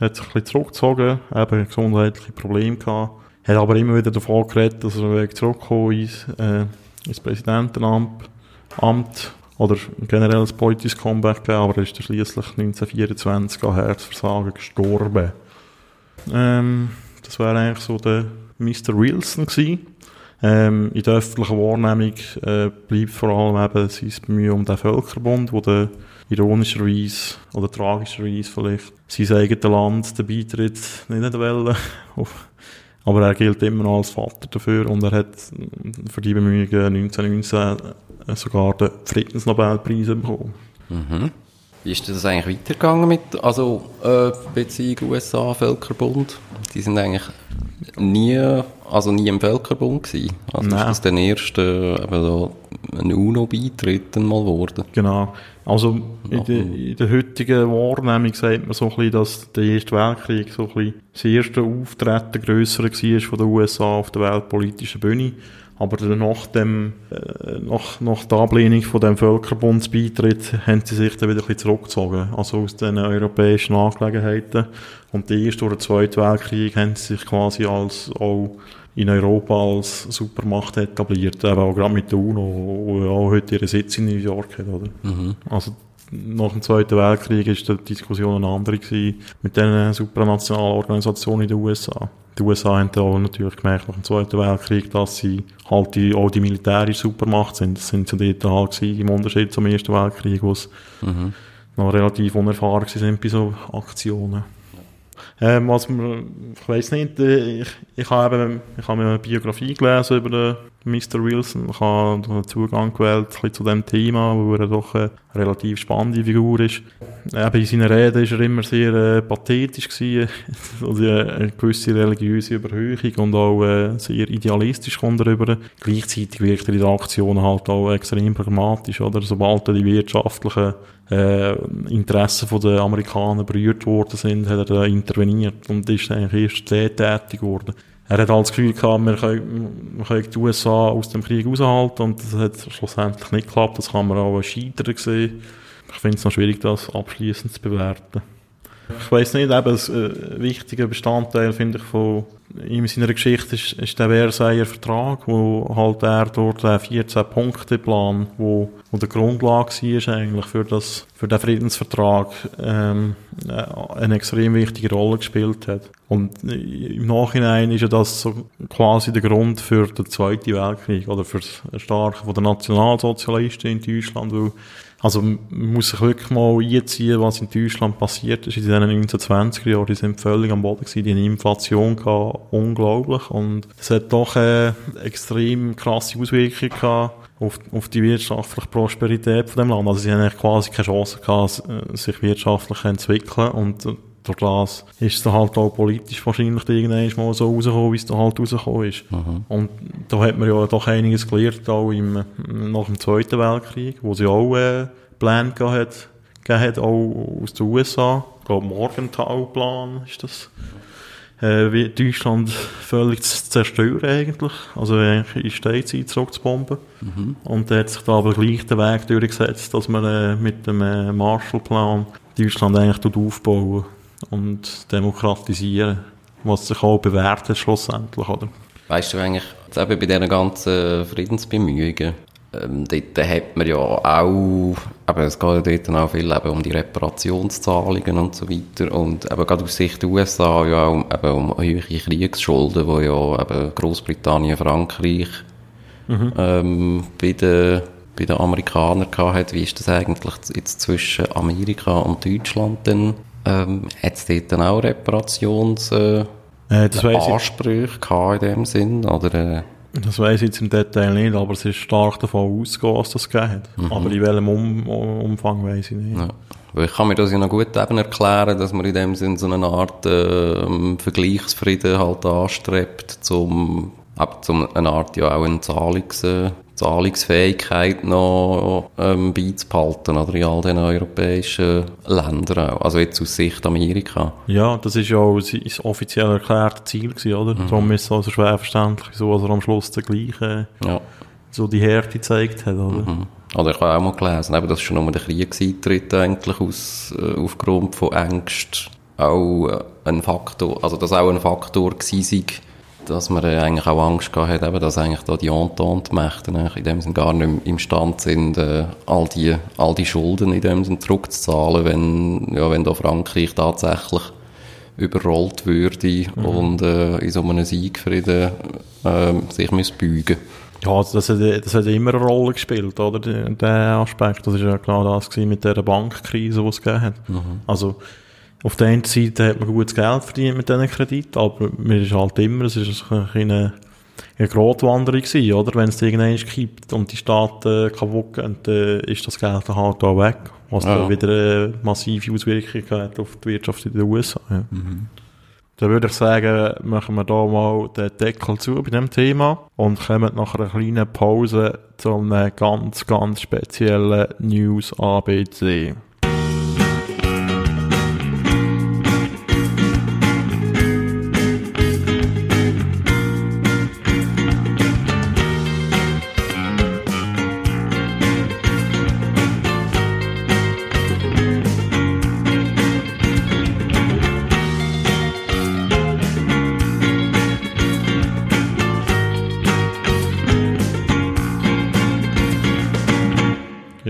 hat sich ein bisschen zurückgezogen, eben gesundheitliche Probleme gehabt, hat aber immer wieder davon geredet, dass er zurückkommen ins, äh, ins Präsidentenamt Amt, oder generell ein politisches Comeback gegeben, aber er ist dann schliesslich 1924 an Herzversagen gestorben. Ähm, das wäre eigentlich so der Mr. Wilson gewesen. Ähm, in der öffentlichen Wahrnehmung äh, bleibt vor allem eben sein Bemühen um den Völkerbund, wo der ironischerweise oder tragischerweise vielleicht sein eigenes Land den Beitritt nicht wollen. Aber er gilt immer noch als Vater dafür und er hat für die Bemühungen 1919 sogar den Friedensnobelpreis bekommen. Mhm. Wie ist das eigentlich weitergegangen mit also äh, Beziehung USA-Völkerbund? Die sind eigentlich nie, also nie im Völkerbund gewesen. Also Nein. ist das der erste, eben so ein UNO-Beitritt mal geworden. Genau. Also in, de, in der heutigen Wahrnehmung sagt man so ein bisschen, dass der Erste Weltkrieg so ein bisschen das erste Auftreten grösser war von den USA auf der weltpolitischen Bühne. Aber nach dem, äh, nach, nach der Ablehnung von dem Völkerbundsbeitritt haben sie sich dann wieder ein bisschen zurückgezogen. Also aus den europäischen Angelegenheiten. Und der erste oder zweite Weltkrieg haben sie sich quasi als, auch in Europa als Supermacht etabliert. Eben auch gerade mit der UNO, die auch heute ihren Sitz in New York hat, oder? Mhm. Also, nach dem Zweiten Weltkrieg war die Diskussion eine andere gewesen mit den supranationalen Organisationen in den USA die USA haben auch natürlich gemerkt nach dem Zweiten Weltkrieg, dass sie halt die, auch die militärische Supermacht sind. Das sind sie dort halt gewesen, im Unterschied zum Ersten Weltkrieg, wo sie mhm. noch relativ unerfahren sind bei so Aktionen. Ähm, was ich weiß nicht, äh, ich, ich habe eben, ich habe eine Biografie gelesen über den Mr. Wilson. Habe einen Zugang gewählt zu dem Thema, wo er doch eine relativ spannende Figur ist. Eben in seinen Reden war er immer sehr äh, pathetisch also eine gewisse religiöse Überhöhung und auch äh, sehr idealistisch kommt er rüber. Gleichzeitig wirkt er in den Aktionen halt auch extrem pragmatisch, oder? Sobald die wirtschaftlichen äh, Interessen der Amerikaner berührt worden sind, hat er interveniert und ist eigentlich erst tätig geworden. Er hat halt das Gefühl gehabt, wir können, die USA aus dem Krieg raushalten und das hat schlussendlich nicht geklappt. Das kann man auch als Scheitern sehen. Ich finde es noch schwierig, das abschließend zu bewerten. Ich weiß nicht, eben ein äh, wichtiger Bestandteil, finde ich, von in seiner Geschichte ist, ist der Versailler Vertrag, wo halt er durch den 14-Punkte-Plan, wo, wo der Grundlage war eigentlich für das, für den Friedensvertrag, ähm, äh, eine extrem wichtige Rolle gespielt hat. Und im Nachhinein ist ja das so quasi der Grund für den Zweiten Weltkrieg oder für das Erstarken der Nationalsozialisten in Deutschland, weil also man muss sich wirklich mal einziehen, was in Deutschland passiert ist in den 1920er Jahren. Die sind völlig am Boden gewesen, die haben Inflation gehabt, unglaublich. Und es hat doch äh, extrem krasse Auswirkungen gehabt auf, auf die wirtschaftliche Prosperität von dem Land. Also sie haben quasi keine Chance gehabt, sich wirtschaftlich zu entwickeln. Und durch das ist es dann halt auch politisch wahrscheinlich irgendwann mal so rausgekommen, wie es dann halt rausgekommen ist. Und da hat man ja doch einiges gelernt, auch im, nach dem Zweiten Weltkrieg, wo sie auch äh, Pläne gehabt hat, gegeben hat, auch aus den USA. Ich glaube, Morgenthau-Plan ist das. Äh, Deutschland völlig zu zerstören eigentlich. Also eigentlich in Steinzeit zurückzubomben. Und da hat sich da aber gleich der Weg durchgesetzt, dass man äh, mit dem äh, Marshallplan Deutschland eigentlich aufbauen und demokratisieren. Was sich auch bewährt hat schlussendlich, oder? Weißt du eigentlich, jetzt eben bei diesen ganzen Friedensbemühungen, ähm, dort hat man ja auch, aber es geht ja dort auch viel eben um die Reparationszahlungen und so weiter und eben gerade aus Sicht der USA ja auch eben um hohe Kriegsschulden, wo ja eben Großbritannien, Frankreich ähm, bei den bei den Amerikanern gehabt hat. Wie ist das eigentlich jetzt zwischen Amerika und Deutschland denn? Ähm, hat es dort dann auch Reparations... Äh, Äh, Ansprüche gehabt in dem Sinn? Oder, äh, das weiss ich jetzt im Detail nicht, aber es ist stark davon ausgegangen, dass das gegeben hat. Aber in welchem um Umfang weiss ich nicht. ja. Weil ich kann mir das ja noch gut eben erklären, dass man in dem Sinn so eine Art äh, Vergleichsfrieden halt anstrebt, eben zum eine Art ja auch eine Zahlungs, äh, Zahlungsfähigkeit noch ähm, beizubehalten, oder in all den europäischen Ländern auch. Also jetzt aus Sicht Amerika. Ja, das ist ja auch sein offiziell erklärte Ziel gewesen, oder? Darum ist es also schwer verständlich, so, dass er am Schluss der gleiche, Ja. so die Härte gezeigt hat, oder? Mhm. Oder ich habe auch mal gelesen, eben, dass schon nur der Kriegseintritt eigentlich aus, äh, aufgrund von Ängsten auch äh, ein Faktor, also das auch ein Faktor gewesen sei, dass man äh, eigentlich auch Angst gehabt hat, dass eigentlich da die Entente-Mächte in dem Sinn gar nicht imstand sind, äh, all die, all die Schulden in dem Sinn zurückzuzahlen, wenn, ja, wenn da Frankreich tatsächlich überrollt würde und äh, in so einem Siegfrieden äh, sich müsste beugen Ja, also das hat, das hat immer eine Rolle gespielt, oder? Der, der Aspekt. Das ist ja genau das gewesen mit dieser Bankkrise, die es gegeben hat. Also, auf der einen Seite hat man gutes Geld verdient mit diesen Krediten, aber mir ist halt immer, es ist eine, eine Grotwanderung gewesen, oder? Wenn es irgendwann kippt und die Staaten äh, kaputt gehen, dann ist das Geld dann halt auch weg. Was Ja. dann wieder äh, massive Auswirkungen hat auf die Wirtschaft in den USA. Ja. Dann würde ich sagen, machen wir da mal den Deckel zu bei dem Thema und kommen nach einer kleinen Pause zu einem ganz, ganz speziellen News ABC.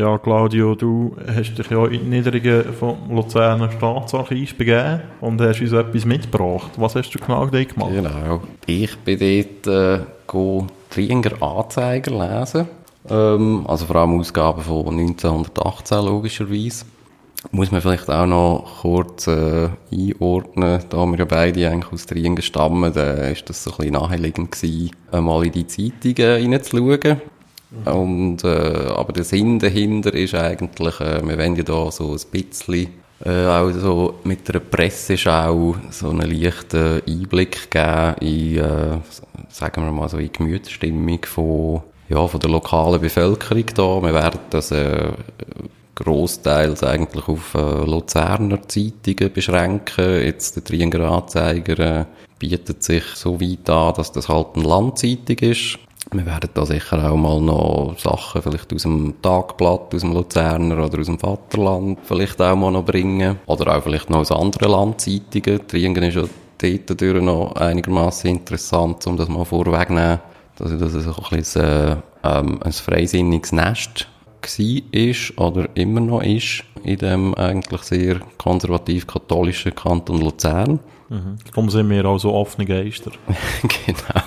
Ja, Claudio, du hast dich ja in die Niederungen vom Luzerner Staatsarchiv begeben und hast uns etwas mitgebracht. Was hast du genau dort gemacht? Genau. Ich bin dort äh, Trienger Anzeiger lesen. Ähm, also vor allem Ausgaben von 1918 logischerweise. Muss man vielleicht auch noch kurz äh, einordnen, da wir ja beide eigentlich aus Trienger stammen, da ist das so ein bisschen naheliegend gewesen, einmal in die Zeitungen reinzuschauen. Und, äh, aber der Sinn dahinter ist eigentlich, äh, wir wollen ja da so ein bisschen äh, auch so mit einer Presseschau so einen leichten Einblick geben in, äh, sagen wir mal so, in die Gemütsstimmung von, ja, von der lokalen Bevölkerung da. Wir werden das äh, grossteils eigentlich auf äh, Luzerner Zeitungen beschränken. Jetzt der Trienger Anzeiger äh, bietet sich so weit an, dass das halt eine Landzeitung ist. Wir werden da sicher auch mal noch Sachen vielleicht aus dem Tagblatt, aus dem Luzerner oder aus dem Vaterland vielleicht auch mal noch bringen. Oder auch vielleicht noch aus anderen Landzeitungen. Triengen ist ja dort durch noch einigermaßen interessant, um das mal vorwegzunehmen. Dass das so ein bisschen äh, ähm, ein freisinniges Nest ist oder immer noch ist in dem eigentlich sehr konservativ-katholischen Kanton Luzern. Darum sind wir auch so offene Geister. genau.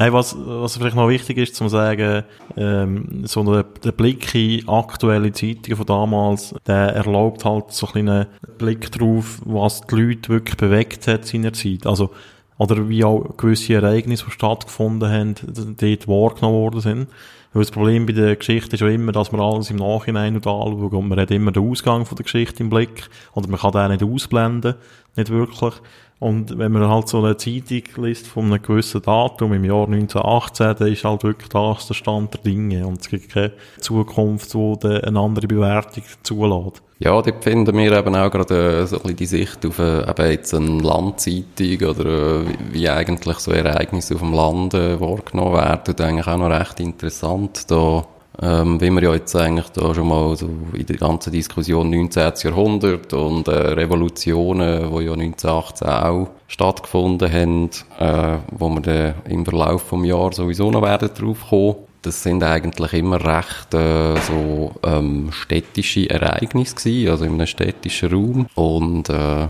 Hey, was, was vielleicht noch wichtig ist, zu sagen, ähm, so der, der Blick in aktuelle Zeitungen von damals, der erlaubt halt so einen kleinen Blick drauf, was die Leute wirklich bewegt hat seinerzeit. Also, oder wie auch gewisse Ereignisse, die stattgefunden haben, dort wahrgenommen worden sind. Weil das Problem bei der Geschichte ist ja immer, dass man alles im Nachhinein anschauen und man hat immer den Ausgang von der Geschichte im Blick oder man kann den nicht ausblenden, nicht wirklich. Und wenn man halt so eine Zeitung liest von einem gewissen Datum im Jahr 1918, dann ist halt wirklich das der Stand der Dinge und es gibt keine Zukunft, wo eine andere Bewertung zulässt. Ja, dort finden wir eben auch gerade äh, so ein bisschen die Sicht auf äh, eben jetzt eine Landzeitung oder äh, wie eigentlich so Ereignisse auf dem Land wahrgenommen werden, eigentlich auch noch recht interessant. Da ähm, wie wir ja jetzt eigentlich da schon mal so in der ganzen Diskussion 19. Jahrhundert und äh, Revolutionen, die ja 1918 auch stattgefunden haben, äh, wo wir dann im Verlauf vom Jahr sowieso noch werden drauf kommen das sind eigentlich immer recht äh, so ähm, städtische Ereignisse gewesen, also in einem städtischen Raum. Und äh,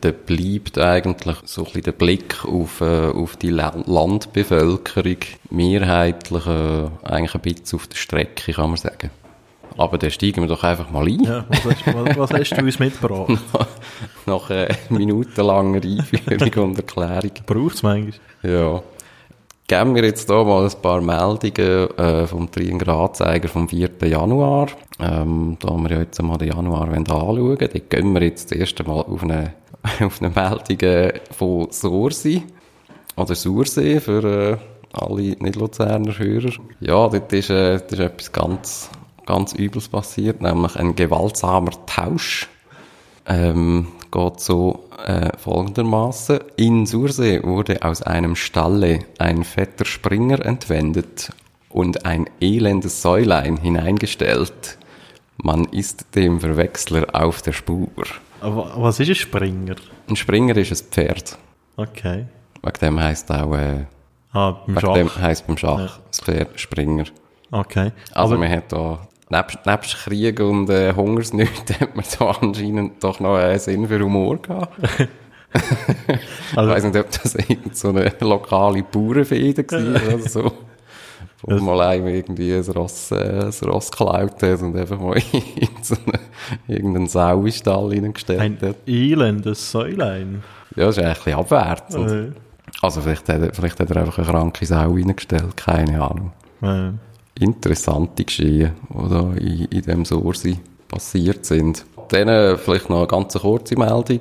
dort bleibt eigentlich so ein bisschen der Blick auf, äh, auf die Landbevölkerung mehrheitlich äh, eigentlich ein bisschen auf der Strecke, kann man sagen. Aber dann steigen wir doch einfach mal ein. Ja, was, hast, was, was hast du uns mitgebracht? Nach äh, minutenlanger Einführung und Erklärung. Braucht es manchmal? Ja geben wir jetzt hier mal ein paar Meldungen äh, vom Triengratzeiger vom 4. Januar. Ähm, da wir ja jetzt mal den Januar anschauen da gehen wir jetzt das erste Mal auf eine, auf eine Meldung äh, von Sursi. Oder Sursee für äh, alle Nicht-Luzerner Hörer. Ja, dort ist, äh, dort ist etwas ganz, ganz Übles passiert, nämlich ein gewaltsamer Tausch. Ähm, geht so äh, folgendermaßen. In Sursee wurde aus einem Stalle ein fetter Springer entwendet und ein elendes Säulein hineingestellt. Man ist dem Verwechsler auf der Spur. Aber was ist ein Springer? Ein Springer ist ein Pferd. Okay. Wegen dem heisst auch, äh, ah, beim Schach. dem heisst beim Schach Ja. das Pferd Springer. Okay. Also Aber- man hat da, nebst, nebst Krieg und äh, Hungersnöten hat man da anscheinend doch noch einen Sinn für Humor gehabt. Ich Also- weiss nicht, ob das irgend so eine lokale Bauernfehde war oder so. Wo Das- mal einem irgendwie ein Ross, äh, ein Ross geklaut hat und einfach mal in so eine, irgendeinen Sau in den Stall reingestellt ein hat. elendes Säulein. Ja, das ist eigentlich ein abwärts. Äh, Also vielleicht hat, er, vielleicht hat er einfach eine kranke Sau reingestellt, keine Ahnung. äh. Interessante Geschehen, die da in, in dem Sursi passiert sind. Dann äh, vielleicht noch eine ganz kurze Meldung.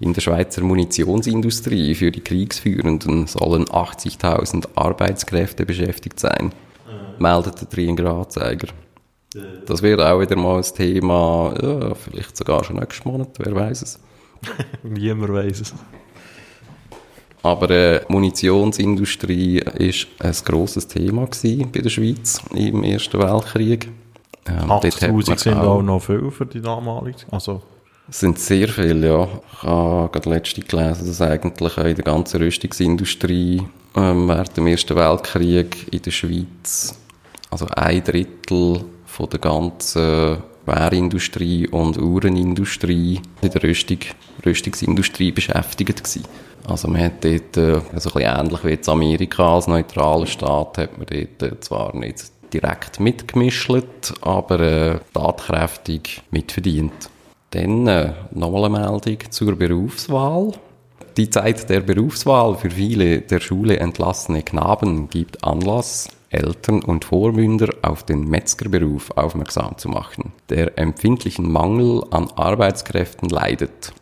In der Schweizer Munitionsindustrie für die Kriegsführenden sollen 80.000 Arbeitskräfte beschäftigt sein, meldet der Triengratzeiger. Das wird auch wieder mal ein Thema, ja, vielleicht sogar schon nächsten Monat, wer weiß es. Niemand weiss es. Aber äh, Munitionsindustrie ist ein grosses Thema gewesen bei der Schweiz im Ersten Weltkrieg. Ähm, dort hat man 80'000 sind auch noch viel für die damalige. Also, Es sind sehr viele, ja. Ich habe gerade letzte gelesen, dass eigentlich in der ganzen Rüstungsindustrie ähm, während dem Ersten Weltkrieg in der Schweiz, also ein Drittel von der ganzen Wehrindustrie und Uhrenindustrie in der Rüstung, Rüstungsindustrie beschäftigt gewesen. Also man hat dort, also ein bisschen ähnlich wie jetzt Amerika als neutraler Staat, hat man dort äh, zwar nicht direkt mitgemischt, aber äh, tatkräftig mitverdient. Dann äh, nochmal eine Meldung zur Berufswahl. Die Zeit der Berufswahl für viele der Schule entlassene Knaben gibt Anlass, Eltern und Vormünder auf den Metzgerberuf aufmerksam zu machen, der empfindlichen Mangel an Arbeitskräften leidet,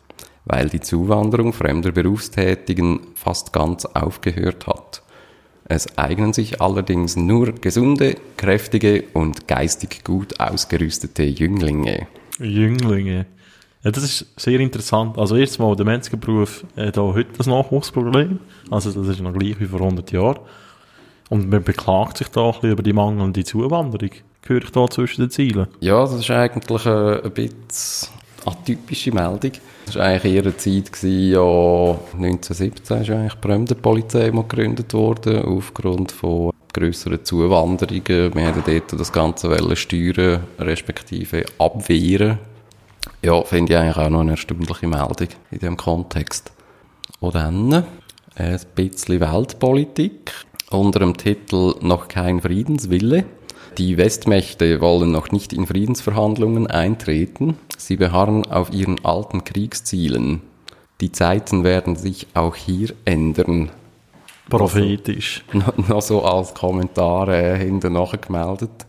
weil die Zuwanderung fremder Berufstätigen fast ganz aufgehört hat. Es eignen sich allerdings nur gesunde, kräftige und geistig gut ausgerüstete Jünglinge. Jünglinge. Ja, das ist sehr interessant. Also erstens mal, der Metzgerberuf hat auch heute ein Nachwuchsproblem. Also das ist noch gleich wie vor 100 Jahren. Und man beklagt sich da ein bisschen über die mangelnde Zuwanderung. Gehöre ich da zwischen den Zielen? Ja, das ist eigentlich äh, ein bisschen atypische Meldung. Das war eigentlich eine Zeit, ja, 1917 ist eigentlich die Fremdenpolizei mal gegründet worden, aufgrund von grösseren Zuwanderungen. Wir hätten dort das Ganze wollen steuern, respektive abwehren. Ja, finde ich eigentlich auch noch eine erstaunliche Meldung in diesem Kontext. Und dann ein bisschen Weltpolitik unter dem Titel Noch kein Friedenswille. Die Westmächte wollen noch nicht in Friedensverhandlungen eintreten. Sie beharren auf ihren alten Kriegszielen. Die Zeiten werden sich auch hier ändern. Prophetisch. Noch, noch so als Kommentar äh, hinten gemeldet.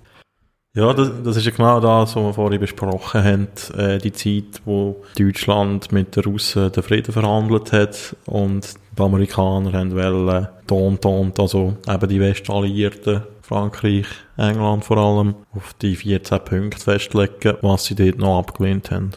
Ja, das, das ist ja genau das, was wir vorhin besprochen haben. Äh, die Zeit, wo Deutschland mit den Russen den Frieden verhandelt hat und die Amerikaner haben wollen, Ton, Ton, also eben die Westalliierten, Frankreich, England vor allem, auf die 14 Punkte festlegen, was sie dort noch abgelehnt haben.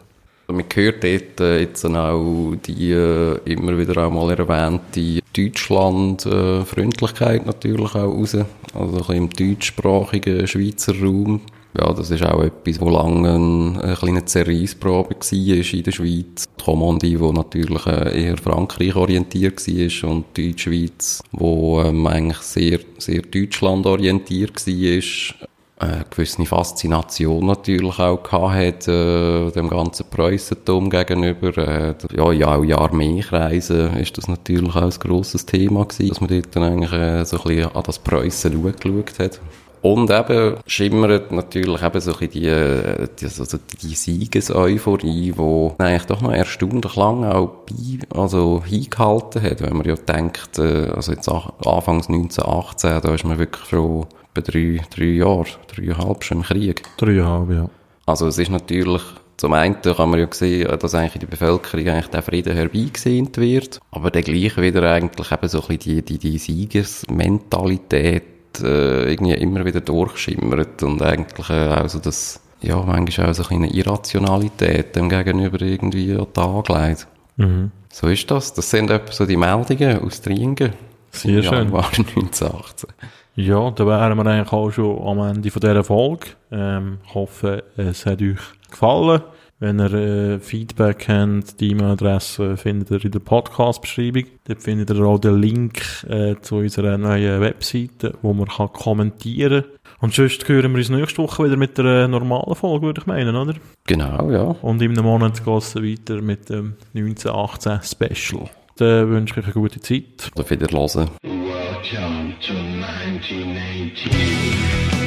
Man hört dort äh, jetzt auch die äh, immer wieder auch mal erwähnte Deutschland-Freundlichkeit natürlich auch raus. Also ein bisschen im deutschsprachigen Schweizer Raum. Ja, das ist auch etwas, wo lange eine, eine kleine Zerreissprobe war in der Schweiz. Die Kommandi, die natürlich äh, eher Frankreich orientiert war und die Deutschschweiz, die ähm, eigentlich sehr, sehr Deutschland orientiert war eine gewisse Faszination natürlich auch hat, äh, dem ganzen Preußentum gegenüber. Äh, ja, ja, auch Jahr mehr Kreisen ist das natürlich auch ein grosses Thema gewesen, dass man dort dann eigentlich äh, so ein bisschen an das Preußen geschaut hat. Und eben schimmert natürlich eben so ein die, die, also die Siegeseuphorie, die eigentlich doch noch erstaunlich lange auch bei, also hingehalten hat, wenn man ja denkt, äh, also jetzt Anfangs 1918, da ist man wirklich schon bei drei, drei Jahren, dreieinhalb schon im Krieg. Dreieinhalb, ja. Also es ist natürlich, zum einen kann man ja sehen, dass eigentlich in der Bevölkerung eigentlich der Frieden herbeigesehnt wird, aber dann gleich wieder eigentlich eben so ein bisschen die, die, die Siegesmentalität äh, irgendwie immer wieder durchschimmert und eigentlich äh, also das, ja, manchmal auch so eine Irrationalität dem Gegenüber irgendwie an den Tag legt. Mhm. So ist das. Das sind etwa so die Meldungen aus Tringen. Sehr schön. Januar 1918. Ja, da wären wir eigentlich auch schon am Ende von dieser Folge. Ähm, ich hoffe, es hat euch gefallen. Wenn ihr äh, Feedback habt, die E-Mail-Adresse findet ihr in der Podcast-Beschreibung. Dort findet ihr auch den Link äh, zu unserer neuen Webseite, wo man kann kommentieren kann. Und sonst hören wir uns nächste Woche wieder mit einer normalen Folge, würde ich meinen, oder? Genau, ja. Und in einem Monat geht es weiter mit dem 1918 Special. Dann wünsche ich euch eine gute Zeit. Auf Wiederhören. Welcome to 1918.